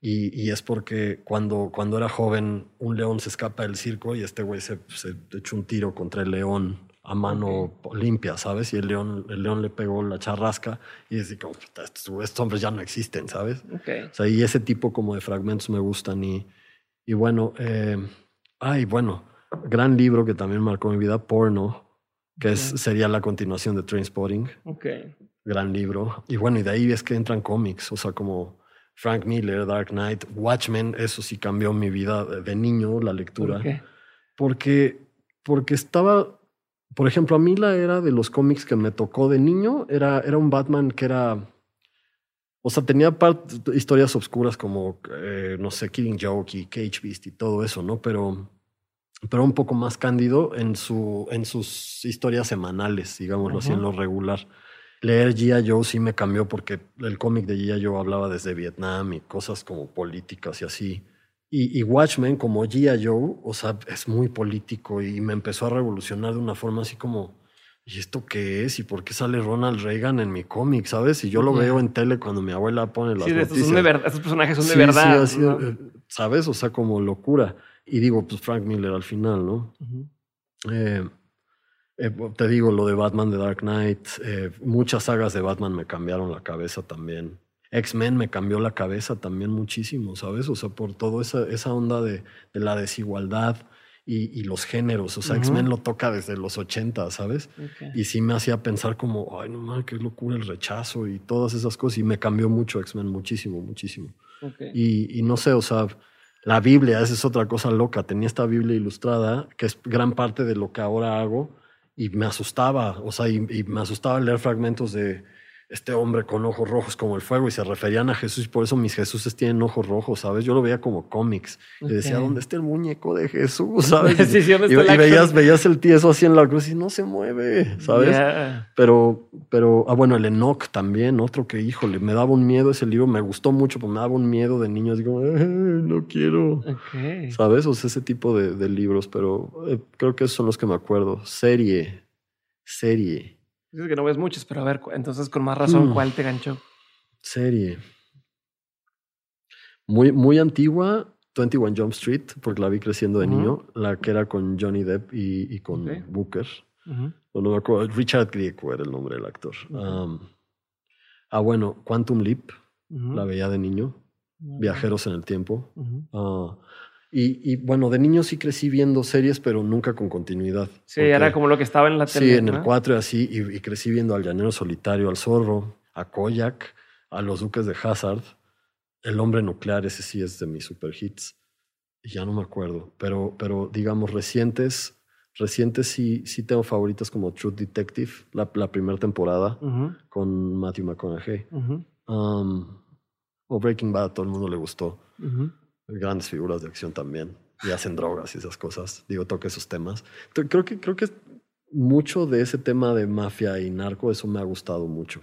y, y, es porque cuando, cuando era joven, un león se escapa del circo y este güey se, se echó un tiro contra el león a mano limpia, ¿sabes? Y el león, el león le pegó la charrasca y es como, estos, hombres ya no existen, ¿sabes? O sea, y ese tipo como de fragmentos me gustan. Y, y bueno, eh, ay, bueno, gran libro que también marcó mi vida, Porno, que es, sería la continuación de Trainspotting. Ok. Gran libro. Y bueno, y de ahí es que entran cómics, o sea, como Frank Miller, Dark Knight, Watchmen, eso sí cambió mi vida de, niño, la lectura. ¿Por Porque, porque estaba por ejemplo, a mí la era de los cómics que me tocó de niño era, era un Batman que era. O sea, tenía historias oscuras como, eh, no sé, Killing Joke y Cage Beast y todo eso, ¿no? Pero, pero un poco más cándido en, su, en sus historias semanales, digámoslo así, en lo regular. Leer G.I. Joe sí me cambió porque el cómic de G.I. Joe hablaba desde Vietnam y cosas como políticas y así. Y, Watchmen, como G.I. Joe, o sea, es muy político y me empezó a revolucionar de una forma así como, ¿y esto qué es? ¿Y por qué sale Ronald Reagan en mi cómic? ¿Sabes? Y yo lo veo en tele cuando mi abuela pone las sí, noticias. Estos, son de verdad, estos personajes son de verdad. Sí, eh, ¿Sabes? O sea, como locura. Y digo, pues Frank Miller al final, ¿no? Eh, eh, te digo, lo de Batman de Dark Knight, muchas sagas de Batman me cambiaron la cabeza también. X-Men me cambió la cabeza también muchísimo, ¿sabes? O sea, por toda esa, esa onda de, de la desigualdad y, y, los géneros. O sea, X-Men lo toca desde los 80, ¿sabes? Y sí me hacía pensar como, ay, no mames, qué locura el rechazo y todas esas cosas. Y me cambió mucho X-Men, muchísimo, muchísimo. Y, y, no sé, o sea, la Biblia, esa es otra cosa loca. Tenía esta Biblia ilustrada, que es gran parte de lo que ahora hago. Y me asustaba, o sea, y me asustaba leer fragmentos de este hombre con ojos rojos como el fuego y se referían a Jesús y por eso mis Jesuses tienen ojos rojos, ¿sabes? Yo lo veía como cómics y decía, ¿dónde está el muñeco de Jesús? ¿sabes? y, veías, veías el tieso así en la cruz y no se mueve, ¿sabes? Pero, pero, ah, bueno, el Enoch también, otro que, híjole, me daba un miedo ese libro, me gustó mucho, pero me daba un miedo de niño, digo, no quiero, ¿sabes? O sea, ese tipo de, de libros, pero eh, creo que esos son los que me acuerdo. Serie, serie. Dices que no ves muchos, pero a ver, entonces con más razón, mm. ¿cuál te ganchó? Serie. Muy, muy antigua, 21 Jump Street, porque la vi creciendo de niño, la que era con Johnny Depp y, con Booker. no me acuerdo, Richard Grieco era el nombre del actor. ah, bueno, Quantum Leap, la veía de niño. Viajeros en el tiempo. Y, bueno, de niño sí crecí viendo series, pero nunca con continuidad. Sí, era como lo que estaba en la tele. Sí, en el 4 y así, y, crecí viendo al Llanero Solitario, al Zorro, a Koyak, a los Duques de Hazard, El Hombre Nuclear, ese sí es de mis super hits. Ya no me acuerdo, pero, pero digamos recientes, recientes sí, sí tengo favoritas como True Detective, la, la primera temporada con Matthew McConaughey. Um, o Breaking Bad, a todo el mundo le gustó grandes figuras de acción también y hacen drogas y esas cosas. Digo, toque esos temas. Creo que, creo que mucho de ese tema de mafia y narco, eso me ha gustado mucho.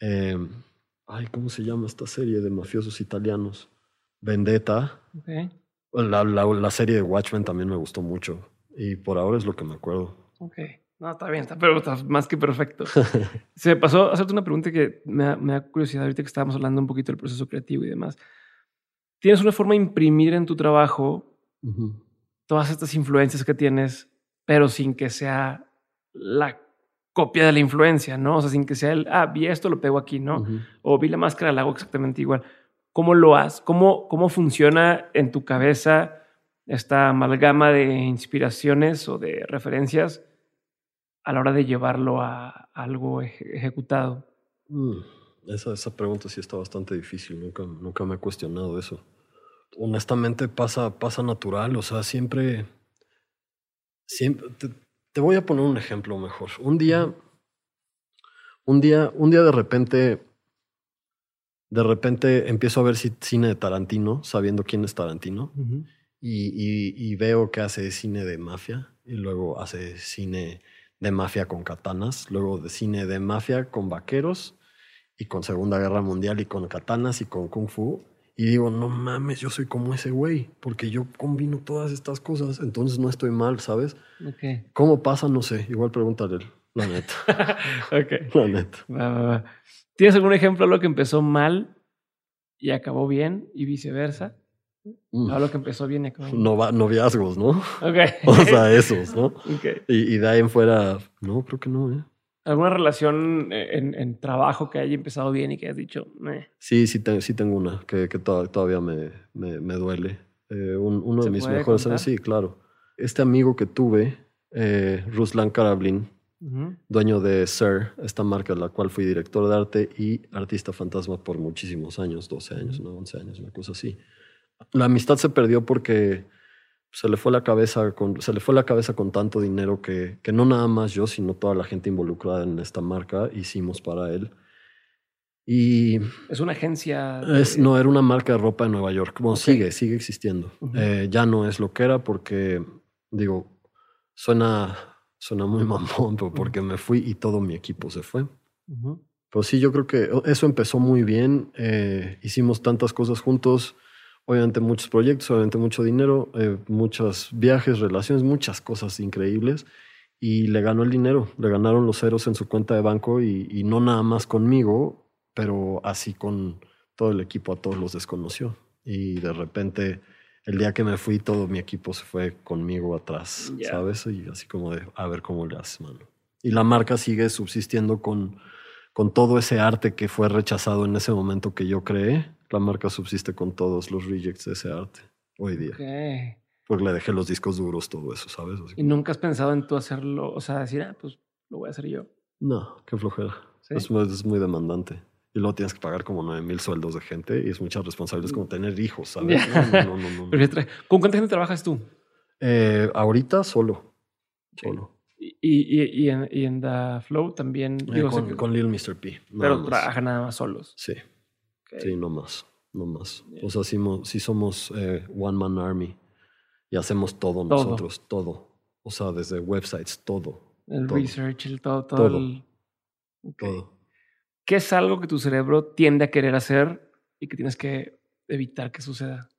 Em, ay, ¿cómo se llama esta serie de mafiosos italianos? Vendetta. La, la, serie de Watchmen también me gustó mucho. Y por ahora es lo que me acuerdo. Ok. No, está bien, está, pero está más que perfecto. Se me pasó hacerte una pregunta que me me da curiosidad ahorita que estábamos hablando un poquito del proceso creativo y demás tienes una forma de imprimir en tu trabajo todas estas influencias que tienes, pero sin que sea la copia de la influencia, ¿no? O sea, sin que sea el, ah, vi esto, lo pego aquí, ¿no? O vi la máscara, la hago exactamente igual. ¿Cómo lo haces? ¿Cómo, ¿Cómo funciona en tu cabeza esta amalgama de inspiraciones o de referencias a la hora de llevarlo a algo ejecutado? Mm, esa, esa pregunta sí está bastante difícil, nunca, nunca me he cuestionado eso honestamente pasa, pasa natural, o sea, siempre, siempre, te, voy a poner un ejemplo mejor. Un día, un día, un día de repente, de repente empiezo a ver cine de Tarantino, sabiendo quién es Tarantino, y, y, veo que hace cine de mafia, y luego hace cine de mafia con katanas, luego de cine de mafia con vaqueros, y con Segunda Guerra Mundial, y con katanas, y con kung fu, y digo, no mames, yo soy como ese güey, porque yo combino todas estas cosas, entonces no estoy mal, ¿sabes? Okay. ¿Cómo pasa? No sé, igual pregúntale. La neta. ok. La neta. Va, va, va. ¿Tienes algún ejemplo de lo que empezó mal y acabó bien y viceversa? Mm. Algo que empezó bien y acabó bien. Nova- noviazgos, ¿no? Ok. O sea, esos, ¿no? Ok. Y, y de ahí en fuera, no, creo que no, ¿eh? ¿Alguna relación eh, en, en trabajo que haya empezado bien y que hayas dicho, "Meh"? Sí, sí, te- sí tengo una que, que to- todavía me, me, me duele. Eh, un- uno ¿Se de mis mejores amigos, sí, claro. Este amigo que tuve, eh, Ruslan Karablin, Ujú. dueño de Sir, esta marca de la cual fui director de arte y artista fantasma por muchísimos años, 12 años, no 11 años, una cosa así. La amistad se perdió porque se le fue la cabeza con, se le fue la cabeza con tanto dinero que, que no nada más yo, sino toda la gente involucrada en esta marca hicimos para él. Y Es una agencia. de- es, no, era una marca de ropa en Nueva York. Bueno, sigue, sigue existiendo. Eh, ya no es lo que era porque, digo, suena, suena muy mamón, pero porque me fui y todo mi equipo se fue. Ujú. Pero sí, yo creo que eso empezó muy bien. eh, hicimos tantas cosas juntos. Obviamente muchos proyectos, obviamente mucho dinero, eh, muchos viajes, relaciones, muchas cosas increíbles. Y le ganó el dinero, le ganaron los ceros en su cuenta de banco y, y no nada más conmigo, pero así con todo el equipo, a todos los desconoció. Y de repente, el día que me fui, todo mi equipo se fue conmigo atrás, Ya. ¿sabes? Y así como de, a ver cómo le haces, mano. Y la marca sigue subsistiendo con, con todo ese arte que fue rechazado en ese momento que yo creé. La marca subsiste con todos los rejects de ese arte hoy día. Porque le dejé los discos duros, todo eso, ¿sabes? Así ¿Y nunca has pensado en tú hacerlo? O sea, decir, ah, pues lo voy a hacer yo. No, qué flojera. Sí. Es, muy, es muy demandante. Y luego tienes que pagar como 9 mil sueldos de gente y es mucha responsabilidad. Es como tener hijos, ¿sabes? No, no, no. ¿Con cuánta gente trabajas tú? Eh, ahorita solo. Solo. Y, y, y, en, y en The Flow también. Eh, digo, con, con Lil Mr. P. pero trabajan nada más solos. Sí, Sí, no más. No más. O sea, sí, sí somos eh, One Man Army y hacemos todo, Todo. nosotros, todo. O sea, desde websites, todo. El todo. research, el todo, todo. Todo. el-. Todo. ¿Qué es algo que tu cerebro tiende a querer hacer y que tienes que evitar que suceda?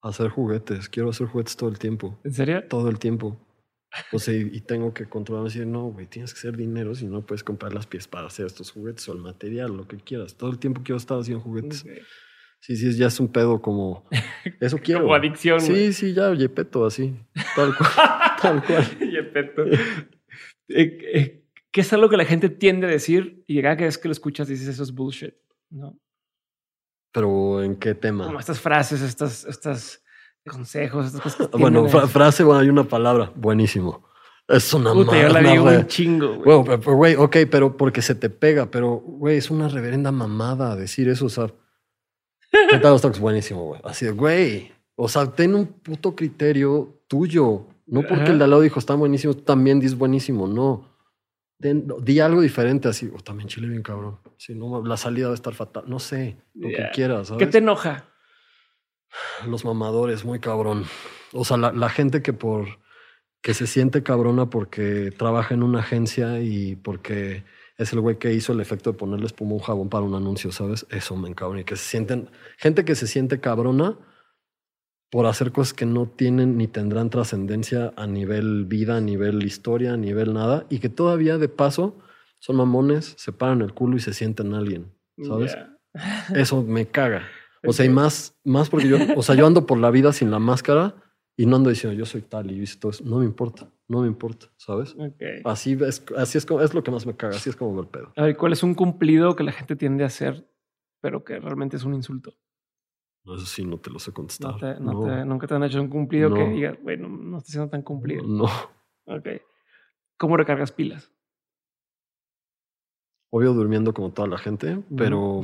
Hacer juguetes. Quiero hacer juguetes todo el tiempo. ¿En serio? todo el tiempo. O sea, y, tengo que controlar y decir, no, güey, tienes que hacer dinero si no puedes comprar las piezas para hacer estos juguetes o el material, lo que quieras. Todo el tiempo quiero estar haciendo juguetes. Ok. Sí, sí, ya es un pedo como... Eso quiero. Como adicción. güey. Sí, sí, ya, yepeto, así. Tal cual. tal cual. Yepeto. Eh, eh, ¿Qué es algo que la gente tiende a decir y cada vez que lo escuchas dices eso es bullshit? ¿no? Pero, ¿en qué tema? Como estas frases, estas, estas consejos, estas cosas que Bueno, fra- frase, bueno, hay una palabra. Buenísimo. Es una Puta, yo la digo un chingo, güey. Bueno, pero, güey, ok, pero porque se te pega, pero, güey, es una reverenda mamada decir eso, o sea. ¿Qué tal los tacos? Buenísimo, güey. Así de, güey, o sea, ten un puto criterio tuyo. No porque Ajá. el de al lado dijo, están buenísimos, tú también dices buenísimo, no. Den- di algo diferente así, o también chile bien cabrón. Sí, no, la salida va a estar fatal, no sé, lo que quieras, ¿Qué te enoja? Los mamadores, muy cabrón. O sea, la, la gente que por que se siente cabrona porque trabaja en una agencia y porque es el güey que hizo el efecto de ponerle espuma a un jabón para un anuncio, ¿sabes? Eso me encabrona. Y que se sienten, gente que se siente cabrona por hacer cosas que no tienen ni tendrán trascendencia a nivel vida, a nivel historia, a nivel nada, y que todavía de paso son mamones, se paran el culo y se sienten alguien, ¿sabes? Eso me caga. O sea, y más, más porque yo, o sea, yo ando por la vida sin la máscara y no ando diciendo yo soy tal y yo hice todo eso. No me importa, no me importa, ¿sabes? Así es, así es, como, es lo que más me caga, así es como veo el pedo. A ver, ¿cuál es un cumplido que la gente tiende a hacer, pero que realmente es un insulto? Eso sí, no te lo sé contestar. No te- no No, te- nunca te han hecho un cumplido que No. digas, bueno, no está siendo tan cumplido. no. Ok. ¿Cómo recargas pilas? Obvio durmiendo como toda la gente, pero,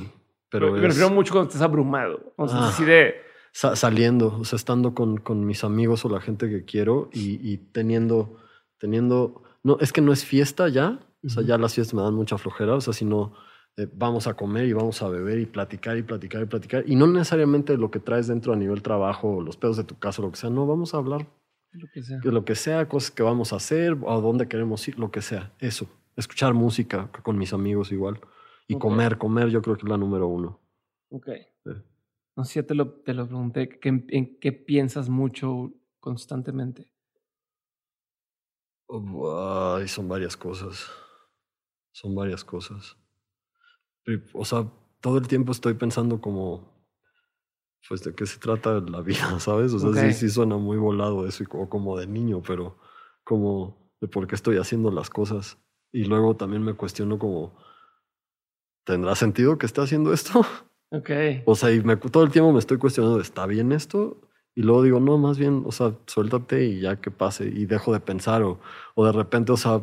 pero me es refiero mucho cuando estás abrumado. Cuando estás Ah. así de. sa- saliendo, o sea, estando con, con mis amigos o la gente que quiero y, y teniendo, teniendo, no, es que no es fiesta ya, o sea, ya las fiestas me dan mucha flojera, o sea, sino eh, vamos a comer y vamos a beber y platicar y platicar y platicar, y no necesariamente lo que traes dentro a nivel trabajo o los pedos de tu casa o lo que sea, no, vamos a hablar Lo que sea. de lo que sea, cosas que vamos a hacer, o a dónde queremos ir, lo que sea, eso, escuchar música con mis amigos igual, y comer, comer yo creo que es la número uno. Ok. Sí. No sé si ya te lo, te lo pregunté. ¿qué- en, qué piensas mucho constantemente? Ay, son varias cosas. Son varias cosas. O sea, todo el tiempo estoy pensando como, pues, de qué se trata la vida, ¿sabes? O sea, sí, sí suena muy volado eso, o como de niño, pero como de por qué estoy haciendo las cosas. Y luego también me cuestiono como, ¿tendrá sentido que esté haciendo esto? Ok. O sea, y me, todo el tiempo me estoy cuestionando, ¿está bien esto? Y luego digo, no, más bien, o sea, suéltate y ya que pase. Y dejo de pensar. O, o de repente, o sea,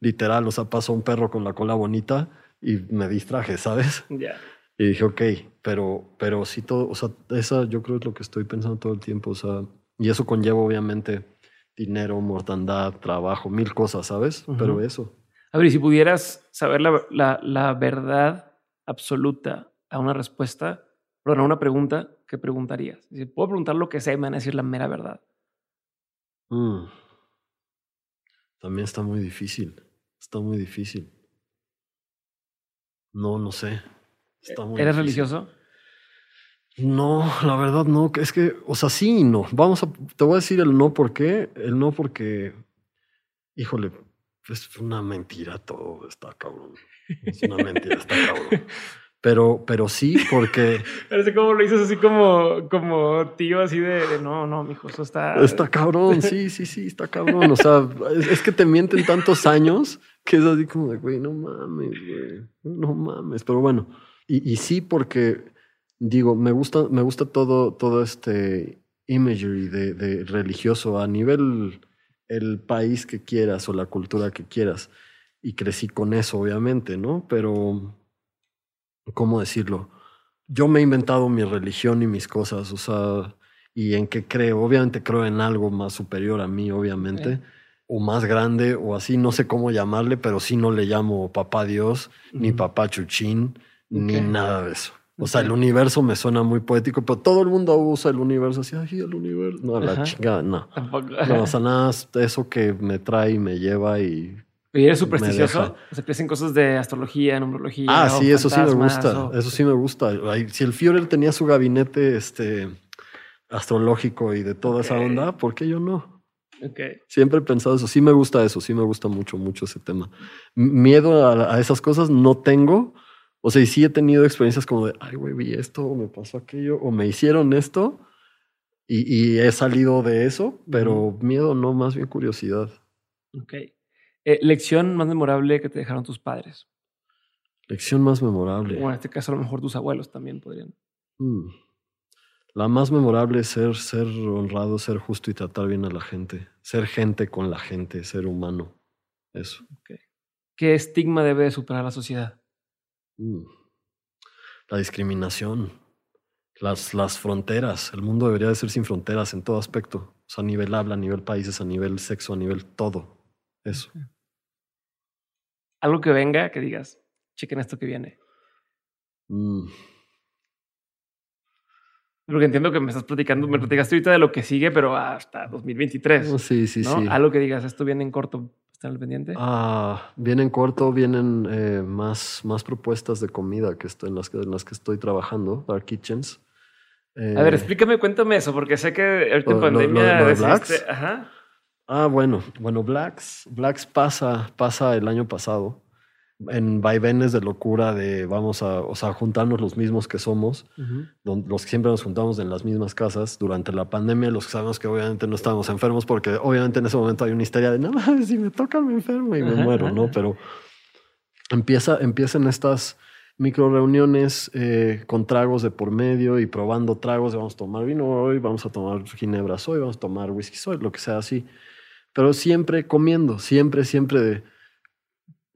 literal, o sea, pasó un perro con la cola bonita y me distraje, ¿sabes? Ya. Y dije, ok, pero, pero sí todo, o sea, esa yo creo es lo que estoy pensando todo el tiempo, o sea, y eso conlleva obviamente dinero, mortandad, trabajo, mil cosas, ¿sabes? Pero eso. A ver, y si pudieras saber la, la, la verdad absoluta a una respuesta, perdón, a una pregunta, ¿qué preguntarías? Si puedo preguntar lo que sea y me van a decir la mera verdad. Mm. También está muy difícil, está muy difícil. No, no sé. ¿Eres religioso? No, la verdad no. Es que, o sea, sí y no. Vamos a, te voy a decir el no por qué. El no porque, híjole, es una mentira todo, está cabrón. Es una mentira, está cabrón. Pero, pero sí, porque. Parece como lo dices así como, como tío, así de, no, no, mijo, eso está. Está cabrón, sí, sí, sí, está cabrón. O sea, es, que te mienten tantos años que es así como de, güey, no mames, güey, no mames. Pero bueno, y, y, sí, porque digo, me gusta, me gusta todo, todo este imagery de, de religioso a nivel el país que quieras o la cultura que quieras. Y crecí con eso, obviamente, ¿no? Pero ¿cómo decirlo? Yo me he inventado mi religión y mis cosas, o sea, y en qué creo. Obviamente creo en algo más superior a mí, obviamente, o más grande, o así, no sé cómo llamarle, pero sí no le llamo papá Dios, ni papá Chuchín, ni nada de eso. O sea, el universo me suena muy poético, pero todo el mundo usa el universo así, ay, el universo. No, la chingada, no. No, o sea, nada, eso que me trae y me lleva y ¿Y eres supersticioso? ¿Se crees en cosas de astrología, numerología? Ah, sí, eso sí me gusta. Eso sí me gusta. Si el Führer tenía su gabinete este, astrológico y de toda esa onda, ¿por qué yo no? Okay. Siempre he pensado eso. Sí me gusta eso. Sí me gusta mucho, mucho ese tema. Miedo a, esas cosas no tengo. O sea, y sí he tenido experiencias como de, ay, güey, vi esto, o me pasó aquello, o me hicieron esto, y, he salido de eso, pero miedo no, más bien curiosidad. Ok. Eh, lección más memorable que te dejaron tus padres. Lección más memorable. Bueno, en este caso a lo mejor tus abuelos también podrían. Mm. La más memorable es ser, ser honrado, ser justo y tratar bien a la gente. Ser gente con la gente, ser humano. Eso. ¿Qué estigma debe superar la sociedad? Mm. La discriminación. Las, las fronteras. El mundo debería de ser sin fronteras en todo aspecto. O sea, a nivel habla, a nivel países, a nivel sexo, a nivel todo. Eso algo que venga que digas, chequen esto que viene. Mm. Porque entiendo que me estás platicando, me platicaste ahorita de lo que sigue, pero hasta 2023. sí, sí, sí. Algo que digas, esto viene en corto, ¿están al pendiente? Ah, viene en corto, vienen eh, más, más propuestas de comida que estoy, en, las que, en las que estoy trabajando, Dark Kitchens. a ver, eh, explícame, cuéntame eso, porque sé que ahorita en pandemia. Lo, Ajá. Ah, bueno, bueno, Blacks, Blacks pasa, pasa el año pasado en vaivenes de locura de vamos a, o sea, juntarnos los mismos que somos, los que siempre nos juntamos en las mismas casas durante la pandemia, los que sabemos que obviamente no estábamos enfermos porque obviamente en ese momento hay una histeria de, no, si me toca me enfermo y me muero, ¿no? Pero empieza, empiezan estas micro reuniones eh, con tragos de por medio y probando tragos, vamos a tomar vino hoy, vamos a tomar ginebras hoy, vamos a tomar whisky hoy, lo que sea así pero siempre comiendo, siempre, siempre de,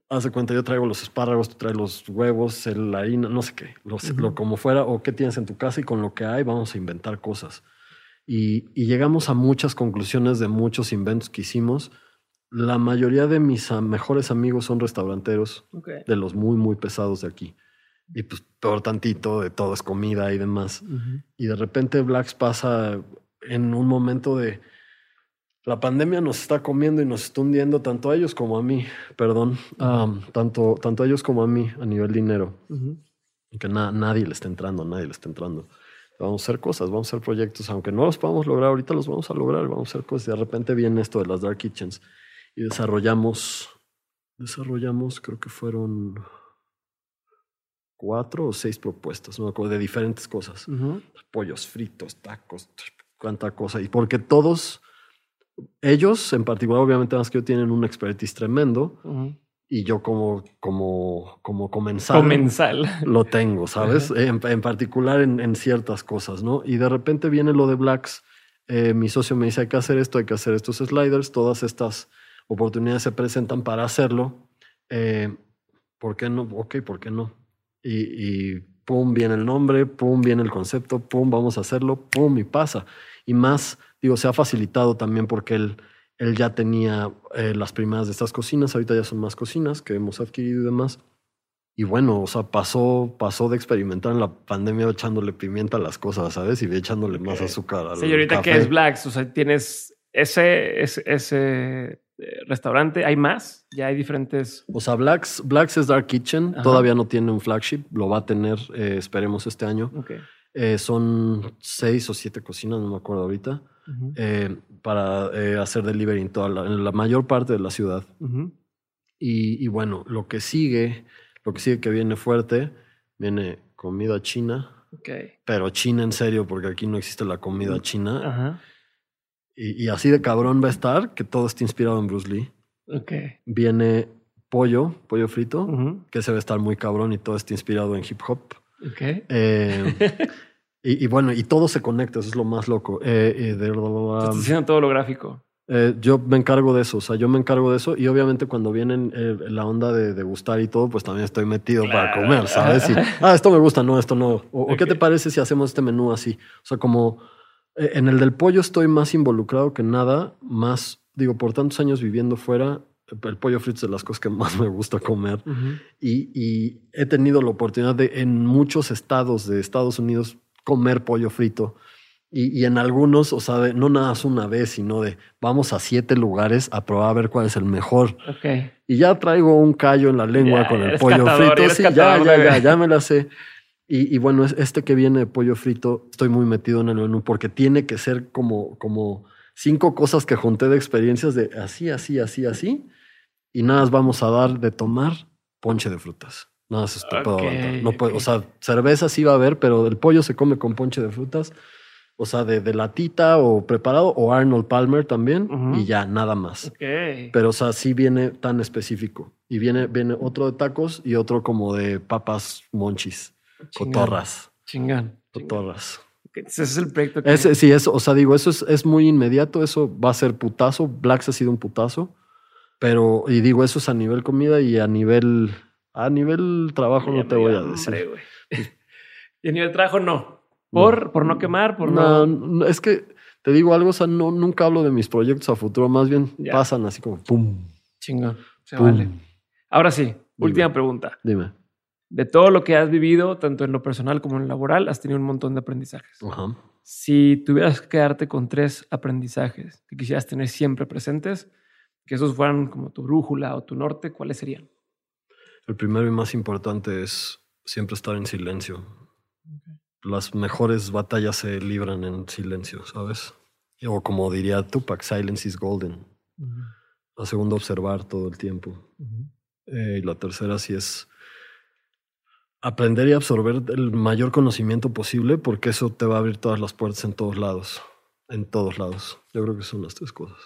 haz de cuenta, yo traigo los espárragos, tú traes los huevos, la harina, no sé qué, lo, como fuera, o qué tienes en tu casa y con lo que hay vamos a inventar cosas. Y, llegamos a muchas conclusiones de muchos inventos que hicimos. La mayoría de mis mejores amigos son restauranteros, de los muy, muy pesados de aquí. Y pues peor tantito, de todo es comida y demás. Y de repente Blacks pasa en un momento de la pandemia nos está comiendo y nos está hundiendo tanto a ellos como a mí, perdón, tanto, tanto a ellos como a mí a nivel dinero. Que nadie le está entrando, nadie le está entrando. Vamos a hacer cosas, vamos a hacer proyectos, aunque no los podamos lograr ahorita, los vamos a lograr, vamos a hacer cosas. Y de repente viene esto de las Dark Kitchens y desarrollamos desarrollamos, creo que fueron cuatro o seis propuestas, no de diferentes cosas. Pollos fritos, tacos, cuánta cosa. Y porque todos, ellos en particular, obviamente más que yo, tienen un expertise tremendo. Y yo como, como, como comensal, comensal. lo tengo, ¿sabes? en, particular en, en, ciertas cosas, ¿no? Y de repente viene lo de Blacks. Eh, mi socio me dice, hay que hacer esto, hay que hacer estos sliders. Todas estas oportunidades se presentan para hacerlo. Eh, ¿Por qué no? Ok, ¿por qué no? y, pum, viene el nombre, pum, viene el concepto, pum, vamos a hacerlo, pum, y pasa. Y más, digo, se ha facilitado también porque él, él ya tenía eh, las primeras de estas cocinas, ahorita ya son más cocinas que hemos adquirido y demás. Y bueno, o sea, pasó, pasó de experimentar en la pandemia echándole pimienta a las cosas, ¿sabes? Y echándole más azúcar al Sí, ahorita que es Blacks, o sea, tienes ese, ese, ese eh, restaurante. ¿Hay más? Ya hay diferentes. O sea, Blacks, Blacks es Dark Kitchen. Todavía no tiene un flagship. Lo va a tener, eh, esperemos, este año. Eh, son seis o siete cocinas, no me acuerdo ahorita, para hacer delivery en, toda la, en la mayor parte de la ciudad. y, bueno, lo que sigue, lo que sigue que viene fuerte, viene comida china. Pero china en serio, porque aquí no existe la comida china. Ajá. Y, así de cabrón va a estar que todo esté inspirado en Bruce Lee. Ok. Viene pollo, pollo frito, que se va a estar muy cabrón y todo está inspirado en hip hop. Ok. Eh, y, bueno, y todo se conecta, eso es lo más loco. Eh, de, Estás haciendo todo lo gráfico. Eh, yo me encargo de eso, o sea, yo me encargo de eso y obviamente cuando vienen la onda de, gustar y todo, pues también estoy metido para comer, ¿sabes? Y, ah, esto me gusta, no, esto no. O, ¿qué te parece si hacemos este menú así? O sea, como eh, en el del pollo estoy más involucrado que nada, más, digo, por tantos años viviendo fuera, el pollo frito es de las cosas que más me gusta comer. y, he tenido la oportunidad de en muchos estados de Estados Unidos comer pollo frito. Y, en algunos, o sea, no nada más una vez, sino de vamos a siete lugares a probar a ver cuál es el mejor. Y ya traigo un callo en la lengua con el pollo frito. Sí, ya, ya, ya, ya me la sé. Y, bueno, este que viene de pollo frito, estoy muy metido en el menú porque tiene que ser como, como cinco cosas que junté de experiencias de así, así, así, así. Y nada más vamos a dar de tomar ponche de frutas. Nada más esto No puedo, o sea, cerveza sí va a haber, pero el pollo se come con ponche de frutas. O sea, de, de latita o preparado, o Arnold Palmer también, y ya, nada más. Pero, o sea, sí viene tan específico. Y viene, viene otro de tacos y otro como de papas monchis. Cotorras. Chingán. Cotorras. Ese es el proyecto que... Ese, sí, eso, o sea, digo, eso es, es, muy inmediato, eso va a ser putazo. Blacks ha sido un putazo. Pero, y digo, eso es a nivel comida y a nivel, a nivel trabajo no te voy a decir. y a nivel trabajo no. Por, por no quemar, por no, Es que te digo algo, o sea, no, nunca hablo de mis proyectos a futuro, más bien pasan así como pum. Chingón. Se vale. Ahora sí, última pregunta. Dime de todo lo que has vivido, tanto en lo personal como en lo laboral, has tenido un montón de aprendizajes. Si tuvieras que quedarte con tres aprendizajes que quisieras tener siempre presentes, que esos fueran como tu brújula o tu norte, ¿cuáles serían? El primero y más importante es siempre estar en silencio. Las mejores batallas se libran en silencio, ¿sabes? O como diría Tupac, silence is golden. La segunda, observar todo el tiempo. Eh, y la tercera, sí es aprender y absorber el mayor conocimiento posible porque eso te va a abrir todas las puertas en todos lados. En todos lados. Yo creo que son las tres cosas.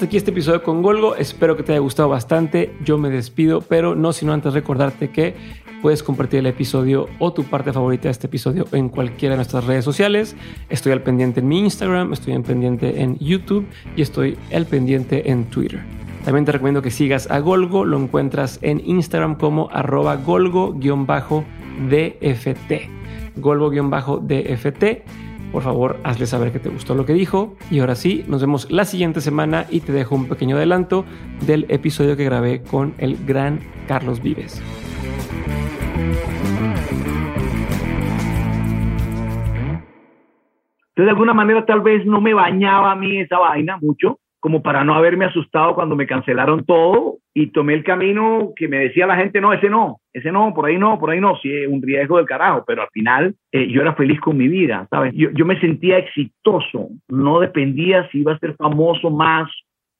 Hasta aquí este episodio con Golgo. Espero que te haya gustado bastante. Yo me despido, pero no sino antes recordarte que puedes compartir el episodio o tu parte favorita de este episodio en cualquiera de nuestras redes sociales. Estoy al pendiente en mi Instagram, estoy al pendiente en YouTube y estoy al pendiente en Twitter. También te recomiendo que sigas a Golgo, lo encuentras en Instagram como arroba golgo-dft. Golgo-dft. Por favor, hazle saber que te gustó lo que dijo. Y ahora sí, nos vemos la siguiente semana y te dejo un pequeño adelanto del episodio que grabé con el gran Carlos Vives. De alguna manera, tal vez no me bañaba a mí esa vaina mucho, como para no haberme asustado cuando me cancelaron todo y tomé el camino que me decía la gente, no, ese no, ese no, por ahí no, por ahí no, sí, un riesgo del carajo, pero al final eh, yo era feliz con mi vida, ¿sabes? Yo, yo me sentía exitoso, no dependía si iba a ser famoso más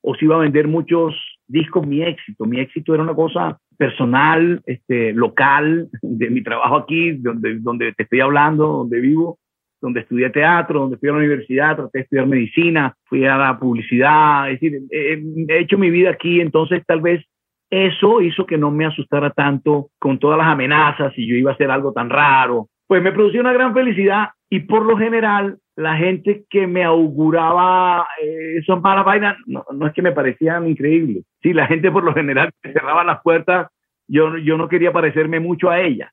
o si iba a vender muchos discos, mi éxito, mi éxito era una cosa personal, este, local, de mi trabajo aquí, donde, donde te estoy hablando, donde vivo, donde estudié teatro, donde fui a la universidad, traté de estudiar medicina, fui a la publicidad, es decir, he, hecho mi vida aquí, entonces tal vez eso hizo que no me asustara tanto con todas las amenazas y yo iba a hacer algo tan raro. Pues me produció una gran felicidad y por lo general la gente que me auguraba eh, esas malas vainas, no, es que me parecían increíbles. Sí, la gente por lo general cerraba las puertas, yo, yo no quería parecerme mucho a ella.